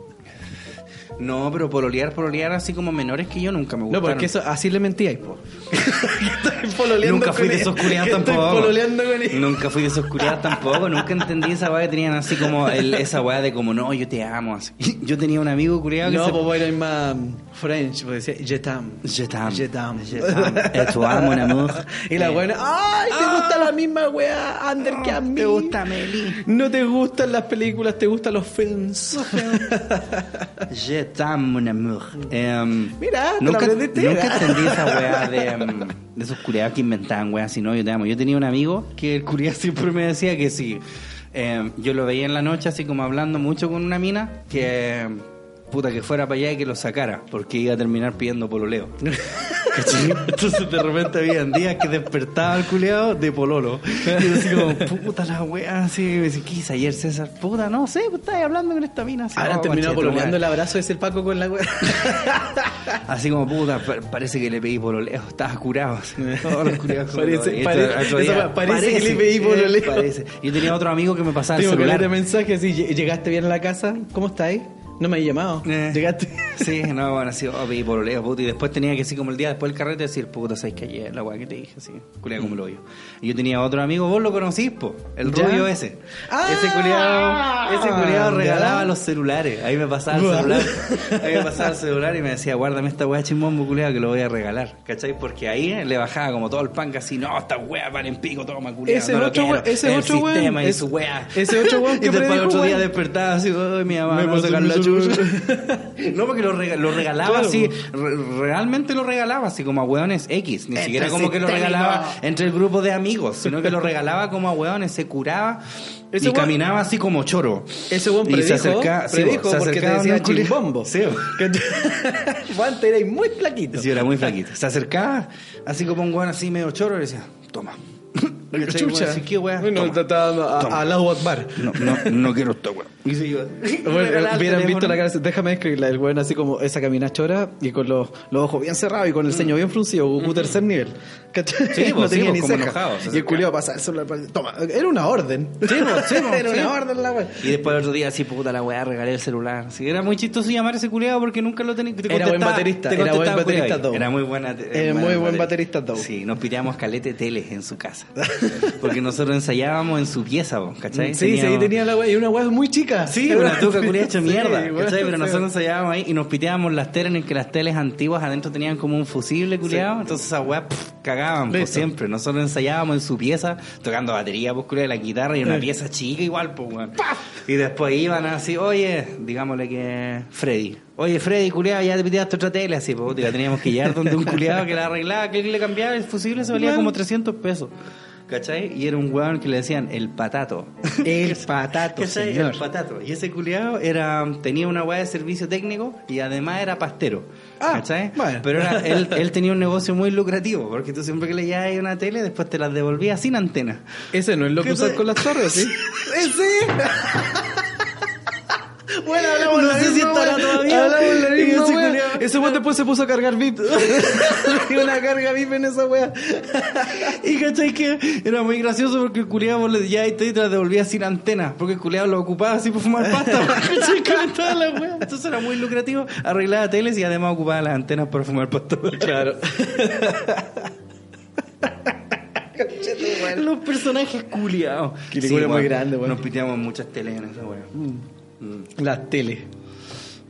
No, pero pololear, pololear así como menores que yo nunca me gustaron. No, porque eso, así le mentíais, po. Estoy pololeando Nunca fui de esos culiados tampoco. Pololeando con. Nunca fui de esos culiados tampoco. Nunca entendí esa weá que tenían así como el- esa weá de como, no, yo te amo. así. Yo tenía un amigo culiado que No, se... pues bueno, más French, pues decía, je t'aime. Je t'aime. Je t'aime. Je t'aime. Mon amour. Y la Eh, buena, ¡ay! ¿Te gusta la misma weá, Ander, que a mí? ¿Te gusta Meli? No te gustan las películas, te gustan los films. Je Em, Mira, te nunca, aprendiste. nunca entendí esa weá de, em, de esos culiados que inventaban weá, si no, yo te amo. Yo tenía un amigo que el culiado siempre me decía que si em, yo lo veía en la noche así como hablando mucho con una mina, que puta que fuera para allá y que lo sacara, porque iba a terminar pidiendo pololeo. Entonces de repente había días que despertaba el culiado de pololo. Y yo así como, puta la weá, así, me decía, ¿qué ayer, César? Puta, no sé, pues estaba hablando con esta mina. Así, Ahora "Oh, terminado pololeando el madre". abrazo de ese Paco con la weá. Así como, puta, pa- parece que le pedí pololeo, estaba curado. así. Todos los curados Parece- día, parece que le pedí eh, pololeo. parece. Yo tenía otro amigo que me pasaba el Tengo que celular. leer mensaje así, "Lle- ¿llegaste bien a la casa? ¿Cómo estáis? No me has llamado. Eh. ¿Llegaste? Sí, no, bueno, así, oh, pololeo, puta. Y después tenía que, así como el día después del carrete, decir, puta, sabes que ayer la weá que te dije, así, culiado como lo yo. Y yo tenía otro amigo, vos lo conocís, po, el ¿Ya? rubio ese. Ah, ese culiado, ese culiado regalaba los celulares. Ahí me pasaba el celular. Ahí me pasaba el celular y me decía, guárdame esta weá chimbombo culiado que lo voy a regalar. ¿Cachai? Porque ahí le bajaba como todo el pan, así, no, esta weá vale en pico, toma culiado. Ese no otro quiero. we- ese el otro sistema y su weá. ese otro weón Y después predijo, otro día despertaba así, "Ay, mi mamá Me pasó sacar la chucha. No, porque lo, rega- lo regalaba Claro, así, re- realmente lo regalaba así como a hueones X, ni siquiera como que lo regalaba entre el grupo de amigos, sino que lo regalaba como a hueones, se curaba Ese y caminaba así como choro. Ese weón Y se predijo, acerca- sí, predijo se porque te acercaba decía chimbombo. Sí, antes erais muy flaquito. Sí, era muy flaquito. Se acercaba así como un hueón así medio choro y decía, toma. Chucha. Así, ¿qué weá? Bueno, estaba dando a- Allahu Akbar. No, no, no quiero esta weá. Bueno, hubieran visto la cara, déjame escribirla, el weón así como esa camina chora y con los, los ojos bien cerrados y con el ceño bien fruncido, Goku tercer nivel. ¿Cachai? Sí, no pues, sí, tenía pues, ni ceja. y el culiao pasa el celular, toma, era una orden. Sí, pues, sí, pues, era una orden la weón. Y después el otro día, así, puta la weá, regalé el celular. Sí, era muy chistoso llamar a ese culiado porque nunca lo tenía. te Era buen baterista, te era buen baterista. Era muy buena. Era muy buen baterista Dow. Sí, nos piteamos calete tele en su casa. Porque nosotros ensayábamos en su pieza, ¿cachai? Sí, sí, ahí tenía la y una weá muy chica. Sí, una tuca culia hecha Sí, mierda, weón, ¿cachai? Pero sí. nosotros ensayábamos ahí y nos piteábamos las teles en que las teles antiguas adentro tenían como un fusible culiado, entonces esas weas cagaban pues siempre. Nosotros ensayábamos en su pieza, tocando batería, pues culia, la guitarra y una pieza chica igual, pues weón. Y después iban así, oye, digámosle que Freddy. Oye, Freddy, culiado, ya te piteaste otra tele, así, pues la teníamos que llevar donde un culiado que la arreglaba, que le cambiaba el fusible, se valía Bueno. como 300 pesos. ¿Cachai? Y era un weón que le decían el patato. El patato, señor. El patato. Y ese culiado era, tenía una weá de servicio técnico y además era pastero. Ah, ¿Cachai? bueno. Pero era, él, él tenía un negocio muy lucrativo, porque tú siempre que le llevabas una tele, después te las devolvías sin antena. Ese no es lo que ¿Qué usas con las torres, ¿sí? ¡Ese! Bueno, hablamos No la sé si estará wea. todavía. Hablamos la Y misma ese wea. Ese weón después se puso a cargar VIP. Y una carga VIP en esa weá. Y cachai que era muy gracioso porque el culiado le decía y te devolvía sin antena. Porque el culiado lo ocupaba así por fumar pasta. ¿Cachai? Con toda la wea. Entonces era muy lucrativo. Arreglaba teles y además ocupaba las antenas para fumar pasta. Claro. Los personajes culiados. Que locura muy grande, weón. Nos piteamos muchas teles en esa wea. Las tele.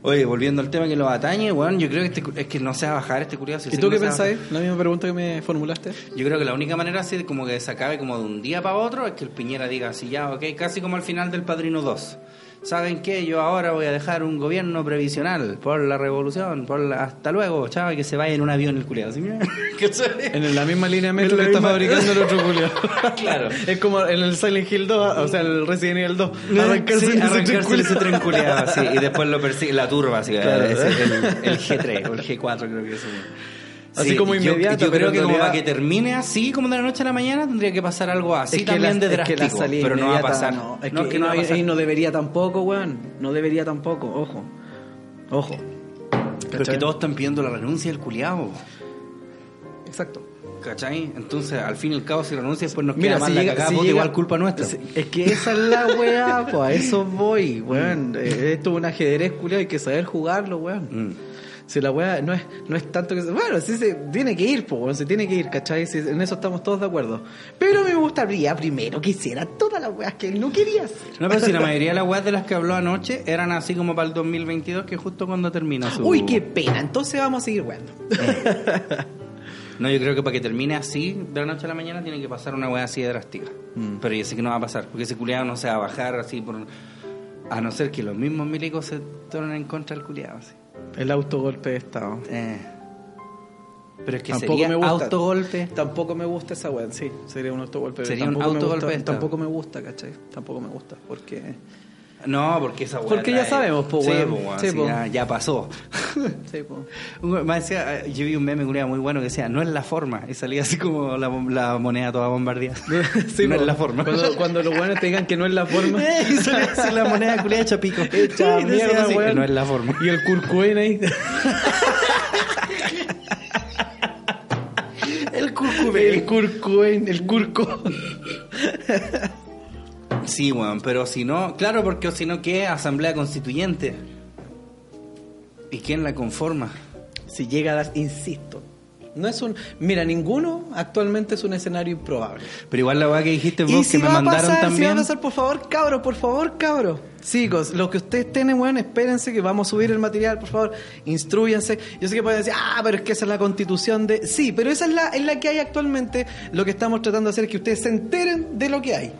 Oye, volviendo al tema que lo atañe, weón, yo creo que este, es que no se va a bajar este culiado. ¿Y tú qué pensáis? La misma pregunta que me formulaste. Yo creo que la única manera así como que se acabe como de un día para otro es que el Piñera diga así ya, ok, casi como al final del Padrino 2. ¿Saben qué? Yo ahora voy a dejar un gobierno previsional por la revolución, por la... hasta luego, chaval, que se vaya en un avión el culiado. ¿sí? En la misma línea metro que está fabricando el otro Julio. Claro. Es como en el Silent Hill 2, o sea, el Resident Evil 2. Arrancarse Sí, en arrancarse ese tren culiado, sí, y después lo persigue la turba, así, Claro. el, el G3 o el G4 creo que es. Así como yo- inmediato, Yo, pero creo que como realidad- para que termine así, como de la noche a la mañana, tendría que pasar algo así Es que también la- de es que drástico, la salida pero no va a pasar. No, es No, que, que no va a no, no debería tampoco, weón. No debería tampoco, ojo. Ojo. Pero es que todos están pidiendo la renuncia del culiado. Exacto. ¿Cachai? Entonces, al fin y al cabo, si renuncia, después nos Mira, queda mal si la llega, cagada, si igual culpa nuestra. Sí, Es que esa es la weá, pues a eso voy, weón. Eh, Esto es un ajedrez, culiao, hay que saber jugarlo, weón. Mm. Si la weá no es, no es tanto que. Bueno, sí se tiene que ir, pues, se tiene que ir, ¿cachai? Si- en eso estamos todos de acuerdo. Pero a mí me gustaría primero que hiciera todas las weas que él no quería hacer. No, pero si la mayoría de las weas de las que habló anoche eran así como para el 2022, que justo cuando termina su... Uy, qué pena. Entonces vamos a seguir weando. No, yo creo que para que termine así, de la noche a la mañana, tiene que pasar una wea así de drástica. Mm. Pero yo sé que no va a pasar, porque ese culiado no se va a bajar así por... A no ser que los mismos milicos se tornen en contra del culiado. Así. El autogolpe de Estado. Eh. Pero es que Tampoco sería me gusta. autogolpe. Tampoco me gusta esa weá, sí, sería un autogolpe. pero Sería un autogolpe. Tampoco me gusta, ¿cachai? Tampoco me gusta, porque... No, porque esa wea Porque ya sabemos, po, Sí, weón. po, weón, Sí, sí, po. ya, ya pasó. Sí, güey- más decía, eh, yo vi un meme culiao, muy bueno que decía, no es la forma. Y salía así como la, la moneda toda bombardeada. Sí, no po. es la forma. Cuando, cuando los buenos te digan que no es la forma. y salía así la moneda culiada hecha pico. Hecha mierda, así, weón. No es la forma. Y el curcuen ahí. El curcubé. El curcuen, el curco. Sí, weón, pero si no, claro, porque si no, ¿qué? Asamblea constituyente. ¿Y quién la conforma? Si llega a dar, insisto. No es un. Mira, ninguno actualmente es un escenario improbable. Pero igual la weá que dijiste vos si que me va a mandaron pasar, si va también. a pasar, por favor, cabros, por favor, cabros. Chicos, lo que ustedes tienen, weón, espérense que vamos a subir el material, por favor, instruyanse. Yo sé que pueden decir, ah, pero es que esa es la constitución de. Sí, pero esa es la, es la que hay actualmente. Lo que estamos tratando de hacer es que ustedes se enteren de lo que hay.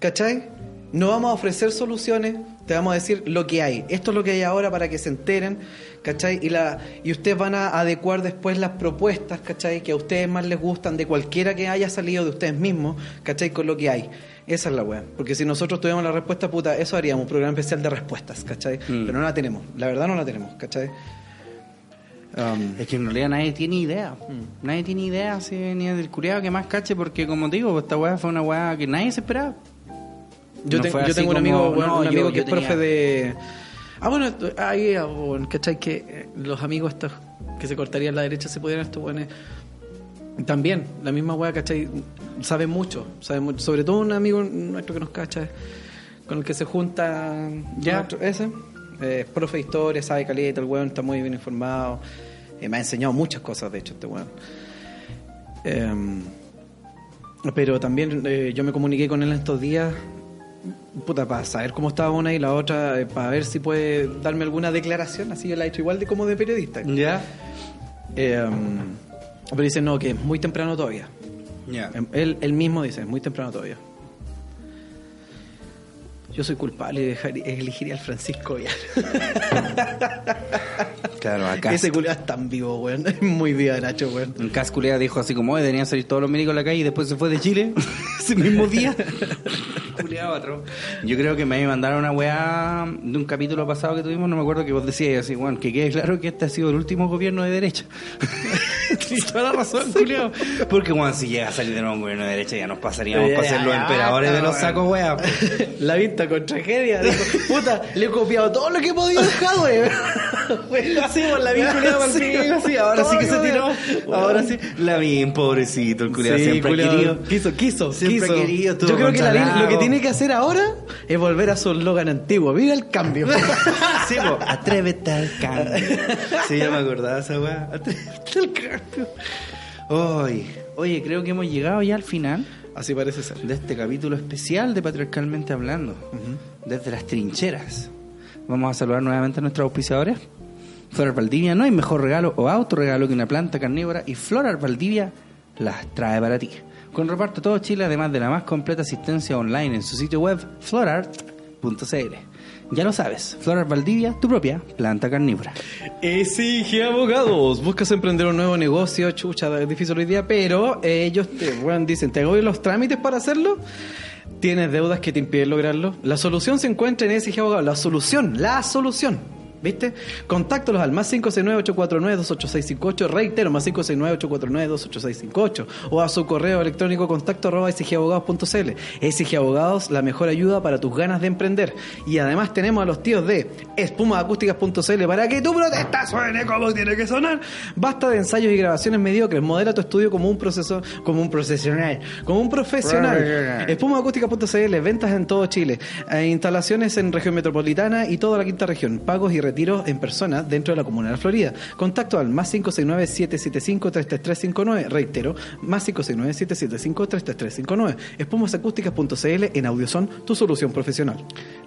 ¿Cachai? No vamos a ofrecer soluciones, te vamos a decir lo que hay. Esto es lo que hay ahora para que se enteren, ¿cachai? Y, la, y ustedes van a adecuar después las propuestas, ¿cachai? Que a ustedes más les gustan de cualquiera que haya salido de ustedes mismos, ¿cachai? Con lo que hay. Esa es la weá. Porque si nosotros tuviéramos la respuesta, puta, eso haríamos un programa especial de respuestas, ¿cachai? Mm. Pero no la tenemos. La verdad no la tenemos, ¿cachai? Um, Es que en realidad nadie tiene idea. Mm. Nadie tiene idea así, ni del curiado que más cache, porque como te digo, esta weá fue una weá que nadie se esperaba. Yo, No te- yo tengo un como, amigo, bueno, no, un amigo yo que es tenía- profe de. Ah, bueno, ahí, ah, bueno, ¿cachai? Que eh, los amigos estos que se cortarían la derecha se pudieran estos buenos. También, la misma weá, ¿cachai? Sabe mucho, sabe mucho. Sobre todo un amigo nuestro que nos cacha, con el que se junta. Ya. nuestro- ese. eh, profe de historia, sabe caleta, el weón está muy bien informado. Eh, me ha enseñado muchas cosas, de hecho, este weón. Em, pero también eh, yo me comuniqué con él en estos días, puta, para saber cómo estaba una y la otra, eh, para ver si puede darme alguna declaración, así yo la he hecho igual de como de periodista. ¿Ya? Em, pero dice, no, que es muy temprano todavía. Ya. Em, Él, él mismo dice, es muy temprano todavía. Yo soy culpable y dejaría- elegiría al Francisco Vial. Claro, acá. Ese culiado es tan vivo, weón. Es muy viva Nacho, weón. En Cas Culea dijo así como, "Oye, deberían salir todos los médicos a la calle y después se fue de Chile ese mismo día. Culeado, atroz. Yo creo que me mandaron una weá de un capítulo pasado que tuvimos, no me acuerdo que vos decías así, bueno, que quede claro que este ha sido el último gobierno de derecha. Tienes toda la razón, culiao. Porque, bueno, si llega a salir de nuevo un gobierno de derecha ya nos pasaríamos para ser los emperadores de los sacos weá. La vista con tragedia. Dijo, puta, le he copiado todo lo que he podido dejar, weón. Sí, por la pico, sí, ahora sí que se tiró. Ahora sí. La bien, pobrecito, el culiado siempre querido. Quiso, quiso, Siempre quiso. querido, Yo creo que lo que tiene que hacer ahora es volver a su eslogan antiguo. Viva el cambio. Sí, po, atrévete al cambio. Sí, ya me acordaba esa weá. Atrévete al cambio. Oye, oye, creo que hemos llegado ya al final Así parece ser. de este capítulo especial de Patriarcalmente Hablando, desde las trincheras. Vamos a saludar nuevamente a nuestros auspiciadores. Florar Valdivia, no hay mejor regalo o autorregalo que una planta carnívora y Florar Valdivia las trae para ti. Con reparto todo Chile, además de la más completa asistencia online en su sitio web, florart.cl. Ya lo sabes, Florar Valdivia, tu propia planta carnívora. Exige abogados. Buscas emprender un nuevo negocio, chucha, es difícil hoy día, pero eh, ellos te bueno, dicen, ¿te hago los trámites para hacerlo? ¿Tienes deudas que te impiden lograrlo? La solución se encuentra en Exige Abogados. La solución, la solución. ¿Viste? Contáctalos al más 569-849-28658. Reitero, más 569-849-28658. O a su correo electrónico contacto arroba sgabogados.cl. SG Abogados, la mejor ayuda para tus ganas de emprender. Y además tenemos a los tíos de espumaacústicas.cl para que tu protesta suene como tiene que sonar. Basta de ensayos y grabaciones mediocres. Modela tu estudio como un proceso, como un profesional. Como un profesional. Espumaacústicas.cl, ventas en todo Chile. Eh, instalaciones en región metropolitana y toda la quinta región. Pagos y retiros en persona dentro de la comuna de la Florida. Contacto al más 569-775-33359. Reitero, más 569-775-33359. Espumasacústicas.cl en Audioson, tu solución profesional.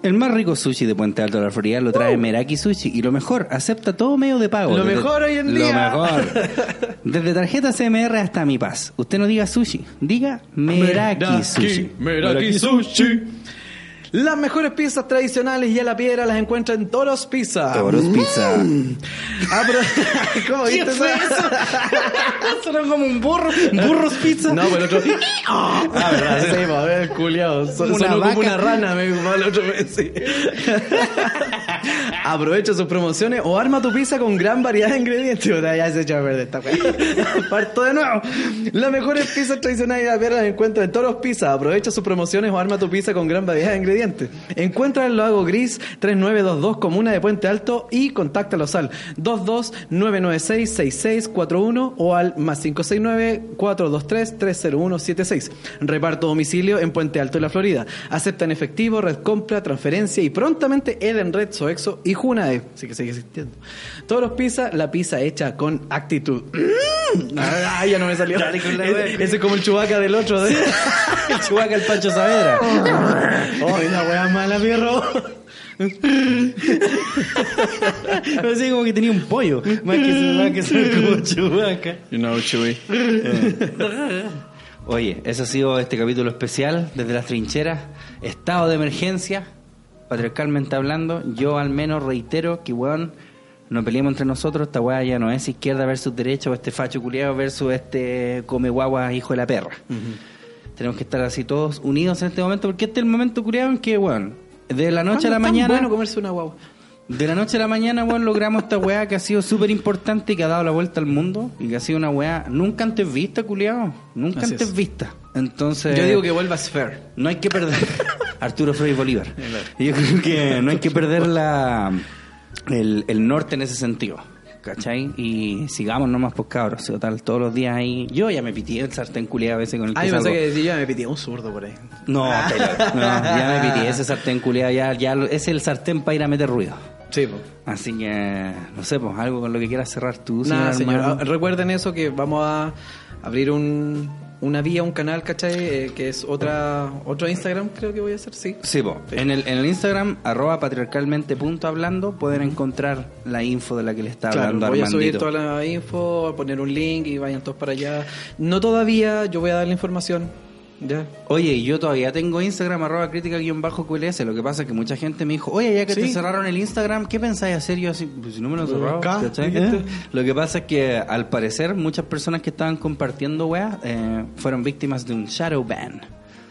El más rico sushi de Puente Alto de la Florida lo trae Meraki Sushi y lo mejor, acepta todo medio de pago. Lo Desde- mejor hoy en día. Lo mejor. Desde tarjeta CMR hasta Mi Paz. Usted no diga sushi, diga Meraki, Sushi. Meraki Sushi. Las mejores pizzas tradicionales y a la piedra las encuentra en Toros Pizza. Toros Pizza. Ah, pero- ¿Cómo viste eso? Sonó como un burro. Burros Pizza. No, pero el otro. Ah, verdad, sí, pues, a ver, el culiao. Son- Como una Sonó como vaca. una rana, me dijo el otro vez. sí. Aprovecha sus promociones o arma tu pizza con gran variedad de ingredientes. Ya se echó a perder esta weá. Parto de nuevo. Las mejores pizzas tradicionales piedra las encuentras en Toros Pizza. Aprovecha sus promociones o arma tu pizza con gran variedad de ingredientes. Encuentra el Lago Gris 3922 Comuna de Puente Alto y contáctalos al 229966641 o al más 569-423-30176. Reparto domicilio en Puente Alto de la Florida. Aceptan efectivo, red compra, transferencia y prontamente Eden Red, Soexo y Junae. Así que sigue existiendo. Todos los pizza, la pizza hecha con actitud. Mm. Ah, ya no me salió. Ese, ese es como el chubaca del otro. De... El Chihuahua, el Pancho Saavedra. Ay, la wea mala, perro. Parecía como que tenía un pollo. Más que, más que ser como Chewbacca. You know, Chewy. Oye, eso ha sido este capítulo especial desde las trincheras. Estado de emergencia, patriarcalmente hablando. Yo al menos reitero que, weón, no peleemos entre nosotros. Esta weá ya no es izquierda versus derecha o este facho culiado versus este come guagua hijo de la perra. Tenemos que estar así todos unidos en este momento porque este es el momento culiado en que, weón, de la noche a la mañana... bueno comerse una guagua. De la noche a la mañana, weón, logramos esta weá que ha sido súper importante y que ha dado la vuelta al mundo y que ha sido una weá nunca antes vista, culiado. Nunca Así antes es. vista. Entonces. Yo digo que vuelva Sphere. No hay que perder. Arturo Frei Bolívar. Yo creo que no hay que perder la, el, el norte en ese sentido. ¿Cachai? Y sigamos nomás, pues cabros. O tal, todos los días ahí. Yo ya me pitié el sartén culiado a veces con el que Ay, salgo. que decía, yo me pití un zurdo por ahí. No, Taylor, no, ya me pitié ese sartén culiado. Ya, ya es el sartén para ir a meter ruido. Sí, pues. Así que, no sé, pues algo con lo que quieras cerrar tú. Nada, señor. Ah, Recuerden eso que vamos a abrir un, una vía, un canal, ¿cachai? Eh, que es otra otro Instagram, creo que voy a hacer, sí. Sí, po. En, el, en el Instagram, arroba patriarcalmente punto hablando, pueden encontrar la info de la que le está Claro, hablando voy a subir Armandito. toda la info, a poner un link y vayan todos para allá. No todavía, yo voy a dar la información. Ya. Oye, yo todavía tengo Instagram, arroba crítica-qls. Lo que pasa es que mucha gente me dijo, oye, ya que te cerraron el Instagram, ¿qué pensáis hacer? Yo así, pues si no me lo cerraron. Dijiste. Lo que pasa es que al parecer muchas personas que estaban compartiendo weas eh, fueron víctimas de un shadow ban.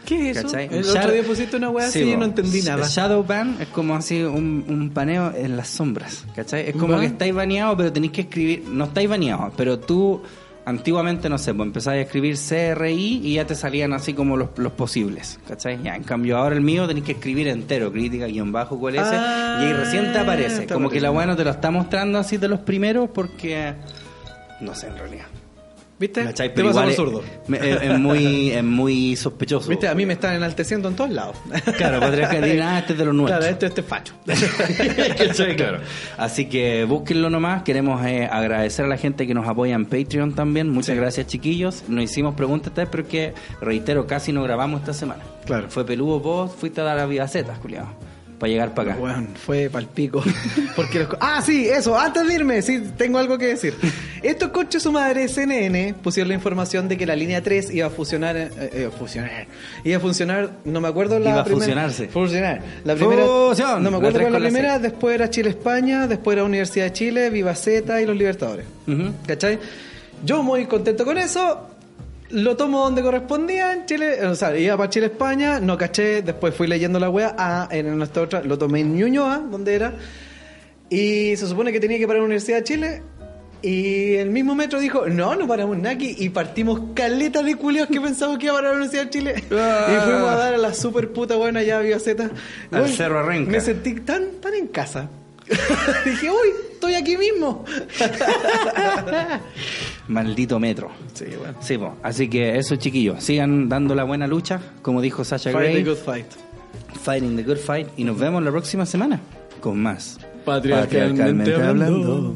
¿Qué es eso? ¿Cachai? El Un otro shadow- día pusiste una weá Sí, así y no entendí nada. Shadow ban es como así un, un paneo en las sombras, ¿cachai? Es como que estáis baneados, pero tenéis que escribir. No estáis baneados, pero tú Antiguamente, no sé, pues empezabas a escribir CRI y ya te salían así como los, los posibles, ¿cachai? Ya, en cambio ahora el mío tenés que escribir entero, crítica, guion bajo, QLS, Ah, y ahí recién te aparece. te Como que la aparece. no te lo está mostrando así de los primeros porque... No sé, en realidad. ¿Viste? Te Pero por es, zurdo. es- es muy, es muy sospechoso. ¿Viste? A mí me están enalteciendo en todos lados. Claro, que decir, ah, este es de los nuestros. Claro, este, este es facho. Claro. Así que búsquenlo nomás. Queremos eh, agradecer a la gente que nos apoya en Patreon también. Muchas Sí. gracias, chiquillos. Nos hicimos preguntas pero que, reitero, casi no grabamos esta semana. Claro. Fue peludo vos, fuiste a dar a Vidacetas, culiado. Para llegar para acá. Bueno, fue palpico. Porque los ah, sí, eso, antes de irme, sí, tengo algo que decir. Estos coches su madre CNN pusieron la información de que la línea 3 iba a fusionar, eh, eh, fusionar, iba a funcionar, no me acuerdo la Iba a primera- fusionarse. Fusionar. La primera, Fusión. no me acuerdo cuál la la primera, C. después era Chile España, después era Universidad de Chile, Viva Z y los Libertadores. Ujú. ¿Cachai? Yo muy contento con eso. Lo tomo donde correspondía en Chile, o sea, iba para Chile, España, no caché, después fui leyendo la wea, ah, en nuestra otra, lo tomé en Ñuñoa, donde era, y se supone que tenía que parar en la Universidad de Chile, y el mismo metro dijo, no, no paramos Naki, y partimos caletas de culios que pensamos que iba a parar en la Universidad de Chile, y fuimos a dar a la super puta buena allá a Z. Al Cerro Arrenca. Me sentí tan, tan en casa. Dije, uy, estoy aquí mismo. Maldito metro. Sí, bueno. Sí, po. así que eso, chiquillos. Sigan dando la buena lucha, como dijo Sasha Fight Grey. the good fight. Fighting the good fight. Y nos vemos la próxima semana con más. Patriarcalmente hablando.